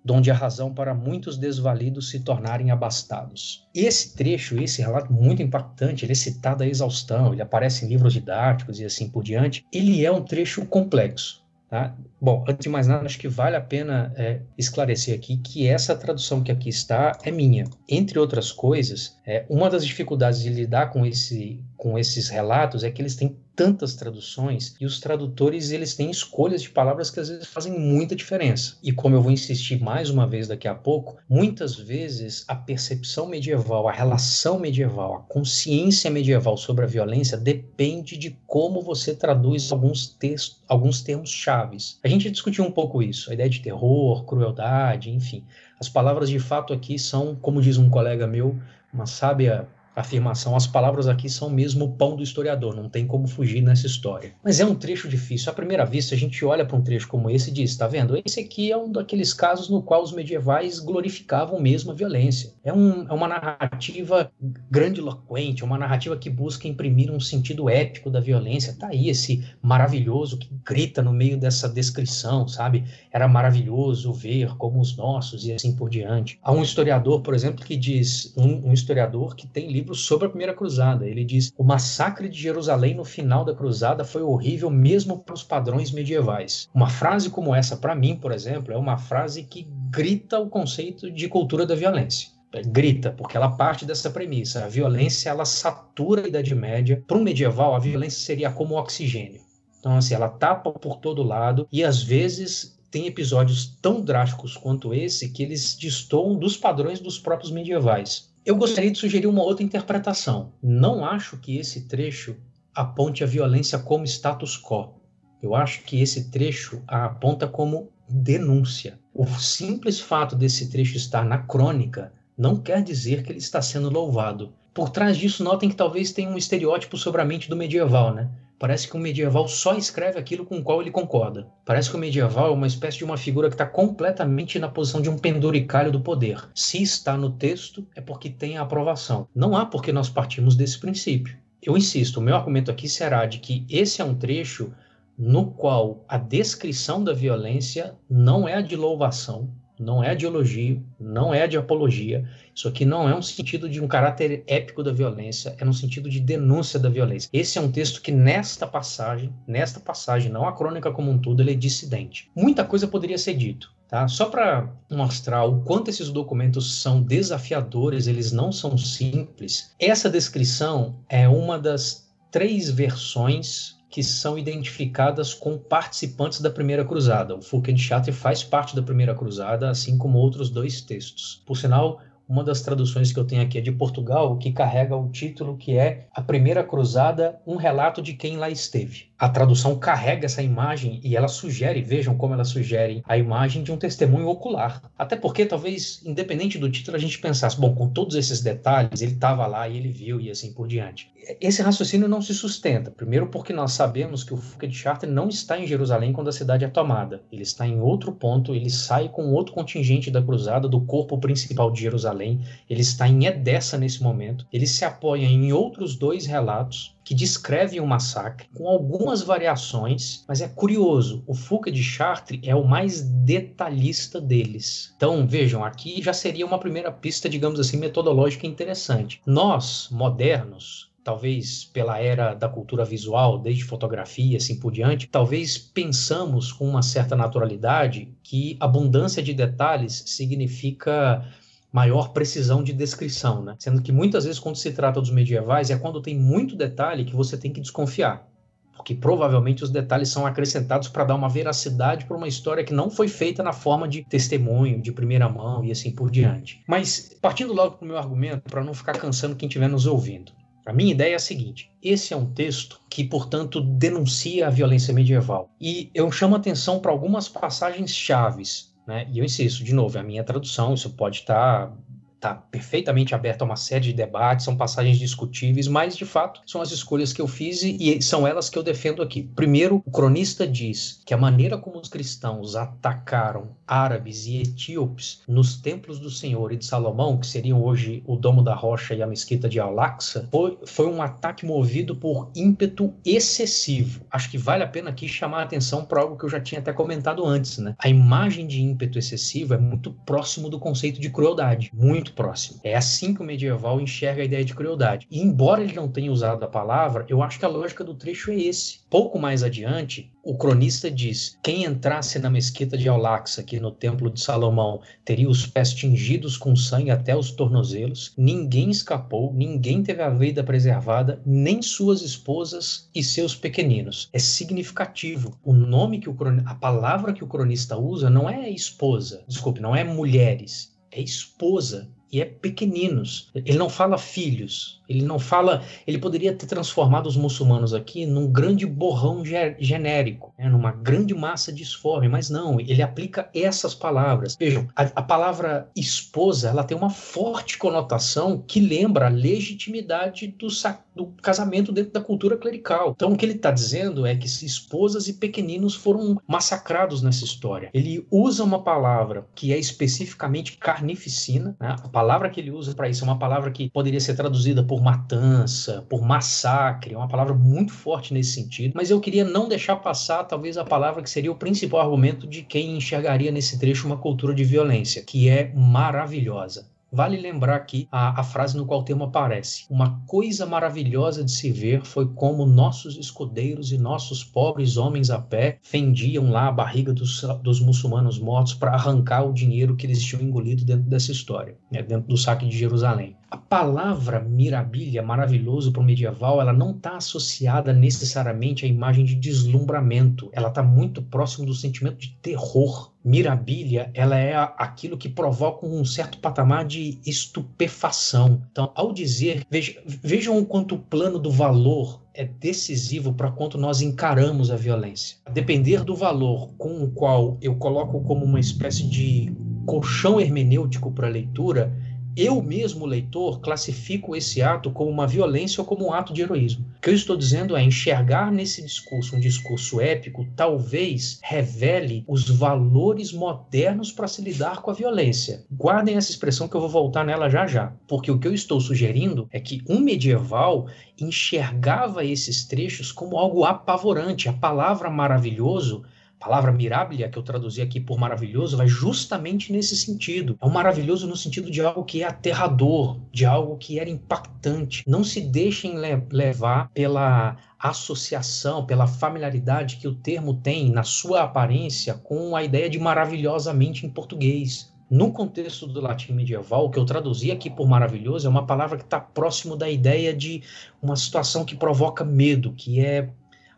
donde a razão para muitos desvalidos se tornarem abastados. Esse trecho, esse relato muito impactante, ele é citado a exaustão, ele aparece em livros didáticos e assim por diante, ele é um trecho complexo. Tá? Bom, antes de mais nada, acho que vale a pena é, esclarecer aqui que essa tradução que aqui está é minha. Entre outras coisas, é, uma das dificuldades de lidar com, esse, com esses relatos é que eles têm tantas traduções e os tradutores eles têm escolhas de palavras que às vezes fazem muita diferença. E como eu vou insistir mais uma vez daqui a pouco, muitas vezes a percepção medieval, a relação medieval, a consciência medieval sobre a violência depende de como você traduz alguns textos, alguns termos chaves. A gente discutiu um pouco isso, a ideia de terror, crueldade, enfim. As palavras de fato aqui são, como diz um colega meu, uma sábia afirmação. As palavras aqui são mesmo o pão do historiador, não tem como fugir nessa história. Mas é um trecho difícil. À primeira vista, a gente olha para um trecho como esse e diz: tá vendo? Esse aqui é um daqueles casos no qual os medievais glorificavam mesmo a violência. É, um, é uma narrativa grandiloquente, uma narrativa que busca imprimir um sentido épico da violência. Tá aí esse maravilhoso que grita no meio dessa descrição, sabe? Era maravilhoso ver como os nossos e assim por diante. Há um historiador, por exemplo, que diz: um, um historiador que tem livro sobre a Primeira Cruzada. Ele diz: o massacre de Jerusalém no final da Cruzada foi horrível mesmo para os padrões medievais. Uma frase como essa, para mim, por exemplo, é uma frase que grita o conceito de cultura da violência é, grita, porque ela parte dessa premissa. A violência ela satura a Idade Média. Para um medieval, a violência seria como oxigênio. Então, assim, ela tapa por todo lado e às vezes tem episódios tão drásticos quanto esse que eles destoam dos padrões dos próprios medievais. Eu gostaria de sugerir uma outra interpretação. Não acho que esse trecho aponte a violência como status quo. Eu acho que esse trecho a aponta como denúncia. O simples fato desse trecho estar na crônica não quer dizer que ele está sendo louvado. Por trás disso, notem que talvez tenha um estereótipo sobre a mente do medieval, né? Parece que o medieval só escreve aquilo com o qual ele concorda. Parece que o medieval é uma espécie de uma figura que está completamente na posição de um penduricalho do poder. Se está no texto, é porque tem a aprovação. Não há porque nós partimos desse princípio. Eu insisto, o meu argumento aqui será de que esse é um trecho no qual a descrição da violência não é a de louvação, não é de elogio, não é de apologia. Isso aqui não é um sentido de um caráter épico da violência, é no sentido de denúncia da violência. Esse é um texto que nesta passagem, nesta passagem, não a crônica como um todo, ele é dissidente. Muita coisa poderia ser dito. Tá? Só para mostrar o quanto esses documentos são desafiadores, eles não são simples. Essa descrição é uma das três versões que são identificadas com participantes da Primeira Cruzada. O Fulkenschatter faz parte da Primeira Cruzada, assim como outros dois textos. Por sinal, uma das traduções que eu tenho aqui é de Portugal, que carrega o título que é A Primeira Cruzada, um relato de quem lá esteve a tradução carrega essa imagem e ela sugere, vejam como ela sugere a imagem de um testemunho ocular. Até porque, talvez, independente do título, a gente pensasse, bom, com todos esses detalhes, ele estava lá e ele viu e assim por diante. Esse raciocínio não se sustenta. Primeiro, porque nós sabemos que o Fuca de Charter não está em Jerusalém quando a cidade é tomada. Ele está em outro ponto, ele sai com outro contingente da cruzada, do corpo principal de Jerusalém. Ele está em Edessa nesse momento. Ele se apoia em outros dois relatos que descrevem o massacre, com algumas variações, mas é curioso, o Foucault de Chartres é o mais detalhista deles. Então, vejam, aqui já seria uma primeira pista, digamos assim, metodológica interessante. Nós, modernos, talvez pela era da cultura visual, desde fotografia assim por diante, talvez pensamos com uma certa naturalidade que abundância de detalhes significa maior precisão de descrição, né? Sendo que muitas vezes quando se trata dos medievais é quando tem muito detalhe que você tem que desconfiar, porque provavelmente os detalhes são acrescentados para dar uma veracidade para uma história que não foi feita na forma de testemunho, de primeira mão e assim por diante. Mas partindo logo para o meu argumento, para não ficar cansando quem estiver nos ouvindo. A minha ideia é a seguinte: esse é um texto que, portanto, denuncia a violência medieval. E eu chamo atenção para algumas passagens chaves né? E eu insisto, de novo, é a minha tradução, isso pode estar tá está perfeitamente aberto a uma série de debates, são passagens discutíveis, mas de fato são as escolhas que eu fiz e, são elas que eu defendo aqui. Primeiro, o cronista diz que a maneira como os cristãos atacaram árabes e etíopes nos templos do Senhor e de Salomão, que seriam hoje o Domo da Rocha e a Mesquita de Al-Aqsa, foi, foi um ataque movido por ímpeto excessivo. Acho que vale a pena aqui chamar a atenção para algo que eu já tinha até comentado antes, né? A imagem de ímpeto excessivo é muito próximo do conceito de crueldade, muito muito próximo. É assim que o medieval enxerga a ideia de crueldade. E embora ele não tenha usado a palavra, eu acho que a lógica do trecho é esse. Pouco mais adiante, o cronista diz: quem entrasse na mesquita de Aulaxa, aqui no templo de Salomão, teria os pés tingidos com sangue até os tornozelos. Ninguém escapou, ninguém teve a vida preservada, nem suas esposas e seus pequeninos. É significativo. O nome que o cronista, a palavra que o cronista usa não é esposa, desculpe, não é mulheres, é esposa e é pequeninos. Ele não fala filhos, ele não fala. Ele poderia ter transformado os muçulmanos aqui num grande borrão ge genérico, né, numa grande massa disforme, mas não, ele aplica essas palavras. Vejam, a, a palavra esposa ela tem uma forte conotação que lembra a legitimidade do, do casamento dentro da cultura clerical. Então, o que ele está dizendo é que esposas e pequeninos foram massacrados nessa história. Ele usa uma palavra que é especificamente carnificina, né? a palavra que ele usa para isso é uma palavra que poderia ser traduzida por matança, por massacre, é uma palavra muito forte nesse sentido, mas eu queria não deixar passar talvez a palavra que seria o principal argumento de quem enxergaria nesse trecho uma cultura de violência, que é maravilhosa. Vale lembrar aqui a, a, frase no qual o termo aparece. Uma coisa maravilhosa de se ver foi como nossos escudeiros e nossos pobres homens a pé fendiam lá a barriga dos, dos muçulmanos mortos para arrancar o dinheiro que eles tinham engolido dentro dessa história, né, dentro do saque de Jerusalém. A palavra mirabilha, maravilhoso para o medieval, ela não está associada necessariamente à imagem de deslumbramento. Ela está muito próximo do sentimento de terror mirabilha, ela é aquilo que provoca um certo patamar de estupefação. Então, ao dizer, veja, vejam o quanto o plano do valor é decisivo para quanto nós encaramos a violência. A depender do valor com o qual eu coloco como uma espécie de colchão hermenêutico para a leitura, eu mesmo, leitor, classifico esse ato como uma violência ou como um ato de heroísmo. O que eu estou dizendo é enxergar nesse discurso um discurso épico talvez revele os valores modernos para se lidar com a violência. Guardem essa expressão que eu vou voltar nela já já, porque o que eu estou sugerindo é que um medieval enxergava esses trechos como algo apavorante. A palavra maravilhoso palavra mirabilia, que eu traduzi aqui por maravilhoso, vai justamente nesse sentido. É um maravilhoso no sentido de algo que é aterrador, de algo que era impactante. Não se deixem le levar pela associação, pela familiaridade que o termo tem na sua aparência com a ideia de maravilhosamente em português. No contexto do latim medieval, o que eu traduzi aqui por maravilhoso é uma palavra que está próximo da ideia de uma situação que provoca medo, que é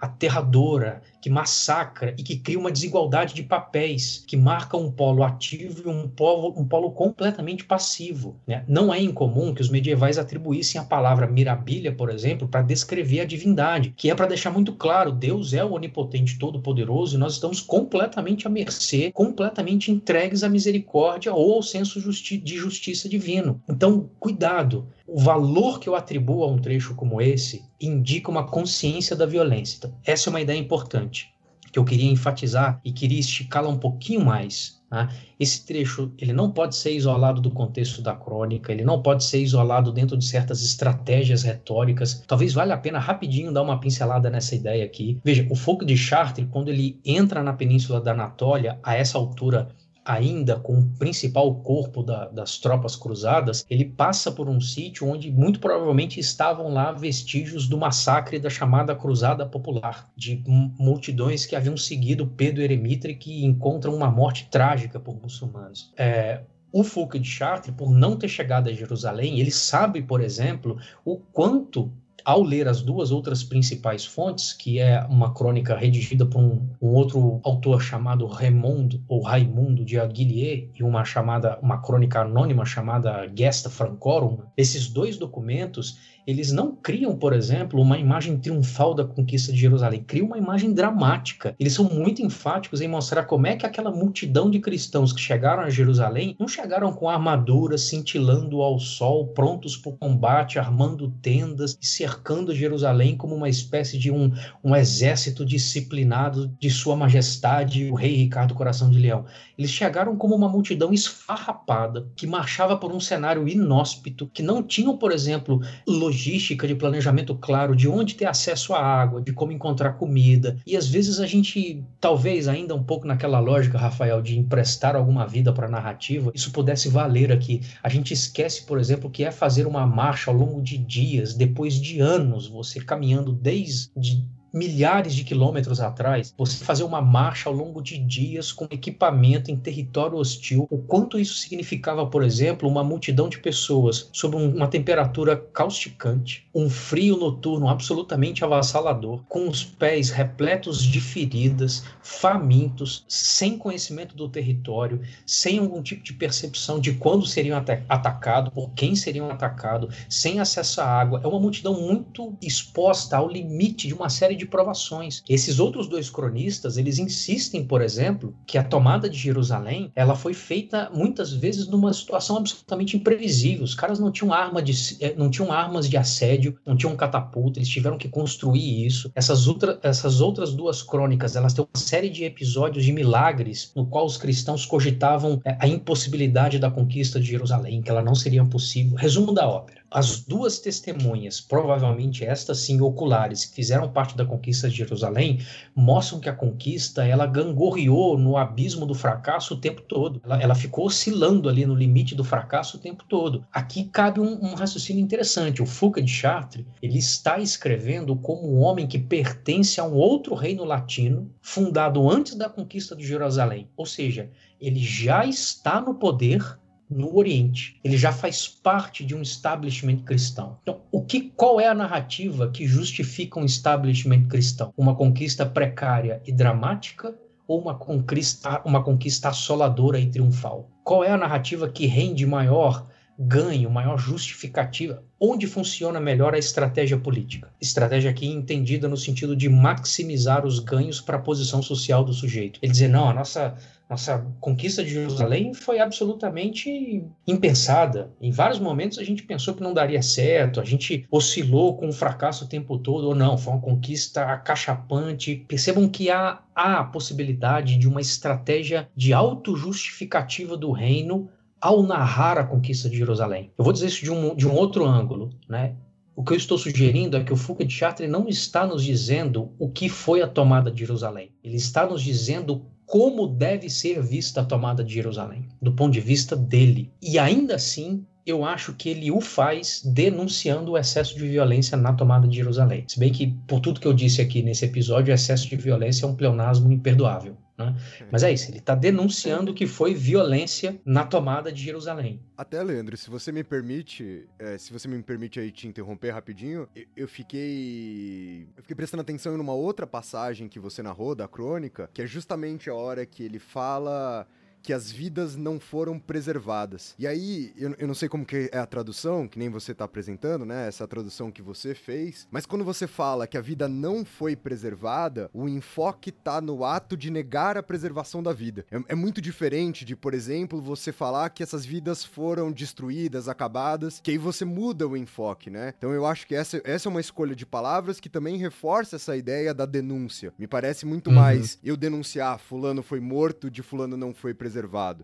aterradora, que massacra e que cria uma desigualdade de papéis, que marca um polo ativo e um polo, um polo completamente passivo. Né? Não é incomum que os medievais atribuíssem a palavra mirabilha, por exemplo, para descrever a divindade, que é para deixar muito claro: Deus é o onipotente todo-poderoso e nós estamos completamente à mercê, completamente entregues à misericórdia ou ao senso justi de justiça divino. Então, cuidado. O valor que eu atribuo a um trecho como esse indica uma consciência da violência. Então, essa é uma ideia importante que eu queria enfatizar e queria esticá-la um pouquinho mais. Né? Esse trecho ele não pode ser isolado do contexto da crônica, ele não pode ser isolado dentro de certas estratégias retóricas. Talvez valha a pena rapidinho dar uma pincelada nessa ideia aqui. Veja, o fogo de Chartres, quando ele entra na península da Anatólia, a essa altura ainda com o principal corpo da, das tropas cruzadas, ele passa por um sítio onde muito provavelmente estavam lá vestígios do massacre da chamada Cruzada Popular, de multidões que haviam seguido Pedro Eremita e que encontram uma morte trágica por muçulmanos. É, o Foucault de Chartres, por não ter chegado a Jerusalém, ele sabe, por exemplo, o quanto ao ler as duas outras principais fontes, que é uma crônica redigida por um, um outro autor chamado Raymond ou Raimundo de Aguilier e uma chamada uma crônica anônima chamada Gesta Francorum, esses dois documentos eles não criam, por exemplo, uma imagem triunfal da conquista de Jerusalém, criam uma imagem dramática. Eles são muito enfáticos em mostrar como é que aquela multidão de cristãos que chegaram a Jerusalém não chegaram com armaduras cintilando ao sol, prontos para o combate, armando tendas e cercando Jerusalém como uma espécie de um, um exército disciplinado de Sua Majestade, o rei Ricardo Coração de Leão. Eles chegaram como uma multidão esfarrapada que marchava por um cenário inóspito, que não tinham, por exemplo, logística logística, de planejamento claro, de onde ter acesso à água, de como encontrar comida. E às vezes a gente, talvez ainda um pouco naquela lógica, Rafael, de emprestar alguma vida para a narrativa, isso pudesse valer aqui. A gente esquece, por exemplo, que é fazer uma marcha ao longo de dias, depois de anos, você caminhando desde milhares de quilômetros atrás, você fazer uma marcha ao longo de dias com equipamento em território hostil, o quanto isso significava, por exemplo, uma multidão de pessoas sob uma temperatura causticante, um frio noturno absolutamente avassalador, com os pés repletos de feridas, famintos, sem conhecimento do território, sem algum tipo de percepção de quando seriam atacados, por quem seriam atacados, sem acesso à água. É uma multidão muito exposta ao limite de uma série de de provações. Esses outros dois cronistas, eles insistem, por exemplo, que a tomada de Jerusalém, ela foi feita muitas vezes numa situação absolutamente imprevisível. Os caras não tinham arma de eh, não tinham armas de assédio, não tinham catapulta, eles tiveram que construir isso. Essas, outra, essas outras duas crônicas, elas têm uma série de episódios de milagres no qual os cristãos cogitavam eh, a impossibilidade da conquista de Jerusalém, que ela não seria possível. Resumo da ópera as duas testemunhas, provavelmente estas sim oculares, que fizeram parte da conquista de Jerusalém, mostram que a conquista ela gangorreou no abismo do fracasso o tempo todo. Ela, ela ficou oscilando ali no limite do fracasso o tempo todo. Aqui cabe um, um raciocínio interessante. O Foucault de Chartres ele está escrevendo como um homem que pertence a um outro reino latino fundado antes da conquista de Jerusalém. Ou seja, ele já está no poder no Oriente. Ele já faz parte de um establishment cristão. Então, o que, qual é a narrativa que justifica um establishment cristão? Uma conquista precária e dramática ou uma conquista, uma conquista assoladora e triunfal? Qual é a narrativa que rende maior ganho, maior justificativa? Onde funciona melhor a estratégia política? Estratégia aqui entendida no sentido de maximizar os ganhos para a posição social do sujeito. Ele dizer, não, a nossa nossa conquista de Jerusalém foi absolutamente impensada. Em vários momentos a gente pensou que não daria certo, a gente oscilou com o fracasso o tempo todo, ou não, foi uma conquista acachapante. Percebam que há, há a possibilidade de uma estratégia de autojustificativa do reino ao narrar a conquista de Jerusalém. Eu vou dizer isso de um, de um outro ângulo, né? O que eu estou sugerindo é que o Foucault de Chartres não está nos dizendo o que foi a tomada de Jerusalém. Ele está nos dizendo como deve ser vista a tomada de Jerusalém, do ponto de vista dele. E ainda assim, eu acho que ele o faz denunciando o excesso de violência na tomada de Jerusalém. Se bem que, por tudo que eu disse aqui nesse episódio, o excesso de violência é um pleonasmo imperdoável. Né? Mas é isso, ele está denunciando que foi violência na tomada de Jerusalém. Até, Leandro, se você me permite, é, se você me permite aí te interromper rapidinho, eu, eu, fiquei. Eu fiquei prestando atenção em uma outra passagem que você narrou da crônica, que é justamente a hora que ele fala que as vidas não foram preservadas. E aí, eu, eu não sei como que é a tradução, que nem você está apresentando, né? Essa tradução que você fez. Mas quando você fala que a vida não foi preservada, o enfoque tá no ato de negar a preservação da vida. É, é muito diferente de, por exemplo, você falar que essas vidas foram destruídas, acabadas, que aí você muda o enfoque, né? Então eu acho que essa, essa é uma escolha de palavras que também reforça essa ideia da denúncia. Me parece muito uhum. mais eu denunciar fulano foi morto de fulano não foi preservado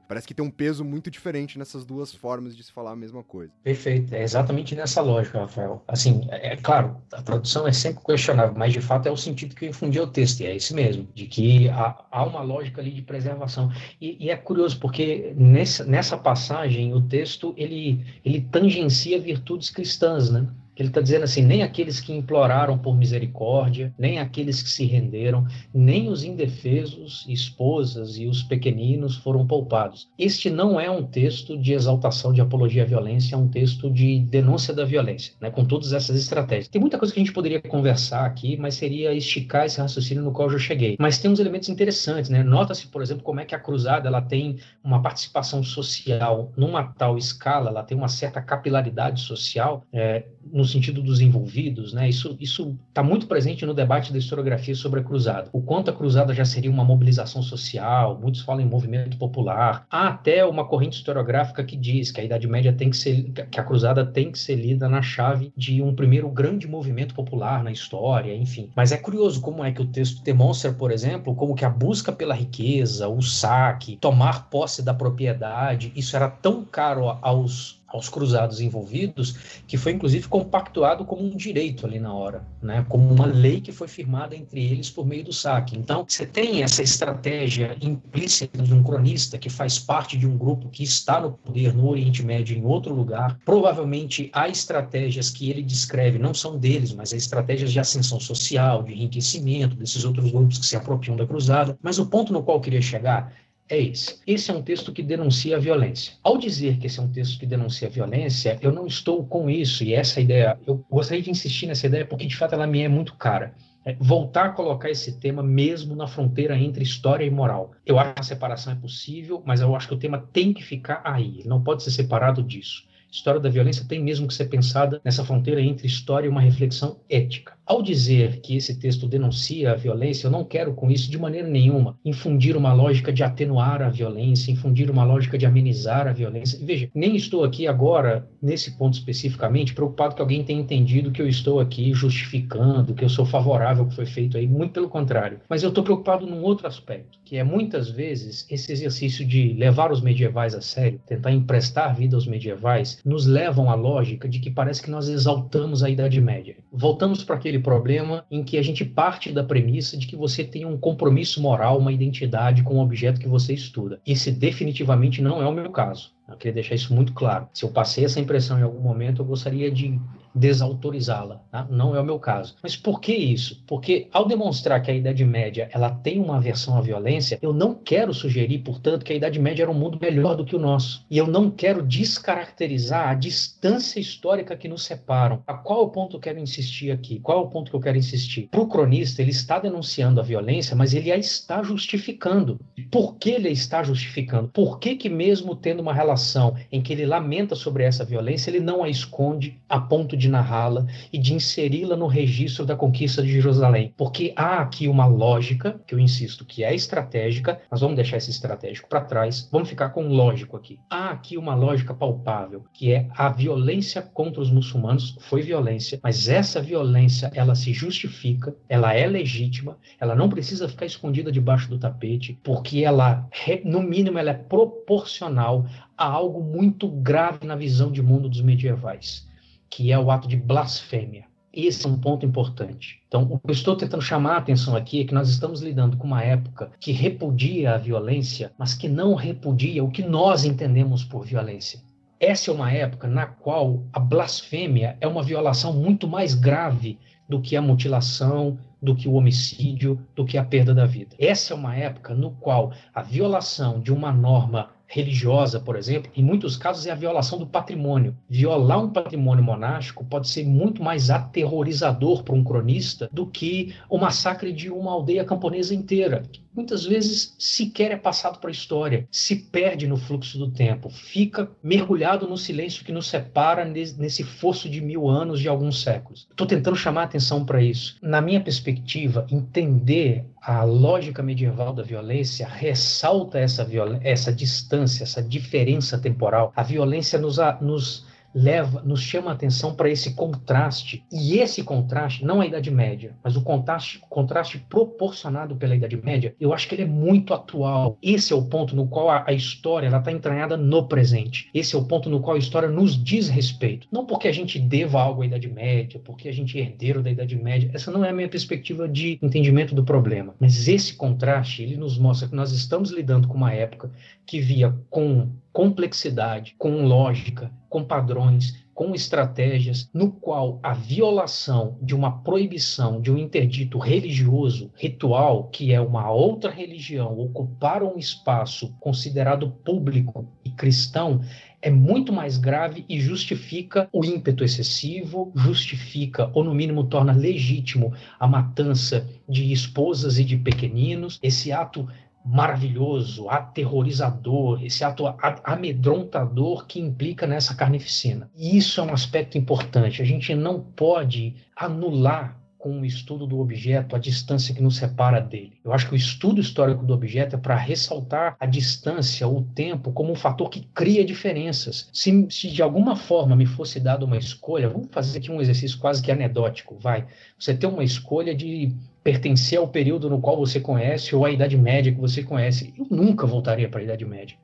Parece que tem um peso muito diferente nessas duas formas de se falar a mesma coisa. Perfeito, é exatamente nessa lógica, Rafael. Assim, é, é claro, a tradução é sempre questionável, mas de fato é o sentido que eu infundi ao texto, e é esse mesmo, de que há, há uma lógica ali de preservação. E, e é curioso, porque nessa, nessa passagem o texto ele, ele tangencia virtudes cristãs, né? Ele está dizendo assim: nem aqueles que imploraram por misericórdia, nem aqueles que se renderam, nem os indefesos, esposas e os pequeninos foram poupados. Este não é um texto de exaltação de apologia à violência, é um texto de denúncia da violência, né, com todas essas estratégias. Tem muita coisa que a gente poderia conversar aqui, mas seria esticar esse raciocínio no qual eu cheguei. Mas tem uns elementos interessantes, né? Nota-se, por exemplo, como é que a cruzada ela tem uma participação social numa tal escala, ela tem uma certa capilaridade social. É, no sentido dos envolvidos, né? Isso isso está muito presente no debate da historiografia sobre a cruzada. O quanto a cruzada já seria uma mobilização social, muitos falam em movimento popular. Há até uma corrente historiográfica que diz que a Idade Média tem que ser que a cruzada tem que ser lida na chave de um primeiro grande movimento popular na história, enfim. Mas é curioso como é que o texto demonstra, por exemplo, como que a busca pela riqueza, o saque, tomar posse da propriedade, isso era tão caro aos aos cruzados envolvidos, que foi inclusive compactuado como um direito ali na hora, né? como uma lei que foi firmada entre eles por meio do saque. Então, você tem essa estratégia implícita de um cronista que faz parte de um grupo que está no poder no Oriente Médio em outro lugar. Provavelmente há estratégias que ele descreve, não são deles, mas há estratégias de ascensão social, de enriquecimento desses outros grupos que se apropriam da cruzada. Mas o ponto no qual eu queria chegar é esse. Esse é um texto que denuncia a violência. Ao dizer que esse é um texto que denuncia a violência, eu não estou com isso, e essa ideia, eu gostaria de insistir nessa ideia porque de fato ela me é muito cara. É voltar a colocar esse tema mesmo na fronteira entre história e moral. Eu acho que a separação é possível, mas eu acho que o tema tem que ficar aí, não pode ser separado disso. História da violência tem mesmo que ser pensada nessa fronteira entre história e uma reflexão ética. Ao dizer que esse texto denuncia a violência, eu não quero com isso de maneira nenhuma infundir uma lógica de atenuar a violência, infundir uma lógica de amenizar a violência. Veja, nem estou aqui agora, nesse ponto especificamente, preocupado que alguém tenha entendido que eu estou aqui justificando, que eu sou favorável ao que foi feito aí, muito pelo contrário. Mas eu estou preocupado num outro aspecto, que é muitas vezes esse exercício de levar os medievais a sério, tentar emprestar vida aos medievais, nos levam à lógica de que parece que nós exaltamos a Idade Média. Voltamos para aquele problema em que a gente parte da premissa de que você tem um compromisso moral, uma identidade com o objeto que você estuda. Esse definitivamente não é o meu caso. Eu queria deixar isso muito claro. Se eu passei essa impressão em algum momento, eu gostaria de desautorizá-la. Tá? Não é o meu caso. Mas por que isso? Porque ao demonstrar que a Idade Média ela tem uma aversão à violência, eu não quero sugerir, portanto, que a Idade Média era um mundo melhor do que o nosso. E eu não quero descaracterizar a distância histórica que nos separam. A qual o ponto eu quero insistir aqui? Qual é o ponto que eu quero insistir? Para o cronista, ele está denunciando a violência, mas ele a está justificando. Por que ele a está justificando? Por que que mesmo tendo uma relação em que ele lamenta sobre essa violência, ele não a esconde a ponto de narrá-la e de inseri-la no registro da conquista de Jerusalém. Porque há aqui uma lógica, que eu insisto, que é estratégica, nós vamos deixar esse estratégico para trás, vamos ficar com lógico aqui. Há aqui uma lógica palpável, que é a violência contra os muçulmanos foi violência, mas essa violência, ela se justifica, ela é legítima, ela não precisa ficar escondida debaixo do tapete, porque ela, no mínimo, ela é proporcional a algo muito grave na visão de mundo dos medievais que é o ato de blasfêmia. Esse é um ponto importante. Então, o que eu estou tentando chamar a atenção aqui é que nós estamos lidando com uma época que repudia a violência, mas que não repudia o que nós entendemos por violência. Essa é uma época na qual a blasfêmia é uma violação muito mais grave do que a mutilação, do que o homicídio, do que a perda da vida. Essa é uma época no qual a violação de uma norma religiosa, por exemplo, em muitos casos é a violação do patrimônio. Violar um patrimônio monástico pode ser muito mais aterrorizador para um cronista do que o massacre de uma aldeia camponesa inteira, que muitas vezes sequer é passado para a história, se perde no fluxo do tempo, fica mergulhado no silêncio que nos separa nesse fosso de mil anos de alguns séculos. Estou tentando chamar atenção para isso. Na minha perspectiva, entender a lógica medieval da violência ressalta essa, essa distância, essa diferença temporal. A violência nos, nos leva, nos chama a atenção para esse contraste. E esse contraste, não a Idade Média, mas o contraste, contraste proporcionado pela Idade Média, eu acho que ele é muito atual. Esse é o ponto no qual a, a história está entranhada no presente. Esse é o ponto no qual a história nos diz respeito. Não porque a gente deva algo à Idade Média, porque a gente é herdeiro da Idade Média. Essa não é a minha perspectiva de entendimento do problema. Mas esse contraste, ele nos mostra que nós estamos lidando com uma época que via com complexidade, com lógica, com padrões, com estratégias, no qual a violação de uma proibição de um interdito religioso, ritual, que é uma outra religião, ocupar um espaço considerado público e cristão, é muito mais grave e justifica o ímpeto excessivo, justifica, ou no mínimo torna legítimo, a matança de esposas e de pequeninos. Esse ato maravilhoso, aterrorizador, esse ato amedrontador que implica nessa carnificina. E isso é um aspecto importante. A gente não pode anular com o estudo do objeto a distância que nos separa dele. Eu acho que o estudo histórico do objeto é para ressaltar a distância, o tempo, como um fator que cria diferenças. Se, se de alguma forma me fosse dado uma escolha, vamos fazer aqui um exercício quase que anedótico, vai. Você tem uma escolha de pertencer ao período no qual você conhece ou à Idade Média que você conhece. Eu nunca voltaria para a Idade Média.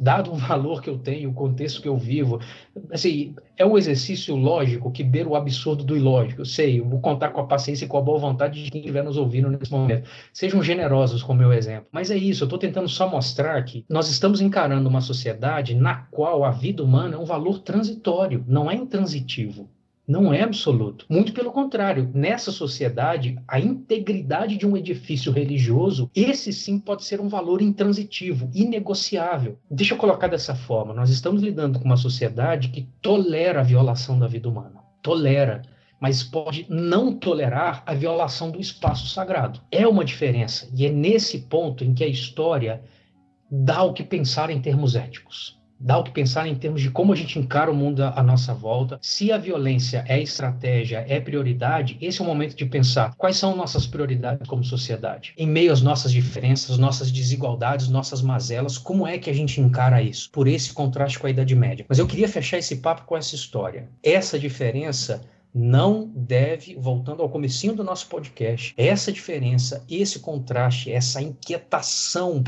dado o [laughs] valor que eu tenho, o contexto que eu vivo, assim, é um exercício lógico que beira o absurdo do ilógico. Eu sei, eu vou contar com a paciência e com a boa vontade de quem estiver nos ouvindo nesse momento. Sejam generosos com o meu exemplo. Mas é isso, eu estou tentando só mostrar que nós estamos encarando uma sociedade na qual a vida humana é um valor transitório, não é intransitivo. Não é absoluto. Muito pelo contrário, nessa sociedade, a integridade de um edifício religioso, esse sim pode ser um valor intransitivo, inegociável. Deixa eu colocar dessa forma: nós estamos lidando com uma sociedade que tolera a violação da vida humana. Tolera mas pode não tolerar a violação do espaço sagrado. É uma diferença, e é nesse ponto em que a história dá o que pensar em termos éticos dá o que pensar em termos de como a gente encara o mundo à nossa volta. Se a violência é estratégia, é prioridade, esse é o momento de pensar quais são nossas prioridades como sociedade. Em meio às nossas diferenças, nossas desigualdades, nossas mazelas, como é que a gente encara isso? Por esse contraste com a Idade Média. Mas eu queria fechar esse papo com essa história. Essa diferença não deve, voltando ao comecinho do nosso podcast, essa diferença, esse contraste, essa inquietação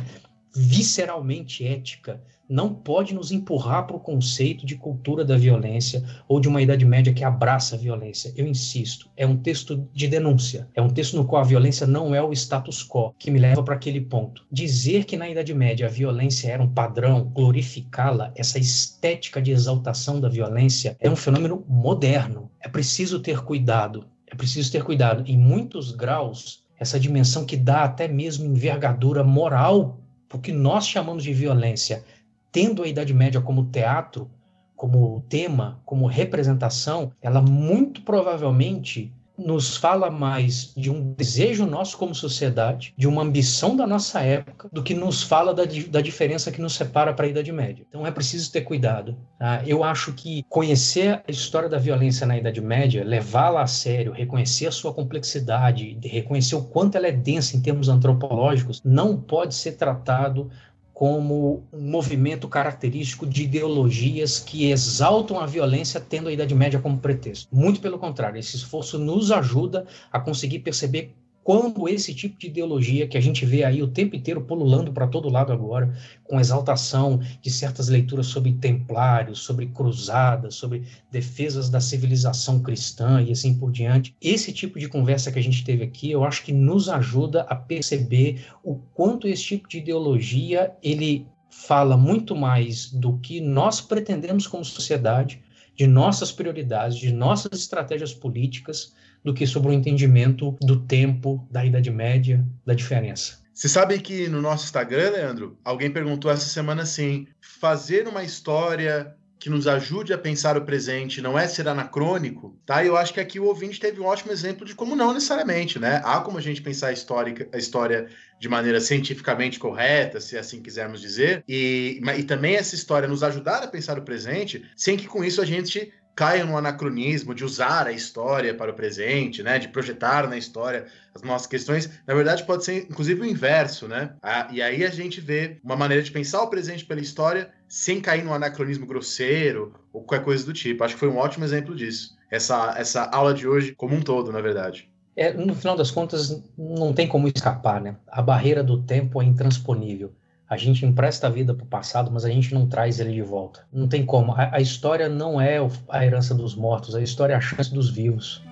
visceralmente ética não pode nos empurrar para o conceito de cultura da violência ou de uma Idade Média que abraça a violência. Eu insisto, é um texto de denúncia, é um texto no qual a violência não é o status quo que me leva para aquele ponto. Dizer que na Idade Média a violência era um padrão, glorificá-la, essa estética de exaltação da violência, é um fenômeno moderno. É preciso ter cuidado. É preciso ter cuidado. Em muitos graus, essa dimensão que dá até mesmo envergadura moral porque nós chamamos de violência tendo a Idade Média como teatro, como tema, como representação, ela muito provavelmente nos fala mais de um desejo nosso como sociedade, de uma ambição da nossa época, do que nos fala da, da diferença que nos separa para a Idade Média. Então é preciso ter cuidado. Tá? Eu acho que conhecer a história da violência na Idade Média, levá-la a sério, reconhecer a sua complexidade, reconhecer o quanto ela é densa em termos antropológicos, não pode ser tratado como um movimento característico de ideologias que exaltam a violência tendo a Idade Média como pretexto. Muito pelo contrário, esse esforço nos ajuda a conseguir perceber quando esse tipo de ideologia que a gente vê aí o tempo inteiro pululando para todo lado agora, com exaltação de certas leituras sobre templários, sobre cruzadas, sobre defesas da civilização cristã e assim por diante. Esse tipo de conversa que a gente teve aqui, eu acho que nos ajuda a perceber o quanto esse tipo de ideologia ele fala muito mais do que nós pretendemos como sociedade, de nossas prioridades, de nossas estratégias políticas, do que sobre o entendimento do tempo, da Idade Média, da diferença. Você sabe que no nosso Instagram, Leandro, alguém perguntou essa semana assim: fazer uma história que nos ajude a pensar o presente não é ser anacrônico, tá? Eu acho que aqui o ouvinte teve um ótimo exemplo de como não necessariamente, né? Há como a gente pensar a, histórica, a história de maneira cientificamente correta, se assim quisermos dizer, e, e também essa história nos ajudar a pensar o presente, sem que com isso a gente caiam no anacronismo de usar a história para o presente, né, de projetar na história as nossas questões, na verdade pode ser inclusive o inverso, né? Ah, e aí a gente vê uma maneira de pensar o presente pela história sem cair no anacronismo grosseiro ou qualquer coisa do tipo. Acho que foi um ótimo exemplo disso. Essa, essa aula de hoje como um todo, na verdade. É, no final das contas, não tem como escapar, né? A barreira do tempo é intransponível. A gente empresta a vida para o passado, mas a gente não traz ele de volta. Não tem como. A, a história não é a herança dos mortos, a história é a chance dos vivos.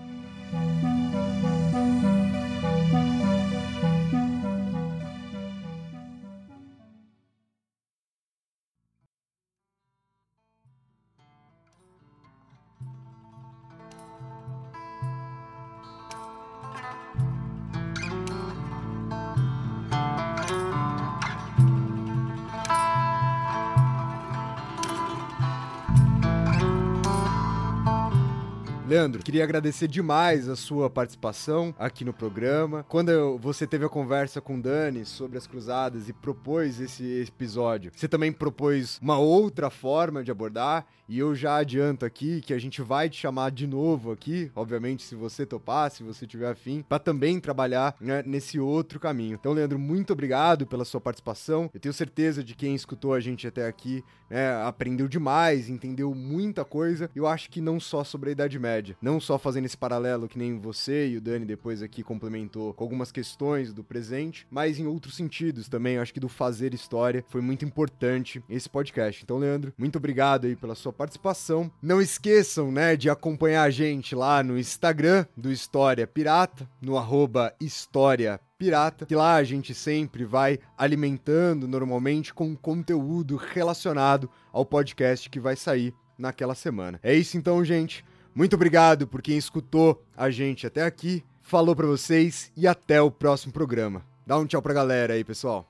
Leandro, queria agradecer demais a sua participação aqui no programa. Quando eu, você teve a conversa com o Dani sobre as cruzadas e propôs esse episódio, você também propôs uma outra forma de abordar. E eu já adianto aqui que a gente vai te chamar de novo aqui, obviamente, se você topar, se você tiver afim, para também trabalhar né, nesse outro caminho. Então, Leandro, muito obrigado pela sua participação. Eu tenho certeza de quem escutou a gente até aqui né, aprendeu demais, entendeu muita coisa. Eu acho que não só sobre a Idade Média, não só fazendo esse paralelo que nem você e o Dani depois aqui complementou com algumas questões do presente, mas em outros sentidos também. Acho que do fazer história foi muito importante esse podcast. Então, Leandro, muito obrigado aí pela sua participação. Não esqueçam, né, de acompanhar a gente lá no Instagram do História Pirata, no arroba História Pirata, que lá a gente sempre vai alimentando normalmente com conteúdo relacionado ao podcast que vai sair naquela semana. É isso então, gente. Muito obrigado por quem escutou a gente até aqui. Falou para vocês e até o próximo programa. Dá um tchau pra galera aí, pessoal.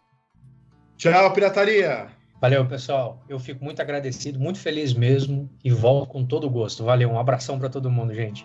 Tchau, pirataria. Valeu, pessoal. Eu fico muito agradecido, muito feliz mesmo e volto com todo gosto. Valeu, um abração para todo mundo, gente.